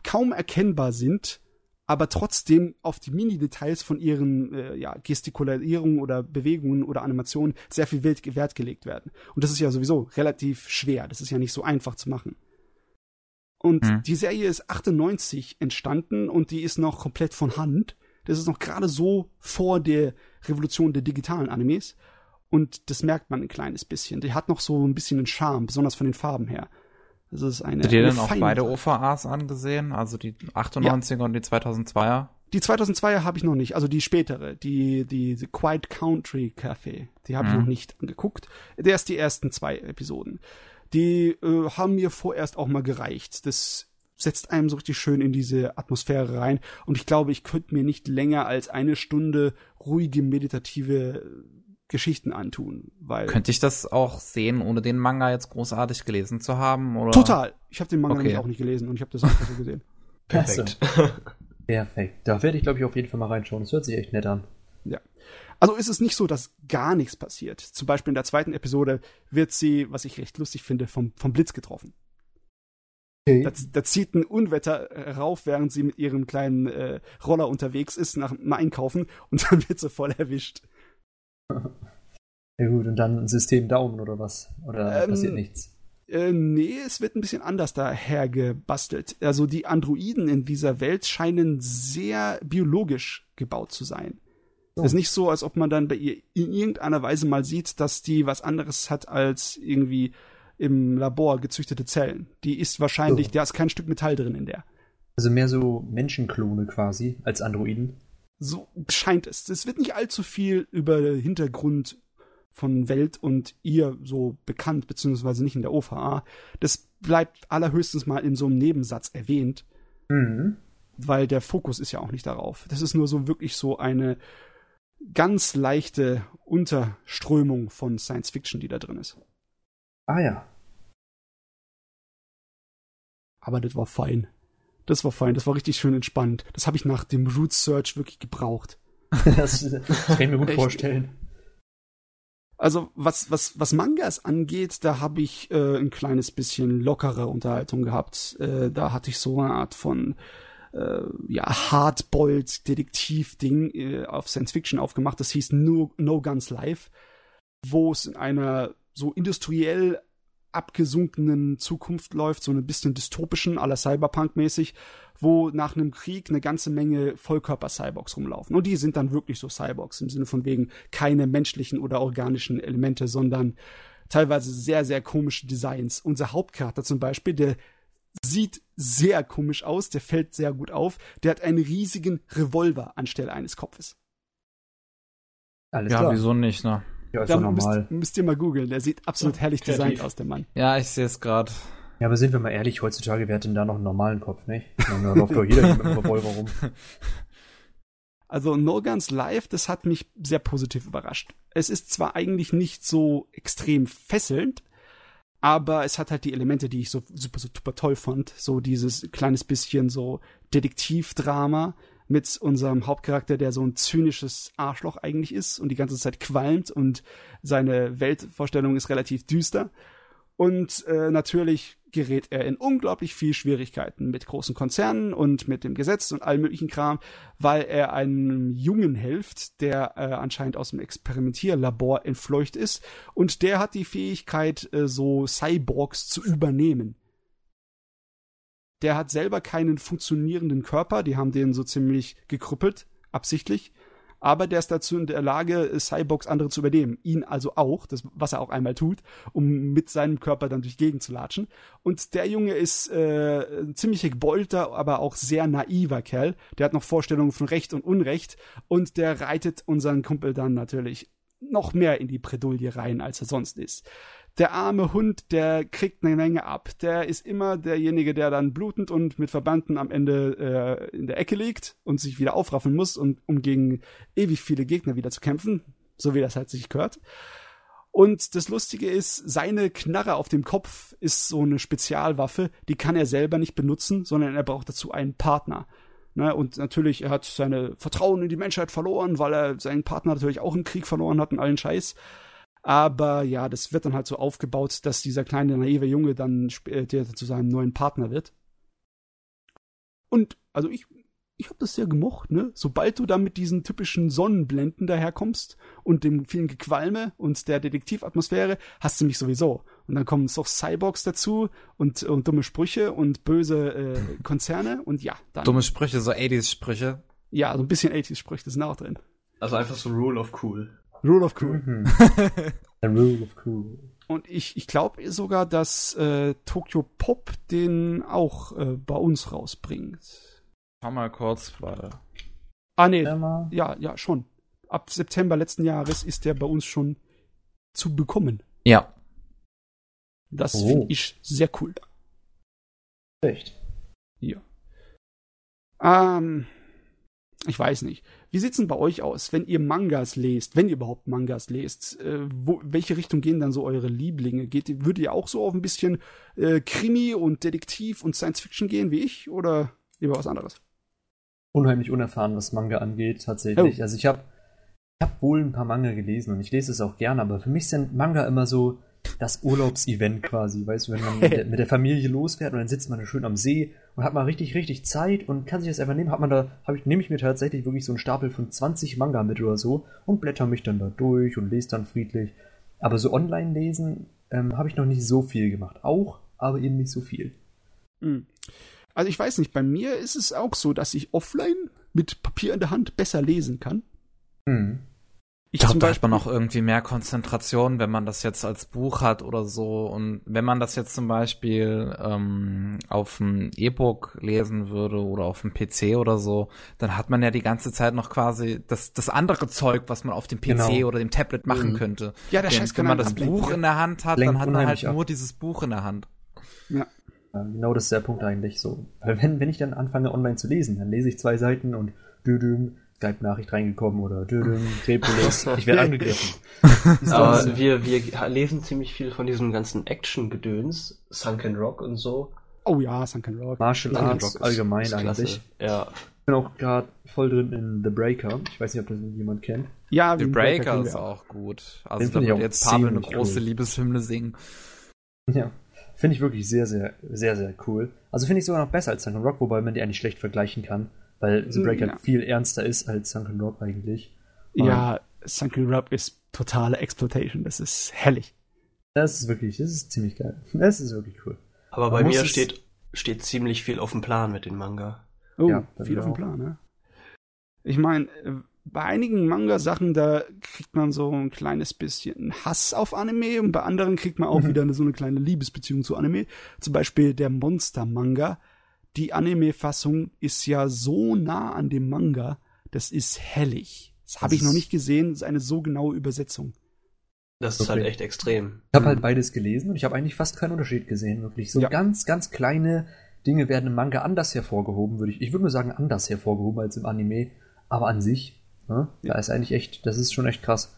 kaum erkennbar sind, aber trotzdem auf die Mini-Details von ihren äh, ja, Gestikulierungen oder Bewegungen oder Animationen sehr viel Wert gelegt werden. Und das ist ja sowieso relativ schwer. Das ist ja nicht so einfach zu machen. Und hm. die Serie ist 98 entstanden und die ist noch komplett von Hand. Das ist noch gerade so vor der Revolution der digitalen Animes. Und das merkt man ein kleines bisschen. Die hat noch so ein bisschen einen Charme, besonders von den Farben her. Das ist eine. Hast du dir dann auch beide OVAs angesehen? Also die 98er ja. und die 2002er? Die 2002er habe ich noch nicht, also die spätere, die, die, die Quiet Country Café, die habe ich mhm. noch nicht angeguckt. Der ist die ersten zwei Episoden. Die äh, haben mir vorerst auch mal gereicht. Das setzt einem so richtig schön in diese Atmosphäre rein. Und ich glaube, ich könnte mir nicht länger als eine Stunde ruhige, meditative Geschichten antun, weil könnte ich das auch sehen, ohne den Manga jetzt großartig gelesen zu haben oder total. Ich habe den Manga okay. auch nicht gelesen und ich habe das einfach so gesehen. [LAUGHS] Perfekt. [LAUGHS] Perfekt. Da werde ich glaube ich auf jeden Fall mal reinschauen. Das hört sich echt nett an. Ja. Also ist es nicht so, dass gar nichts passiert. Zum Beispiel in der zweiten Episode wird sie, was ich recht lustig finde, vom, vom Blitz getroffen. Okay. Da, da, zieht ein Unwetter rauf, während sie mit ihrem kleinen äh, Roller unterwegs ist nach dem Einkaufen [LAUGHS] und dann wird sie voll erwischt. [LAUGHS] Ja gut, und dann ein System Daumen oder was? Oder ähm, passiert nichts? Äh, nee, es wird ein bisschen anders daher gebastelt. Also die Androiden in dieser Welt scheinen sehr biologisch gebaut zu sein. Es oh. ist nicht so, als ob man dann bei ihr in irgendeiner Weise mal sieht, dass die was anderes hat als irgendwie im Labor gezüchtete Zellen. Die ist wahrscheinlich, oh. da ist kein Stück Metall drin in der. Also mehr so Menschenklone quasi als Androiden. So scheint es. Es wird nicht allzu viel über den Hintergrund von Welt und ihr so bekannt, beziehungsweise nicht in der OVA. Das bleibt allerhöchstens mal in so einem Nebensatz erwähnt. Mhm. Weil der Fokus ist ja auch nicht darauf. Das ist nur so wirklich so eine ganz leichte Unterströmung von Science Fiction, die da drin ist. Ah ja. Aber das war fein. Das war fein, das war richtig schön entspannt. Das habe ich nach dem Root Search wirklich gebraucht. das, [LAUGHS] das kann ich mir gut Echt. vorstellen. Also was, was, was Mangas angeht, da habe ich äh, ein kleines bisschen lockere Unterhaltung gehabt. Äh, da hatte ich so eine Art von äh, ja, Hardboiled-Detektiv-Ding äh, auf Science Fiction aufgemacht. Das hieß No, no Guns Live, wo es in einer so industriell abgesunkenen Zukunft läuft, so ein bisschen dystopischen, aller Cyberpunk-mäßig, wo nach einem Krieg eine ganze Menge Vollkörper-Cyborgs rumlaufen. Und die sind dann wirklich so Cyborgs, im Sinne von wegen keine menschlichen oder organischen Elemente, sondern teilweise sehr, sehr komische Designs. Unser Hauptcharakter zum Beispiel, der sieht sehr komisch aus, der fällt sehr gut auf, der hat einen riesigen Revolver anstelle eines Kopfes. Alles ja, klar. wieso nicht, ne? Ja, ist ja normal. Müsst, müsst, ihr mal googeln. Der sieht absolut herrlich designt aus, der Mann. Ja, ich sehe es gerade. Ja, aber sind wir mal ehrlich, heutzutage, wer hat denn da noch einen normalen Kopf, nicht? Da läuft doch jeder mit einem Revolver rum. [LAUGHS] Also No Guns Live, das hat mich sehr positiv überrascht. Es ist zwar eigentlich nicht so extrem fesselnd, aber es hat halt die Elemente, die ich so super, super toll fand. So dieses kleines bisschen so Detektivdrama, mit unserem Hauptcharakter, der so ein zynisches Arschloch eigentlich ist und die ganze Zeit qualmt und seine Weltvorstellung ist relativ düster. Und äh, natürlich gerät er in unglaublich viel Schwierigkeiten mit großen Konzernen und mit dem Gesetz und allem möglichen Kram, weil er einem Jungen hilft, der äh, anscheinend aus dem Experimentierlabor entfleucht ist. Und der hat die Fähigkeit, äh, so Cyborgs zu übernehmen der hat selber keinen funktionierenden Körper, die haben den so ziemlich gekrüppelt, absichtlich. Aber der ist dazu in der Lage, Cyborgs andere zu übernehmen. Ihn also auch, das, was er auch einmal tut, um mit seinem Körper dann durch Gegend zu latschen. Und der Junge ist äh, ein ziemlich gebeulter, aber auch sehr naiver Kerl. Der hat noch Vorstellungen von Recht und Unrecht. Und der reitet unseren Kumpel dann natürlich noch mehr in die Bredouille rein, als er sonst ist der arme Hund, der kriegt eine Menge ab. Der ist immer derjenige, der dann blutend und mit Verbanden am Ende äh, in der Ecke liegt und sich wieder aufraffen muss, und, um gegen ewig viele Gegner wieder zu kämpfen, so wie das halt sich gehört. Und das Lustige ist, seine Knarre auf dem Kopf ist so eine Spezialwaffe, die kann er selber nicht benutzen, sondern er braucht dazu einen Partner. Ne? Und natürlich, er hat seine Vertrauen in die Menschheit verloren, weil er seinen Partner natürlich auch im Krieg verloren hat und allen Scheiß. Aber ja, das wird dann halt so aufgebaut, dass dieser kleine naive Junge dann später zu seinem neuen Partner wird. Und also ich, ich habe das sehr gemocht, ne? Sobald du da mit diesen typischen Sonnenblenden daherkommst und dem vielen Gequalme und der Detektivatmosphäre, hast du mich sowieso. Und dann kommen so Cyborgs dazu und, und dumme Sprüche und böse äh, [LAUGHS] Konzerne und ja. Dann, dumme Sprüche, so 80s-Sprüche. Ja, so ein bisschen 80s-Sprüche, das sind auch drin. Also einfach so Rule of Cool. Rule of Cool. Mhm. [LAUGHS] The Rule of Cool. Und ich, ich glaube sogar, dass äh, Tokyo Pop den auch äh, bei uns rausbringt. Schau mal kurz, weil. Ah, nee. Ja, ja, schon. Ab September letzten Jahres ist der bei uns schon zu bekommen. Ja. Das oh. finde ich sehr cool. Echt? Ja. Ähm, ich weiß nicht. Wie sieht's denn bei euch aus, wenn ihr Mangas lest, wenn ihr überhaupt Mangas lest? Äh, wo, welche Richtung gehen dann so eure Lieblinge? Geht, würdet ihr auch so auf ein bisschen äh, Krimi und Detektiv und Science Fiction gehen wie ich oder lieber was anderes? Unheimlich unerfahren, was Manga angeht, tatsächlich. Oh. Also ich habe ich hab wohl ein paar Manga gelesen und ich lese es auch gerne, aber für mich sind Manga immer so das Urlaubsevent quasi, weißt du, wenn man mit der, mit der, Familie losfährt und dann sitzt man da schön am See und hat mal richtig, richtig Zeit und kann sich das einfach nehmen, hat man da, hab ich, nehme ich mir tatsächlich wirklich so einen Stapel von 20 Manga mit oder so und blätter mich dann da durch und lese dann friedlich. Aber so online lesen ähm, habe ich noch nicht so viel gemacht. Auch, aber eben nicht so viel. Hm. Also ich weiß nicht, bei mir ist es auch so, dass ich offline mit Papier in der Hand besser lesen kann. Hm. Ich glaube, da hat man auch irgendwie mehr Konzentration, wenn man das jetzt als Buch hat oder so. Und wenn man das jetzt zum Beispiel ähm, auf dem E-Book lesen würde oder auf dem PC oder so, dann hat man ja die ganze Zeit noch quasi das, das andere Zeug, was man auf dem PC genau. oder dem Tablet machen mhm. könnte. Ja, der Scheiß Wenn man das Buch in der Hand hat, dann hat man halt nur dieses Buch in der Hand. Ja. Genau das ist der Punkt eigentlich so. Weil wenn, wenn ich dann anfange online zu lesen, dann lese ich zwei Seiten und düdüm, Skype-Nachricht reingekommen oder Dödem, Trepolis. [LAUGHS] Ich werde angegriffen. [LAUGHS] Aber wir, wir lesen ziemlich viel von diesem ganzen Action-Gedöns, Sunken Rock und so. Oh ja, Sunken Rock. Martial Arts allgemein ist eigentlich. Ja. Ich bin auch gerade voll drin in The Breaker. Ich weiß nicht, ob das jemand kennt. Ja, The Breaker, Breaker ist auch gut. Also da wird jetzt Pavel eine große cool. Liebeshymne singen. Ja. Finde ich wirklich sehr, sehr, sehr, sehr cool. Also finde ich sogar noch besser als Sunken Rock, wobei man die eigentlich schlecht vergleichen kann weil The Break ja. viel ernster ist als Sunken Rock eigentlich. Und ja, Sunken Rock ist totale Exploitation. Das ist hellig. Das ist wirklich, das ist ziemlich geil. Das ist wirklich cool. Aber bei mir steht, steht ziemlich viel auf dem Plan mit den Manga. Oh, ja, viel auf dem Plan, ne? Ich meine, bei einigen Manga-Sachen, da kriegt man so ein kleines bisschen Hass auf Anime und bei anderen kriegt man auch mhm. wieder eine, so eine kleine Liebesbeziehung zu Anime. Zum Beispiel der Monster-Manga die Anime-Fassung ist ja so nah an dem Manga, das ist hellig. Das habe ich noch nicht gesehen, das ist eine so genaue Übersetzung. Das ist okay. halt echt extrem. Ich habe halt beides gelesen und ich habe eigentlich fast keinen Unterschied gesehen, wirklich. So ja. ganz, ganz kleine Dinge werden im Manga anders hervorgehoben, würde ich. Ich würde nur sagen, anders hervorgehoben als im Anime. Aber an sich, ne, ja. da ist eigentlich echt, das ist schon echt krass.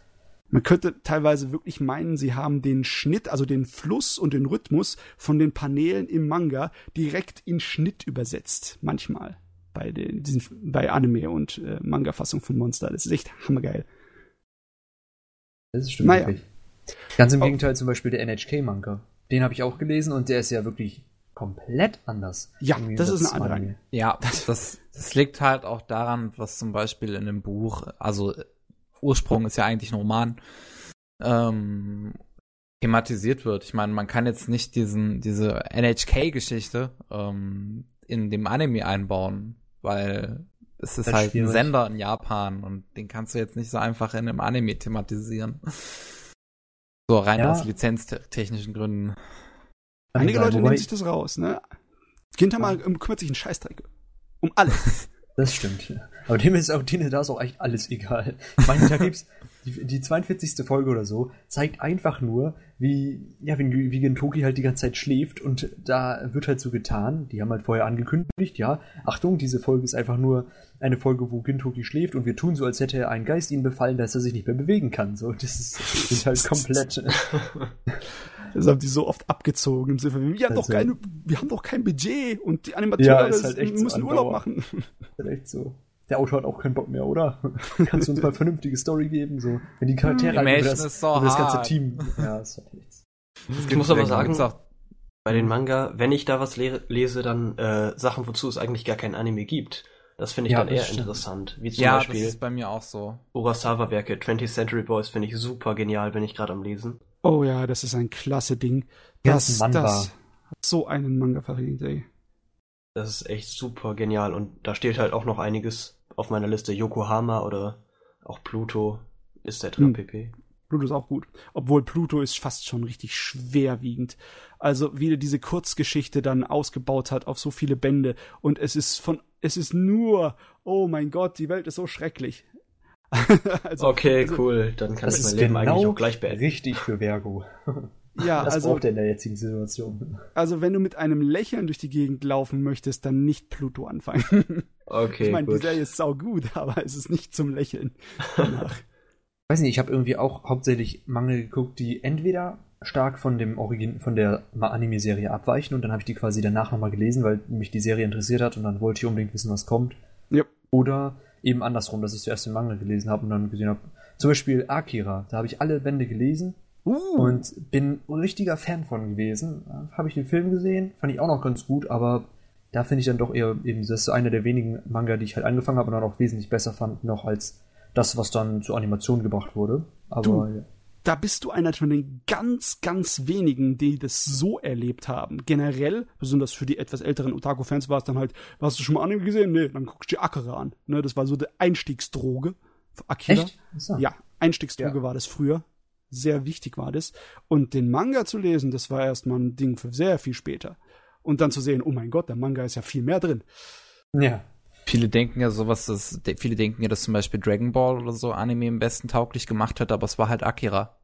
Man könnte teilweise wirklich meinen, sie haben den Schnitt, also den Fluss und den Rhythmus von den Paneelen im Manga direkt in Schnitt übersetzt. Manchmal bei den diesen, bei Anime und äh, Manga-Fassung von Monster. Das ist echt hammergeil. Das ist stimmt naja. wirklich. Ganz im oh. Gegenteil zum Beispiel der NHK-Manga. Den habe ich auch gelesen und der ist ja wirklich komplett anders. Ja, das ist eine andere. Ja, das, das, das liegt halt auch daran, was zum Beispiel in dem Buch, also Ursprung ist ja eigentlich ein Roman, ähm, thematisiert wird. Ich meine, man kann jetzt nicht diesen, diese NHK-Geschichte ähm, in dem Anime einbauen, weil es ist, halt schwierig. ein Sender in Japan und den kannst du jetzt nicht so einfach in einem Anime thematisieren. So rein ja. aus lizenztechnischen Gründen. Einige Leute nehmen sich das raus, ne? Kintamar kümmert sich einen Scheißdreck. Um alles. [LAUGHS] Das stimmt. Aber dem ist auch, denen da ist auch echt alles egal. Ich meine, da gibt's [LAUGHS] die, die 42. Folge oder so, zeigt einfach nur, wie, ja, wie, wie Gentoki halt die ganze Zeit schläft und da wird halt so getan, die haben halt vorher angekündigt, ja, Achtung, diese Folge ist einfach nur eine Folge, wo Gintoki schläft und wir tun so, als hätte ein Geist ihn befallen, dass er sich nicht mehr bewegen kann. So, das ist, das ist halt komplett. [LAUGHS] [LAUGHS] Das haben die so oft abgezogen im Sinne von, wir haben, also, doch keine, wir haben doch kein Budget und die Animateure ja, halt müssen so Urlaub machen. Ist halt echt so. Der Autor hat auch keinen Bock mehr, oder? [LAUGHS] Kannst du uns mal eine vernünftige Story geben? So, wenn die Charaktere halt das, so das ganze Team. Ja, ist halt nichts. Ich muss aber sagen, bei den Manga, wenn ich da was lese, dann äh, Sachen, wozu es eigentlich gar kein Anime gibt. Das finde ich ja, dann eher stimmt. interessant. Wie zum ja, Beispiel das ist bei mir auch so. Urasawa-Werke, 20th Century Boys finde ich super genial, bin ich gerade am Lesen. Oh ja, das ist ein klasse Ding. Das, das hat so einen Manga verdient, ey. Das ist echt super genial und da steht halt auch noch einiges auf meiner Liste. Yokohama oder auch Pluto ist der hm. pp. Pluto ist auch gut. Obwohl Pluto ist fast schon richtig schwerwiegend. Also wie er diese Kurzgeschichte dann ausgebaut hat auf so viele Bände und es ist von es ist nur oh mein Gott, die Welt ist so schrecklich. [LAUGHS] also, okay, also, cool. Dann kann ich mein Leben genau eigentlich auch gleich beenden. Richtig für Vergo. [LAUGHS] Ja, das also, braucht er in der jetzigen Situation. Also, wenn du mit einem Lächeln durch die Gegend laufen möchtest, dann nicht Pluto anfangen. [LAUGHS] Okay. Ich meine, die Serie ist sau gut, [LAUGHS] aber es ist nicht zum Lächeln danach. [LAUGHS] weiß nicht, ich habe irgendwie auch hauptsächlich Mangel geguckt, die entweder stark von dem Origin, von der Anime-Serie abweichen und dann habe ich die quasi danach nochmal gelesen, weil mich die Serie interessiert hat und dann wollte ich unbedingt wissen, was kommt. Ja. Oder eben andersrum, dass ich zuerst den Mangel gelesen habe und dann gesehen habe. Zum Beispiel Akira, da habe ich alle Bände gelesen uh. und bin ein richtiger Fan von gewesen. Habe ich den Film gesehen, fand ich auch noch ganz gut, aber da finde ich dann doch eher eben, das ist einer der wenigen Manga, die ich halt angefangen habe und dann auch wesentlich besser fand, noch als das, was dann zur Animation gebracht wurde. Aber du, ja. da bist du einer von den ganz, ganz wenigen, die das so erlebt haben. Generell, besonders für die etwas älteren Otaku-Fans, war es dann halt, hast du schon mal Anime gesehen? Nee, dann guckst du dir Akira an. Ne, das war so die Einstiegsdroge für Akira. Echt? So. Ja, Einstiegsdroge ja. war das früher. Sehr wichtig war das. Und den Manga zu lesen, das war erstmal ein Ding für sehr viel später. Und dann zu sehen, oh mein Gott, der Manga ist ja viel mehr drin. Ja. Viele denken ja sowas, dass, viele denken ja, dass zum Beispiel Dragon Ball oder so Anime im Westen tauglich gemacht hat, aber es war halt Akira.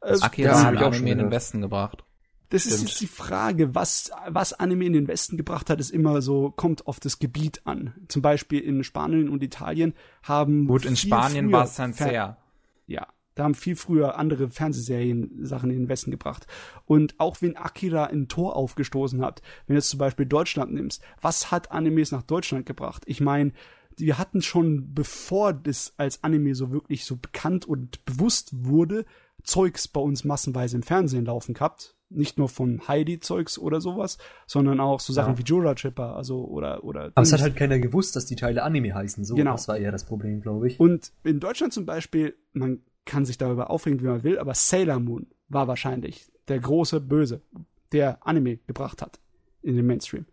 Also, Akira hat Anime in den Westen gebracht. Das Stimmt. ist jetzt die Frage, was, was Anime in den Westen gebracht hat, ist immer so, kommt auf das Gebiet an. Zum Beispiel in Spanien und Italien haben. Gut, in Spanien war es dann sehr. Ja, da haben viel früher andere Fernsehserien Sachen in den Westen gebracht. Und auch wenn Akira ein Tor aufgestoßen hat, wenn du jetzt zum Beispiel Deutschland nimmst, was hat Animes nach Deutschland gebracht? Ich meine, wir hatten schon, bevor das als Anime so wirklich so bekannt und bewusst wurde, Zeugs bei uns massenweise im Fernsehen laufen gehabt. Nicht nur von Heidi-Zeugs oder sowas, sondern auch so Sachen ja. wie Jura Tripper, also oder oder. Aber es hat halt keiner gewusst, dass die Teile Anime heißen. So, genau. das war eher das Problem, glaube ich. Und in Deutschland zum Beispiel, man kann sich darüber aufregen, wie man will, aber Sailor Moon war wahrscheinlich der große Böse, der Anime gebracht hat in den Mainstream.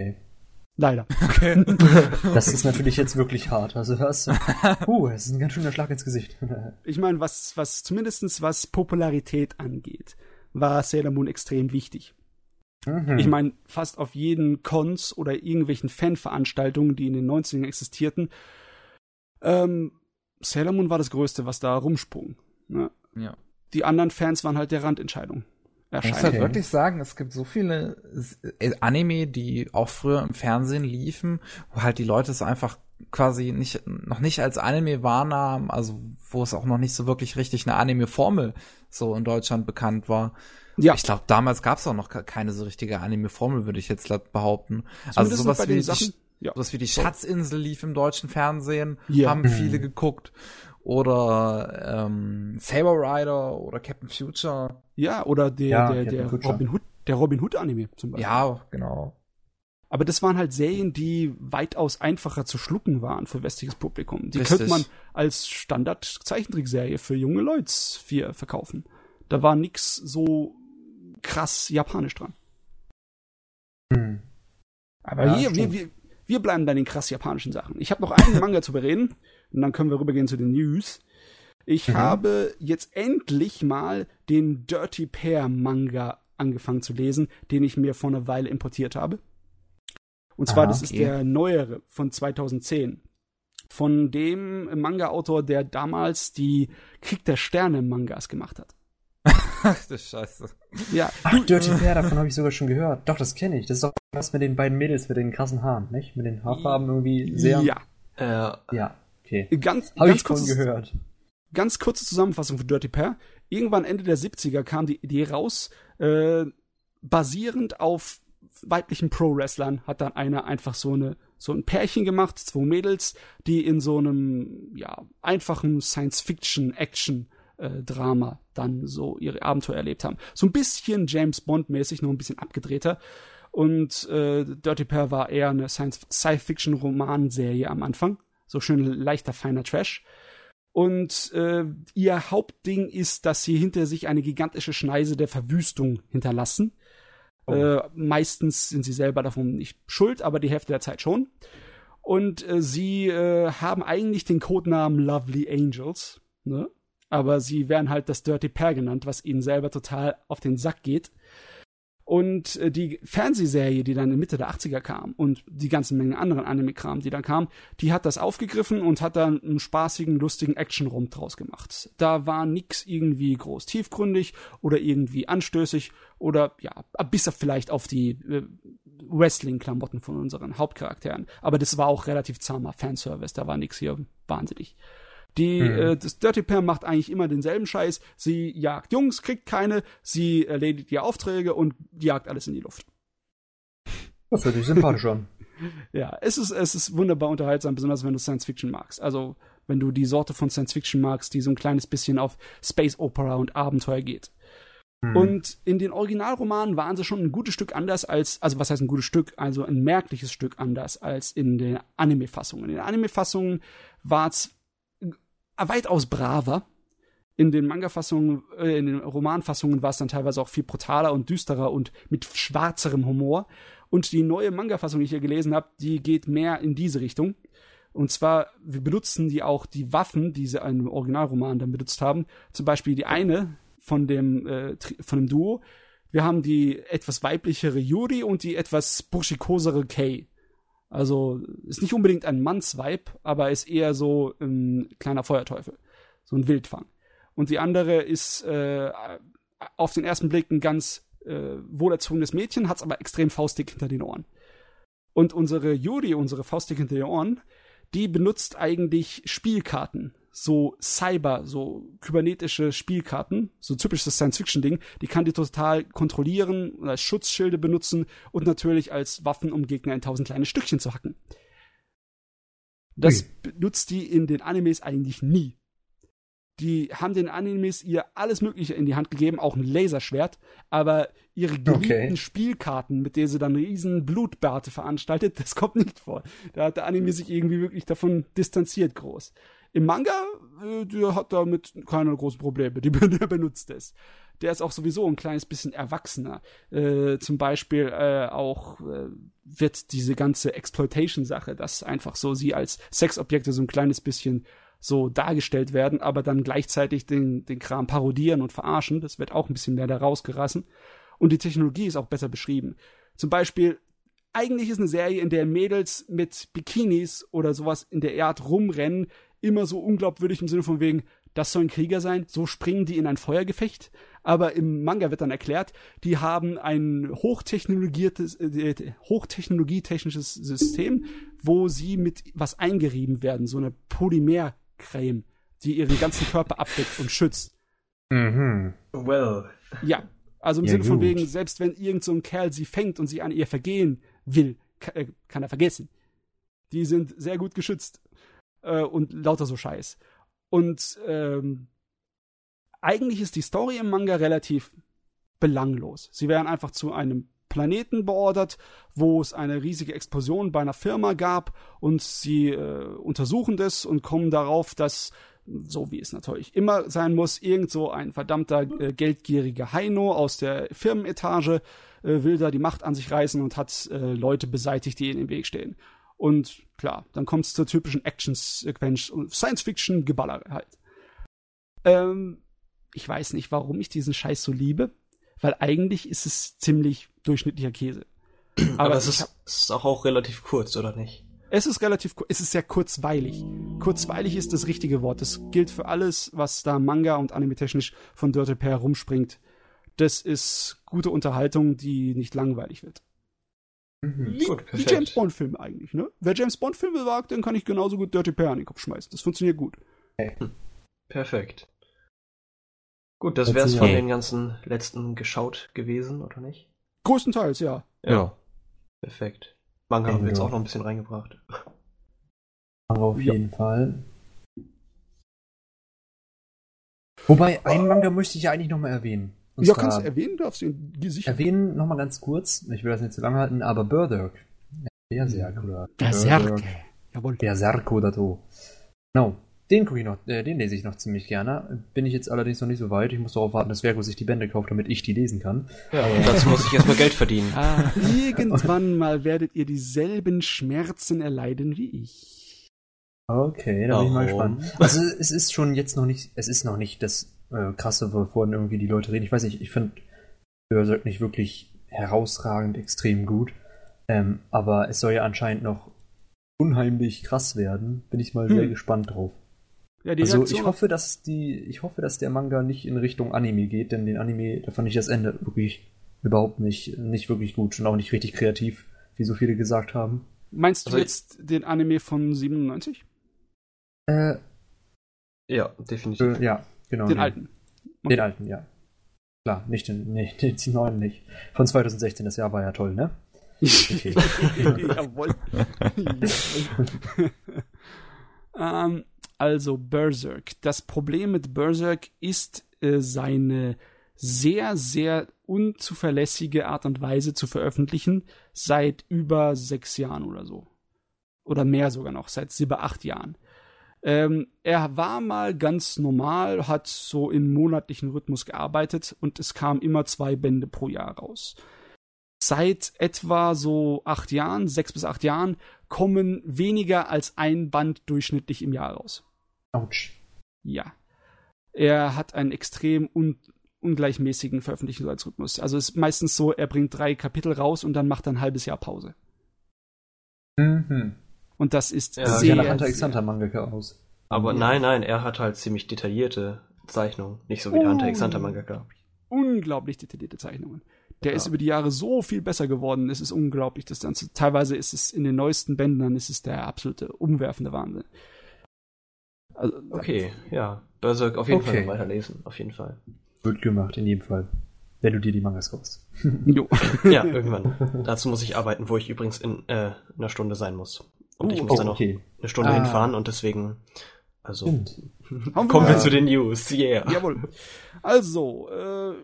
Okay. Leider. [LAUGHS] Okay. [LAUGHS] Das ist natürlich jetzt wirklich hart. Also das, uh, das ist ein ganz schöner Schlag ins Gesicht. [LAUGHS] Ich meine, was, was zumindestens was Popularität angeht, war Sailor Moon extrem wichtig. Mhm. Ich meine, fast auf jeden Cons oder irgendwelchen Fanveranstaltungen, die in den 90ern existierten, ähm, Sailor Moon war das Größte, was da rumsprung. Ne? Ja. Die anderen Fans waren halt der Randentscheidung. Ich muss halt wirklich sagen, es gibt so viele äh, Anime, die auch früher im Fernsehen liefen, wo halt die Leute es einfach quasi nicht, noch nicht als Anime wahrnahmen, also wo es auch noch nicht so wirklich richtig eine Anime-Formel so in Deutschland bekannt war. Ja. Ich glaube, damals gab es auch noch keine so richtige Anime-Formel, würde ich jetzt behaupten. Zumindest also sowas wie Sachen, ja. Sowas wie die Schatzinsel lief im deutschen Fernsehen, ja. haben viele mhm. geguckt. Oder ähm, Saber Rider oder Captain Future. Ja, oder der, ja, der, der Robin Hood, der Robin Hood Anime zum Beispiel. Ja, genau. Aber das waren halt Serien, die weitaus einfacher zu schlucken waren für westliches Publikum. Die Richtig. könnte man als Standard-Zeichentrickserie für junge Leute verkaufen. Da war nix so krass japanisch dran. Hm. Aber ja, hier, wir, wir, wir bleiben bei den krass japanischen Sachen. Ich habe noch einen Manga zu bereden und dann können wir rübergehen zu den News. Ich mhm. habe jetzt endlich mal den Dirty Pair Manga angefangen zu lesen, den ich mir vor einer Weile importiert habe. Und zwar, Aha, das ist der neuere von 2010. Von dem Manga-Autor, der damals die Krieg der Sterne Mangas gemacht hat. [LAUGHS] Ach du Scheiße. Ja. Ach, Dirty Pair, davon habe ich sogar schon gehört. Doch, das kenne ich. Das ist doch was mit den beiden Mädels mit den krassen Haaren, nicht? Mit den Haarfarben irgendwie sehr. Ja. Äh, ja, okay. Ganz, Habe ich von gehört. ganz kurze Zusammenfassung von Dirty Pair. Irgendwann Ende der 70er kam die Idee raus, äh, basierend auf weiblichen Pro-Wrestlern hat dann einer einfach so eine so ein Pärchen gemacht, zwei Mädels, die in so einem ja einfachen Science-Fiction-Action äh, Drama dann so ihre Abenteuer erlebt haben. So ein bisschen James Bond mäßig, nur ein bisschen abgedrehter. Und äh, Dirty Pair war eher eine Science-Fiction-Romanserie am Anfang, so schön leichter feiner Trash. Und äh, ihr Hauptding ist, dass sie hinter sich eine gigantische Schneise der Verwüstung hinterlassen. Oh. Äh, meistens sind sie selber davon nicht schuld, aber die Hälfte der Zeit schon. Und äh, sie äh, haben eigentlich den Codenamen Lovely Angels, ne? Aber sie werden halt das Dirty Pair genannt, was ihnen selber total auf den Sack geht. Und äh, die Fernsehserie, die dann in Mitte der 80er kam und die ganzen Mengen anderen Anime-Kram, die dann kam, die hat das aufgegriffen und hat dann einen spaßigen, lustigen Action-Rum draus gemacht. Da war nix irgendwie groß tiefgründig oder irgendwie anstößig oder ja, bis auf vielleicht auf die äh, Wrestling-Klamotten von unseren Hauptcharakteren. Aber das war auch relativ zahmer Fanservice, da war nix hier wahnsinnig. Die, mhm. äh, das Dirty Pair macht eigentlich immer denselben Scheiß. Sie jagt Jungs, kriegt keine, sie erledigt die Aufträge und jagt alles in die Luft. Das hört sich sympathisch an. [LAUGHS] ja, es ist, es ist wunderbar unterhaltsam, besonders wenn du Science Fiction magst. Also, wenn du die Sorte von Science Fiction magst, die so ein kleines bisschen auf Space Opera und Abenteuer geht. Mhm. Und in den Originalromanen waren sie schon ein gutes Stück anders als, also was heißt ein gutes Stück, also ein merkliches Stück anders als in den Anime-Fassungen. In den Anime-Fassungen war es weitaus braver. In den Manga-Fassungen, äh, in den Romanfassungen war es dann teilweise auch viel brutaler und düsterer und mit schwarzerem Humor. Und die neue Manga-Fassung, die ich hier gelesen habe, die geht mehr in diese Richtung. Und zwar, wir benutzen die auch die Waffen, die sie im Originalroman dann benutzt haben. Zum Beispiel die eine von dem, äh, von dem Duo. Wir haben die etwas weiblichere Yuri und die etwas burschikosere Kay. Also ist nicht unbedingt ein Mannsweib, aber ist eher so ein kleiner Feuerteufel. So ein Wildfang. Und die andere ist äh, auf den ersten Blick ein ganz äh, wohlerzogenes Mädchen, hat's aber extrem faustig hinter den Ohren. Und unsere Yuri, unsere faustig hinter den Ohren, die benutzt eigentlich Spielkarten so Cyber, so kybernetische Spielkarten, so typisches Science-Fiction-Ding, die kann die total kontrollieren und als Schutzschilde benutzen und natürlich als Waffen, um Gegner in tausend kleine Stückchen zu hacken. Das Ui. benutzt die in den Animes eigentlich nie. Die haben den Animes ihr alles Mögliche in die Hand gegeben, auch ein Laserschwert, aber ihre geliebten okay. Spielkarten, mit denen sie dann riesen Blutbärte veranstaltet, [LAUGHS] das kommt nicht vor. Da hat der Anime sich irgendwie wirklich davon distanziert groß. Im Manga, äh, der hat damit keine großen Probleme, [LAUGHS] die, der benutzt es. Der ist auch sowieso ein kleines bisschen erwachsener. Äh, zum Beispiel äh, auch äh, wird diese ganze Exploitation-Sache, dass einfach so sie als Sexobjekte so ein kleines bisschen so dargestellt werden, aber dann gleichzeitig den, den Kram parodieren und verarschen. Das wird auch ein bisschen mehr da rausgerassen. Und die Technologie ist auch besser beschrieben. Zum Beispiel, eigentlich ist eine Serie, in der Mädels mit Bikinis oder sowas in der Art rumrennen, immer so unglaubwürdig im Sinne von wegen, das soll ein Krieger sein, so springen die in ein Feuergefecht. Aber im Manga wird dann erklärt, die haben ein hochtechnologiertes, äh, hochtechnologietechnisches System, wo sie mit was eingerieben werden, so eine Polymercreme, die ihren ganzen Körper abdeckt und schützt. Mhm. Well. Ja, also im ja, Sinne von gut. wegen, selbst wenn irgend so ein Kerl sie fängt und sie an ihr vergehen will, äh, kann er vergessen. Die sind sehr gut geschützt äh, und lauter so Scheiß. Und ähm, eigentlich ist die Story im Manga relativ belanglos. Sie werden einfach zu einem Planeten beordert, wo es eine riesige Explosion bei einer Firma gab und sie äh, untersuchen das und kommen darauf, dass so wie es natürlich immer sein muss, irgend so ein verdammter äh, geldgieriger Heino aus der Firmenetage äh, will da die Macht an sich reißen und hat äh, Leute beseitigt, die in den Weg stehen. Und klar, dann kommt es zur typischen Action-Sequenz und Science-Fiction-Geballer halt. Ähm, ich weiß nicht, warum ich diesen Scheiß so liebe, weil eigentlich ist es ziemlich durchschnittlicher Käse. [CLEARS THROAT] Aber, Aber es ist, hab, ist auch, auch relativ kurz, oder nicht? Es ist relativ, es ist sehr kurzweilig. Kurzweilig ist das richtige Wort. Das gilt für alles, was da Manga und Anime technisch von Dirty Pair rumspringt. Das ist gute Unterhaltung, die nicht langweilig wird. Mhm, wie, gut, wie James Bond Filme eigentlich, ne? Wer James Bond Filme wagt, dann kann ich genauso gut Dirty Pair an den Kopf schmeißen. Das funktioniert gut. Okay. Hm. Perfekt. Gut, das wäre es von den ganzen letzten geschaut gewesen, oder nicht? Größtenteils, ja. Ja. ja. Perfekt. Manga haben wir jetzt auch noch ein bisschen reingebracht. Aber auf ja. jeden Fall. Wobei, einen Manga möchte ich ja eigentlich nochmal erwähnen. Und ja, kannst du erwähnen, darfst du ihn sicher. Erwähnen nochmal ganz kurz, ich will das nicht zu lange halten, aber Berserk. Berserk oder Berserk. Jawohl. Berserk oder so. Genau. Den gucke ich noch, äh, den lese ich noch ziemlich gerne. Bin ich jetzt allerdings noch nicht so weit. Ich muss darauf warten, dass Vergo sich die Bände kauft, damit ich die lesen kann. Ja, und dazu muss ich erstmal Geld verdienen. Ah, [LAUGHS] irgendwann mal werdet ihr dieselben Schmerzen erleiden wie ich. Okay, da bin ich mal gespannt. Also es ist schon jetzt noch nicht, es ist noch nicht das äh, krasse, wovon irgendwie die Leute reden. Ich weiß nicht, ich finde Berserk nicht wirklich herausragend extrem gut. Ähm, aber es soll ja anscheinend noch unheimlich krass werden. Bin ich mal hm. sehr gespannt drauf. Ja, also Reaktion ich hoffe, dass die, ich hoffe, dass der Manga nicht in Richtung Anime geht, denn den Anime, da fand ich das Ende wirklich überhaupt nicht, nicht wirklich gut und auch nicht richtig kreativ, wie so viele gesagt haben. Meinst du also jetzt den Anime von 97? Äh, ja, definitiv. Äh, ja, genau. Den, den alten. Okay. Den alten, ja. Klar, nicht den, nee, [LAUGHS] den neuen nicht. Von 2016, das Jahr war ja toll, ne? [LAUGHS] Okay. Jawohl. [LAUGHS] ähm, also Berserk. Das Problem mit Berserk ist äh, seine sehr, sehr unzuverlässige Art und Weise zu veröffentlichen seit über sechs Jahren oder so. Oder mehr sogar noch, seit sieben, acht Jahren. Ähm, er war mal ganz normal, hat so im monatlichen Rhythmus gearbeitet und es kamen immer zwei Bände pro Jahr raus. Seit etwa so acht Jahren, sechs bis acht Jahren, kommen weniger als ein Band durchschnittlich im Jahr raus. Autsch. Ja. Er hat einen extrem un ungleichmäßigen Veröffentlichungsrhythmus. Also es ist meistens so, er bringt drei Kapitel raus und dann macht er ein halbes Jahr Pause. Mhm. Und das ist ja, sehr, ja Hunter x Hunter Mangaka aus. Aber nein, nein, er hat halt ziemlich detaillierte Zeichnungen, nicht so wie der Hunter x Hunter Mangaka. Unglaublich detaillierte Zeichnungen. Der ja. ist über die Jahre so viel besser geworden. Es ist unglaublich. Das Ganze. Teilweise ist es in den neuesten Bändern ist es der absolute umwerfende Wahnsinn. Also, okay, ja. Berserk auf jeden okay. Fall weiterlesen, auf jeden Fall. Wird gemacht, in jedem Fall. Wenn du dir die Mangas kaufst. jo. ja, [LAUGHS] irgendwann. Dazu muss ich arbeiten, wo ich übrigens in äh, einer Stunde sein muss. Und uh, ich muss oh, dann noch okay. eine Stunde ah. hinfahren und deswegen. Also. [LAUGHS] Kommen wir zu den News, yeah. Jawohl. Also, äh,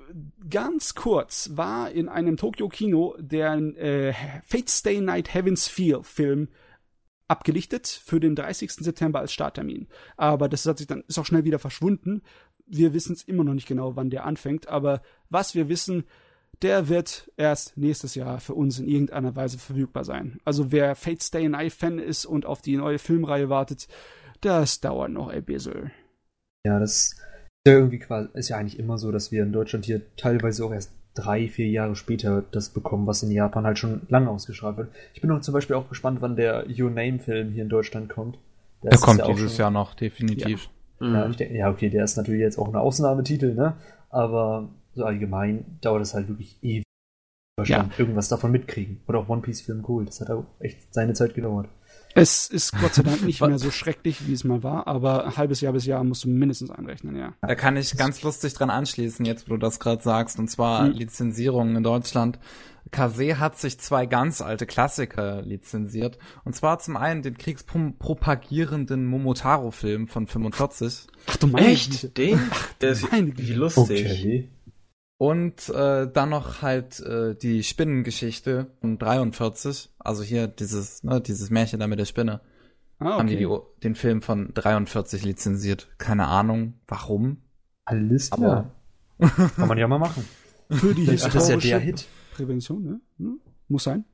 ganz kurz war in einem Tokyo-Kino der äh, Fate Stay Night Heaven's Feel Film abgelichtet für den 30. September als Starttermin. Aber das hat sich dann, ist auch schnell wieder verschwunden. Wir wissen es immer noch nicht genau, wann der anfängt, aber was wir wissen, der wird erst nächstes Jahr für uns in irgendeiner Weise verfügbar sein. Also wer Fate Stay Night Fan ist und auf die neue Filmreihe wartet, das dauert noch ein bisschen. Ja, das ist ja irgendwie quasi, ist ja eigentlich immer so, dass wir in Deutschland hier teilweise auch erst drei, vier Jahre später das bekommen, was in Japan halt schon lange ausgestrahlt wird. Ich bin auch zum Beispiel auch gespannt, wann der Your Name-Film hier in Deutschland kommt. Der, der kommt ja dieses schon, Jahr noch, definitiv. Ja. Mhm. Ja, denk, ja, okay, der ist natürlich jetzt auch ein Ausnahmetitel, ne? Aber so allgemein dauert es halt wirklich ewig. Ja. irgendwas davon mitkriegen. Oder auch One Piece Film cool. Das hat auch echt seine Zeit gedauert. Es ist Gott sei Dank nicht [LAUGHS] mehr so schrecklich, wie es mal war, aber ein halbes Jahr bis Jahr musst du mindestens einrechnen, ja. Da kann ich ganz lustig dran anschließen, jetzt wo du das gerade sagst, und zwar hm. Lizenzierungen in Deutschland. Kase hat sich zwei ganz alte Klassiker lizenziert. Und zwar zum einen den kriegspropagierenden Momotaro-Film von 45. Ach du meinst? Echt? Den? Der ist wie lustig. Okay. Und äh, dann noch halt äh, die Spinnengeschichte von 43. Also hier dieses, ne, dieses Märchen da mit der Spinne. Ah, okay. Haben die, die den Film von 43 lizenziert. Keine Ahnung, warum. Alles klar. Aber [LAUGHS] Kann man ja mal machen. Für die historische das ja der Hit. Prävention, ne? Hm? Muss sein.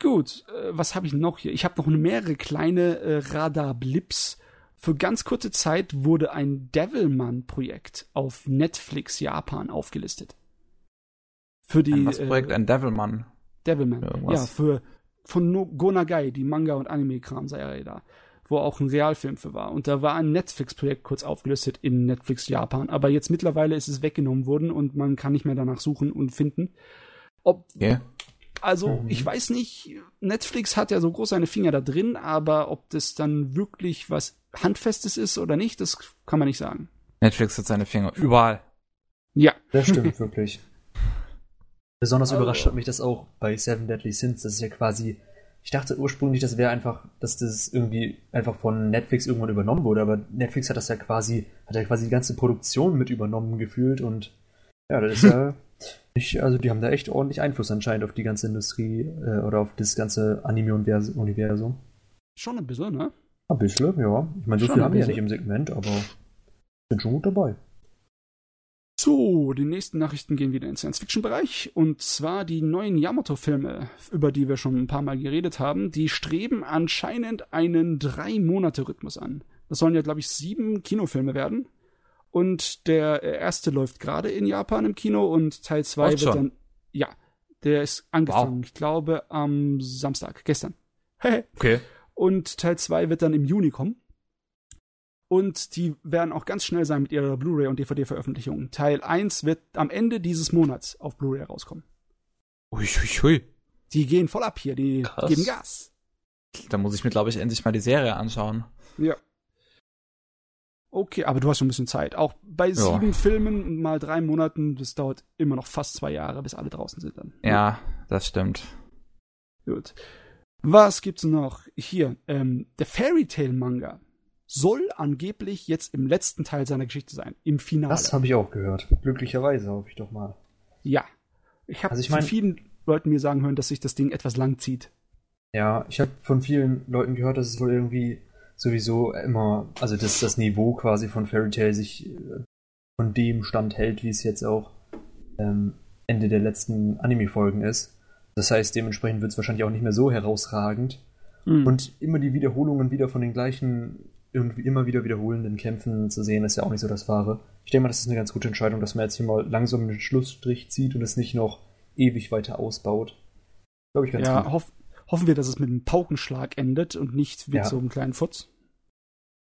Gut, äh, was habe ich noch hier? Ich habe noch mehrere kleine äh, Radar-Blips für ganz kurze Zeit wurde ein Devilman-Projekt auf Netflix Japan aufgelistet. Für die. Ein was Projekt? Äh, ein Devilman. Devilman. Ja, für von no Go Nagai, die Manga- und Anime-Kram-Serie da, wo auch ein Realfilm für war. Und da war ein Netflix-Projekt kurz aufgelistet in Netflix Japan. Aber jetzt mittlerweile ist es weggenommen worden und man kann nicht mehr danach suchen und finden. Ob yeah. Also, mhm. ich weiß nicht, Netflix hat ja so groß seine Finger da drin, aber ob das dann wirklich was handfestes ist oder nicht, das kann man nicht sagen. Netflix hat seine Finger überall. Ja. Das stimmt [LAUGHS] wirklich. Besonders also. überrascht hat mich das auch bei Seven Deadly Sins. Das ist ja quasi. Ich dachte ursprünglich, das wäre einfach, dass das irgendwie einfach von Netflix irgendwann übernommen wurde, aber Netflix hat das ja quasi, hat ja quasi die ganze Produktion mit übernommen gefühlt und ja, das ist ja [LAUGHS] nicht, also die haben da echt ordentlich Einfluss anscheinend auf die ganze Industrie äh, oder auf das ganze Anime-Universum. Schon ein bisschen, ne? Ein bisschen, ja. Ich meine, so Schon viel haben wir ja nicht im Segment, aber sind schon gut dabei. So, die nächsten Nachrichten gehen wieder in den Science-Fiction-Bereich. Und zwar die neuen Yamato-Filme, über die wir schon ein paar Mal geredet haben, die streben anscheinend einen Drei-Monate-Rhythmus an. Das sollen ja, glaube ich, sieben Kinofilme werden. Und der erste läuft gerade in Japan im Kino und Teil zwei wird dann. Ja, der ist angefangen. Wow. Ich glaube am Samstag, gestern. [LAUGHS] okay. Und Teil zwei wird dann im Juni kommen. Und die werden auch ganz schnell sein mit ihrer Blu-ray und DVD-Veröffentlichung. Teil 1 wird am Ende dieses Monats auf Blu-ray rauskommen. Ui, ui, ui. Die gehen voll ab hier, die Krass. geben Gas. Da muss ich mir, glaube ich, endlich mal die Serie anschauen. Ja. Okay, aber du hast schon ein bisschen Zeit. Auch bei ja. sieben Filmen mal drei Monaten, das dauert immer noch fast zwei Jahre, bis alle draußen sind dann. Ja, das stimmt. Gut. Was gibt's noch? Hier, ähm, der Fairy Tale Manga soll angeblich jetzt im letzten Teil seiner Geschichte sein, im Finale. Das habe ich auch gehört. Glücklicherweise hoffe ich doch mal. Ja. Ich habe also ich mein, von vielen Leuten mir sagen hören, dass sich das Ding etwas lang zieht. Ja, ich habe von vielen Leuten gehört, dass es wohl irgendwie sowieso immer, also dass das Niveau quasi von Fairy Tail sich äh, von dem Stand hält, wie es jetzt auch ähm, Ende der letzten Anime-Folgen ist. Das heißt, dementsprechend wird es wahrscheinlich auch nicht mehr so herausragend. Mhm. Und immer die Wiederholungen wieder von den gleichen irgendwie immer wieder wiederholenden Kämpfen zu sehen, ist ja auch nicht so das Wahre. Ich denke mal, das ist eine ganz gute Entscheidung, dass man jetzt hier mal langsam einen Schlussstrich zieht und es nicht noch ewig weiter ausbaut. Glaube ich ganz ja, gut. Hoff, hoffen wir, dass es mit einem Paukenschlag endet und nicht mit ja. so einem kleinen Futz.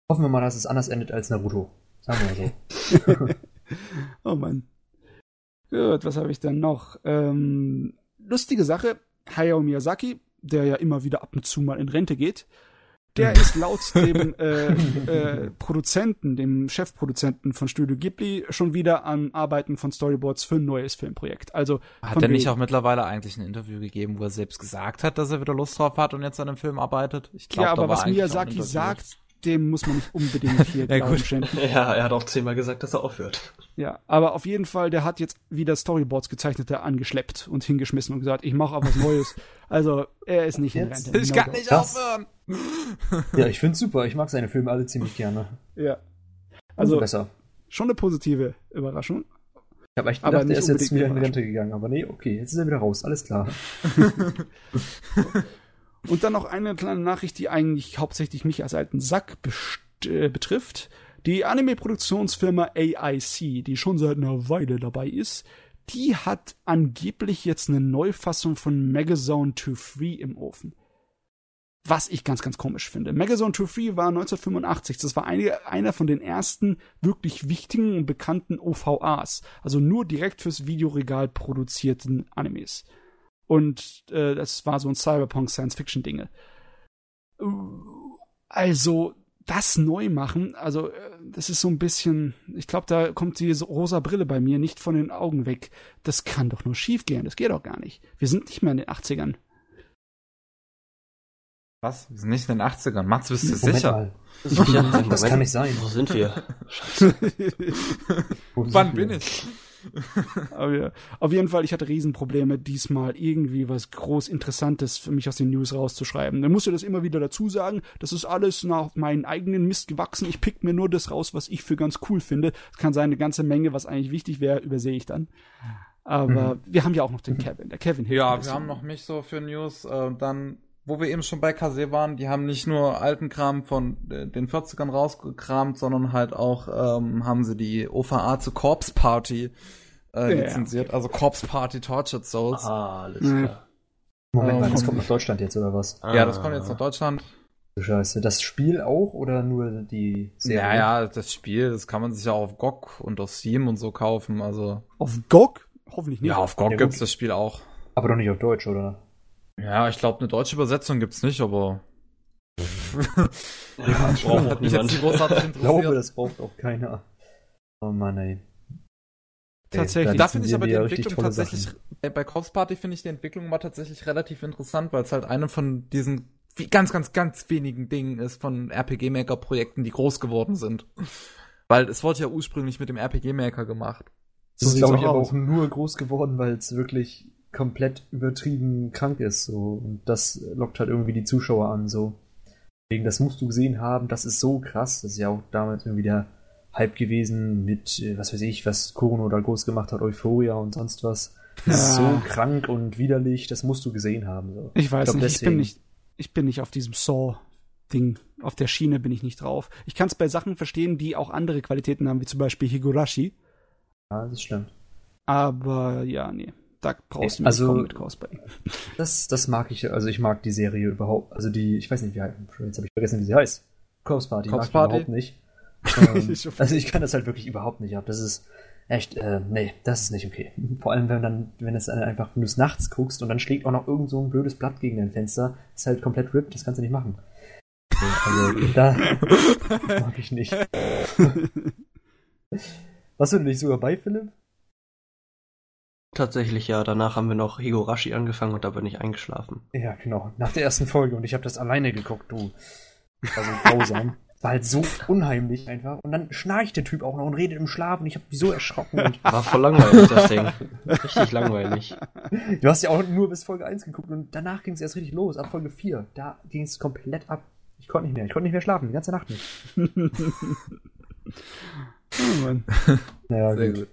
Hoffen wir mal, dass es anders endet als Naruto. Sagen wir mal so. [LAUGHS] oh Mann. Gut, was habe ich denn noch? Ähm, lustige Sache, Hayao Miyazaki, der ja immer wieder ab und zu mal in Rente geht, der ist laut dem äh, äh, Produzenten, dem Chefproduzenten von Studio Ghibli, schon wieder am Arbeiten von Storyboards für ein neues Filmprojekt. Also hat er nicht auch mittlerweile eigentlich ein Interview gegeben, wo er selbst gesagt hat, dass er wieder Lust drauf hat und jetzt an einem Film arbeitet? Ich glaube, ja, aber was Miyazaki sagt, dem muss man nicht unbedingt [LAUGHS] hier ja, Glauben schenken. Ja, er hat auch zehnmal gesagt, dass er aufhört. Ja, aber auf jeden Fall, der hat jetzt wieder Storyboards gezeichnete angeschleppt und hingeschmissen und gesagt, ich mache auch was Neues. Also, er ist nicht jetzt, in Rente. Ich kann nicht das, aufhören. [LAUGHS] ja, ich find's super. Ich mag seine Filme alle ziemlich gerne. Ja. Also, besser. schon eine positive Überraschung. Ich habe echt gedacht, aber er ist jetzt wieder in Rente gegangen. Aber nee, okay, jetzt ist er wieder raus. Alles klar. [LAUGHS] Und dann noch eine kleine Nachricht, die eigentlich hauptsächlich mich als alten Sack äh, betrifft. Die Anime-Produktionsfirma AIC, die schon seit einer Weile dabei ist, die hat angeblich jetzt eine Neufassung von Megazone 2-3 im Ofen. Was ich ganz, ganz komisch finde. Megazone 2-3 war 1985. Das war eine, einer von den ersten wirklich wichtigen und bekannten OVAs. Also nur direkt fürs Videoregal produzierten Animes. Und äh, das war so ein Cyberpunk-Science-Fiction-Dinge. Also, das neu machen, also äh, das ist so ein bisschen, ich glaube, da kommt die rosa Brille bei mir nicht von den Augen weg. Das kann doch nur schief gehen, das geht doch gar nicht. Wir sind nicht mehr in den 80ern. Was? Wir sind nicht in den 80ern. Mats, bist du Moment sicher? Mal. Das, das kann nicht sein. Wo sind wir? [LAUGHS] Wann bin ich? Aber auf jeden Fall, ich hatte Riesenprobleme, diesmal irgendwie was groß Interessantes für mich aus den News rauszuschreiben. Dann musst du das immer wieder dazu sagen. Das ist alles nach meinen eigenen Mist gewachsen. Ich pick mir nur das raus, was ich für ganz cool finde. Es kann sein, eine ganze Menge, was eigentlich wichtig wäre, übersehe ich dann. Aber mhm. wir haben ja auch noch den Kevin. Der Kevin hilft Ja, wir haben noch mich so für News. Äh, dann wo wir eben schon bei Kase waren, die haben nicht nur alten Kram von äh, den 40ern rausgekramt, sondern halt auch ähm, haben sie die OVA zu Corpse Party äh, ja, lizenziert, okay. also Corpse Party Tortured Souls. Ah, alles klar. Moment mal, das kommt nach Deutschland jetzt oder was? Ah. Ja, das kommt jetzt nach Deutschland. Scheiße, das Spiel auch oder nur die Serie? Ja, ja, das Spiel, das kann man sich ja auch auf GOG und auf Steam und so kaufen, also. Auf GOG? Hoffentlich nicht. Ja, auf GOG ja, gibt's das Spiel auch. Aber doch nicht auf Deutsch, oder? Ja, ich glaube, eine deutsche Übersetzung gibt's nicht, aber. [LAUGHS] Ja, das braucht hat niemand. [LAUGHS] Ich glaube, das braucht auch keiner. Oh Mann, ey. Tatsächlich. Da finde ich aber die Entwicklung tatsächlich, Sachen. bei Corpse Party finde ich die Entwicklung mal tatsächlich relativ interessant, weil es halt eine von diesen ganz, ganz, ganz wenigen Dingen ist von RPG-Maker-Projekten, die groß geworden sind. Weil es wurde ja ursprünglich mit dem RPG-Maker gemacht. So ist, glaube ich, aber auch nur groß geworden, weil es wirklich komplett übertrieben krank ist. So. Und das lockt halt irgendwie die Zuschauer an. So. Wegen, das musst du gesehen haben, das ist so krass. Das ist ja auch damals irgendwie der Hype gewesen mit, äh, was weiß ich, was Korono da groß gemacht hat, Euphoria und sonst was. Das ist so krank und widerlich, das musst du gesehen haben. So. Ich weiß ich nicht, deswegen. ich bin nicht, ich bin nicht auf diesem Saw-Ding, auf der Schiene bin ich nicht drauf. Ich kann es bei Sachen verstehen, die auch andere Qualitäten haben, wie zum Beispiel Higurashi. Ja, das stimmt. Aber ja, nee. Da brauchst du also, mit Cosplay. Das, das mag ich, also ich mag die Serie überhaupt. Also die, ich weiß nicht, wie jetzt habe ich vergessen, wie sie heißt. Corpse Party Corpse mag Party? überhaupt nicht. [LAUGHS] ähm, also ich kann das halt wirklich überhaupt nicht ab. Das ist echt, äh, nee, das ist nicht okay. Vor allem, wenn dann, wenn es einfach, wenn du es nachts guckst und dann schlägt auch noch irgend so ein blödes Blatt gegen dein Fenster, ist halt komplett ripped, das kannst du nicht machen. Also, da [LAUGHS] mag ich nicht. Warst du nicht sogar bei, Philipp? Tatsächlich ja, danach haben wir noch Higurashi angefangen und da bin ich eingeschlafen. Ja, genau. Nach der ersten Folge und ich habe das alleine geguckt, du. War so grausam. [LAUGHS] War halt so unheimlich einfach. Und dann schnarcht der Typ auch noch und redet im Schlaf und ich habe mich so erschrocken. Und War voll langweilig, das Ding. Richtig langweilig. Du hast ja auch nur bis Folge 1 geguckt und danach ging es erst richtig los. Ab Folge 4, da ging es komplett ab. Ich konnte nicht mehr. Ich konnte nicht mehr schlafen, die ganze Nacht nicht. [LAUGHS] oh Mann. Naja, Sehr gut. gut.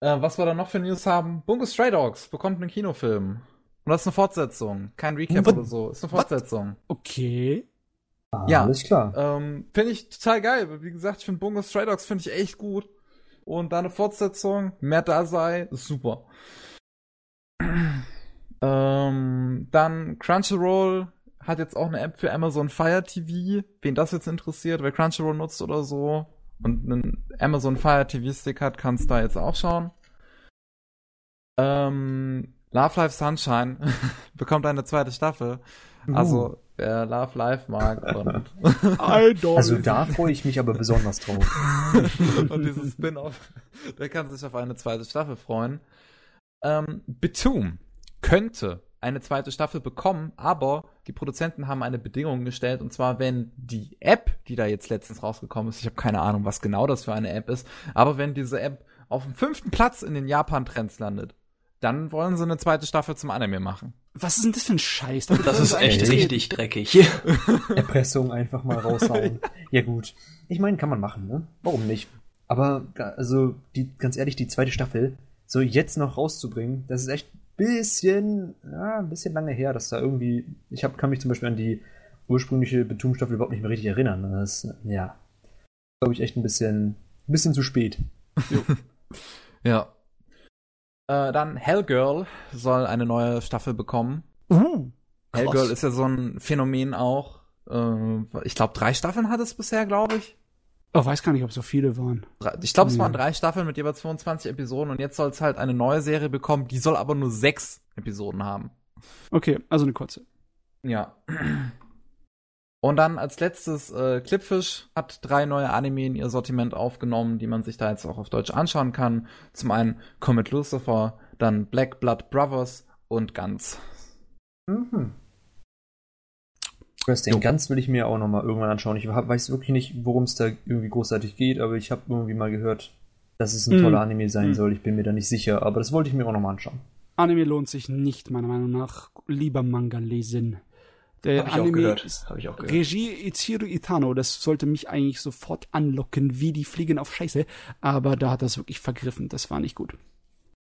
Äh, was wir da noch für News haben? Bungo Stray Dogs bekommt einen Kinofilm. Und das ist eine Fortsetzung. Kein Recap What? oder so. Ist eine Fortsetzung. What? Okay. Ah, ja, alles klar. Ähm, finde ich total geil. Wie gesagt, ich finde Bungo Stray Dogs finde ich echt gut. Und da eine Fortsetzung, mehr da sei, ist super. [CLEARS THROAT] ähm, dann Crunchyroll hat jetzt auch eine App für Amazon Fire TV. Wen das jetzt interessiert, wer Crunchyroll nutzt oder so, und einen Amazon Fire TV Stick hat, kannst du da jetzt auch schauen. Ähm, Love Life Sunshine [LAUGHS] bekommt eine zweite Staffel. Uh. Also, wer Love Life mag und. [LAUGHS] [LAUGHS] also, da freue ich mich aber besonders drauf. und dieses Spin-off, der kann sich auf eine zweite Staffel freuen. Ähm, Betum könnte eine zweite Staffel bekommen, aber die Produzenten haben eine Bedingung gestellt und zwar, wenn die App, die da jetzt letztens rausgekommen ist, ich habe keine Ahnung, was genau das für eine App ist, aber wenn diese App auf dem fünften Platz in den Japan-Trends landet, dann wollen sie eine zweite Staffel zum Anime machen. Was ist denn das für ein Scheiß? Das, das ist echt ey, richtig dreckig. [LAUGHS] Erpressung einfach mal raushauen. [LAUGHS] ja gut. Ich meine, kann man machen, ne? Warum nicht? Aber also die ganz ehrlich, die zweite Staffel so jetzt noch rauszubringen, das ist echt bisschen, ja, ein bisschen lange her, dass da irgendwie, ich hab, kann mich zum Beispiel an die ursprüngliche Betonstaffel überhaupt nicht mehr richtig erinnern. Das, ja, glaube ich, echt ein bisschen, ein bisschen zu spät. [LAUGHS] ja. Äh, dann Hellgirl soll eine neue Staffel bekommen. Uh, Hellgirl ist ja so ein Phänomen auch. Äh, ich glaube, drei Staffeln hat es bisher, glaube ich. Ich weiß gar nicht, ob so viele waren. Ich glaube, es waren drei Staffeln mit jeweils 22 Episoden und jetzt soll es halt eine neue Serie bekommen, die soll aber nur sechs Episoden haben. Okay, also eine kurze. Ja. Und dann als letztes, äh, Clipfish hat drei neue Anime in ihr Sortiment aufgenommen, die man sich da jetzt auch auf Deutsch anschauen kann. Zum einen Comet Lucifer, dann Black Blood Brothers und Guns. Mhm. Den jo. Ganz will ich mir auch nochmal irgendwann anschauen. Ich weiß wirklich nicht, worum es da irgendwie großartig geht, aber ich habe irgendwie mal gehört, dass es ein mm. toller Anime sein mm. soll. Ich bin mir da nicht sicher, aber das wollte ich mir auch nochmal anschauen. Anime lohnt sich nicht, meiner Meinung nach. Lieber Manga lesen. Der Hab Anime ich auch gehört. Hab ich auch gehört. Regie Ichiru Itano, das sollte mich eigentlich sofort anlocken, wie die Fliegen auf Scheiße, aber da hat das wirklich vergriffen. Das war nicht gut.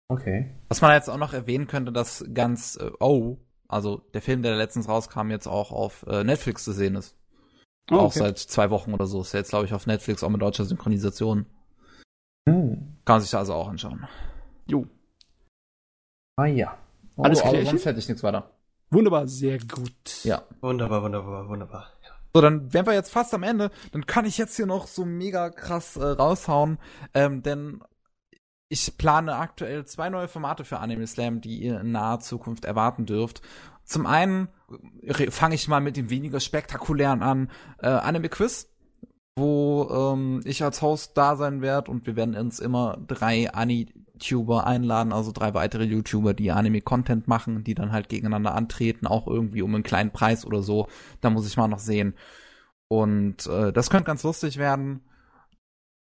Okay. Was man jetzt auch noch erwähnen könnte, dass ganz äh, Oh also der Film, der letztens rauskam, jetzt auch auf äh, Netflix zu sehen ist. Oh, okay. Auch seit zwei Wochen oder so. Ist jetzt, glaube ich, auf Netflix auch mit deutscher Synchronisation. Hm. Kann man sich da also auch anschauen. Jo. Ah ja. Oh, Alles klar. Sonst hätte ich nichts weiter. Wunderbar, sehr gut. Ja. Wunderbar, wunderbar, wunderbar. Ja. So, dann wären wir jetzt fast am Ende. Dann kann ich jetzt hier noch so mega krass äh, raushauen. Ähm, denn ich plane aktuell zwei neue Formate für Anime Slam, die ihr in naher Zukunft erwarten dürft. Zum einen fange ich mal mit dem weniger spektakulären an, äh, Anime Quiz, wo ähm, ich als Host da sein werde und wir werden uns immer drei Anituber einladen, also drei weitere YouTuber, die Anime-Content machen, die dann halt gegeneinander antreten, auch irgendwie um einen kleinen Preis oder so. Da muss ich mal noch sehen. Und äh, das könnte ganz lustig werden.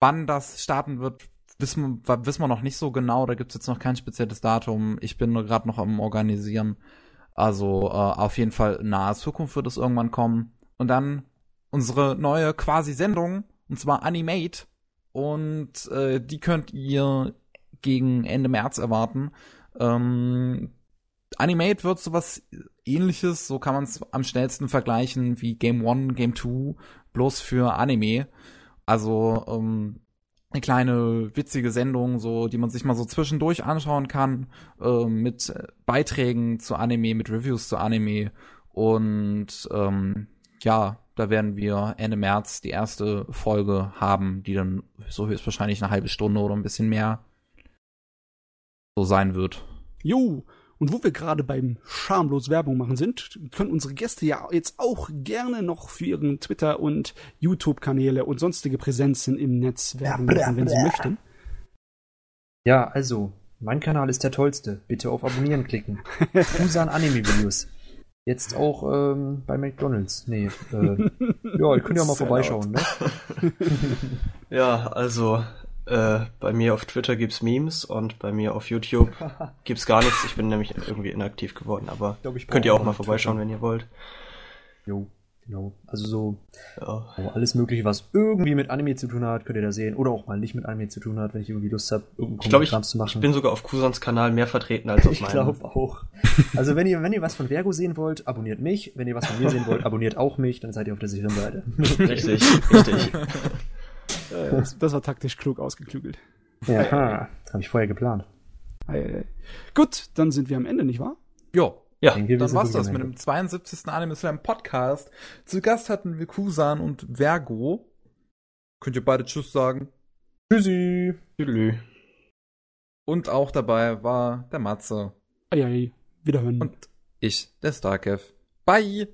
Wann das starten wird, wissen, wissen wir noch nicht so genau. Da gibt's jetzt noch kein spezielles Datum. Ich bin gerade noch am Organisieren. Also äh, auf jeden Fall nahe Zukunft wird es irgendwann kommen. Und dann unsere neue quasi Sendung, und zwar Animate. Und äh, die könnt ihr gegen Ende März erwarten. Ähm, Animate wird sowas ähnliches, so kann man es am schnellsten vergleichen wie Game One, Game Two, bloß für Anime. Also ähm, eine kleine witzige Sendung, so die man sich mal so zwischendurch anschauen kann, äh, mit Beiträgen zu Anime, mit Reviews zu Anime und ähm, ja, da werden wir Ende März die erste Folge haben, die dann so höchstwahrscheinlich eine halbe Stunde oder ein bisschen mehr so sein wird. Jo, und wo wir gerade beim schamlos Werbung machen sind, können unsere Gäste ja jetzt auch gerne noch für ihren Twitter- und YouTube-Kanäle und sonstige Präsenzen im Netz Werbung machen, wenn sie möchten. Ja, also, mein Kanal ist der tollste. Bitte auf Abonnieren klicken. [LAUGHS] Busan Anime-Videos. Jetzt auch ähm, bei McDonalds. Nee, äh, [LAUGHS] ja, ich könnte ja mal vorbeischauen, ne? [LAUGHS] ja, also äh, bei mir auf Twitter gibt's Memes und bei mir auf YouTube [LAUGHS] gibt's gar nichts. Ich bin nämlich irgendwie inaktiv geworden, aber glaub, könnt ihr auch mal vorbeischauen, Twitter. wenn ihr wollt. Jo, genau. Also so, ja. alles mögliche, was irgendwie mit Anime zu tun hat, könnt ihr da sehen. Oder auch mal nicht mit Anime zu tun hat, wenn ich irgendwie Lust habe, irgendeinen Kommentar zu machen. Ich bin sogar auf Kusans Kanal mehr vertreten als auf meinem. Ich glaube auch. Also wenn ihr, wenn ihr was von Vergo sehen wollt, abonniert mich. Wenn ihr was von mir sehen wollt, abonniert auch mich, dann seid ihr auf der sicheren Seite. Richtig, [LAUGHS] richtig. Das, das, war taktisch klug ausgeklügelt. Ja, habe ich vorher geplant. Gut, dann sind wir am Ende, nicht wahr? Jo. Ja, dann war's das mit dem 72. Anime Slam Podcast. Zu Gast hatten wir Kusan und Vergo. Könnt ihr beide Tschüss sagen? Tschüssi. Tschüss. Und auch dabei war der Matze. Eiei, wiederhören. Und ich, der Starkev. Bye.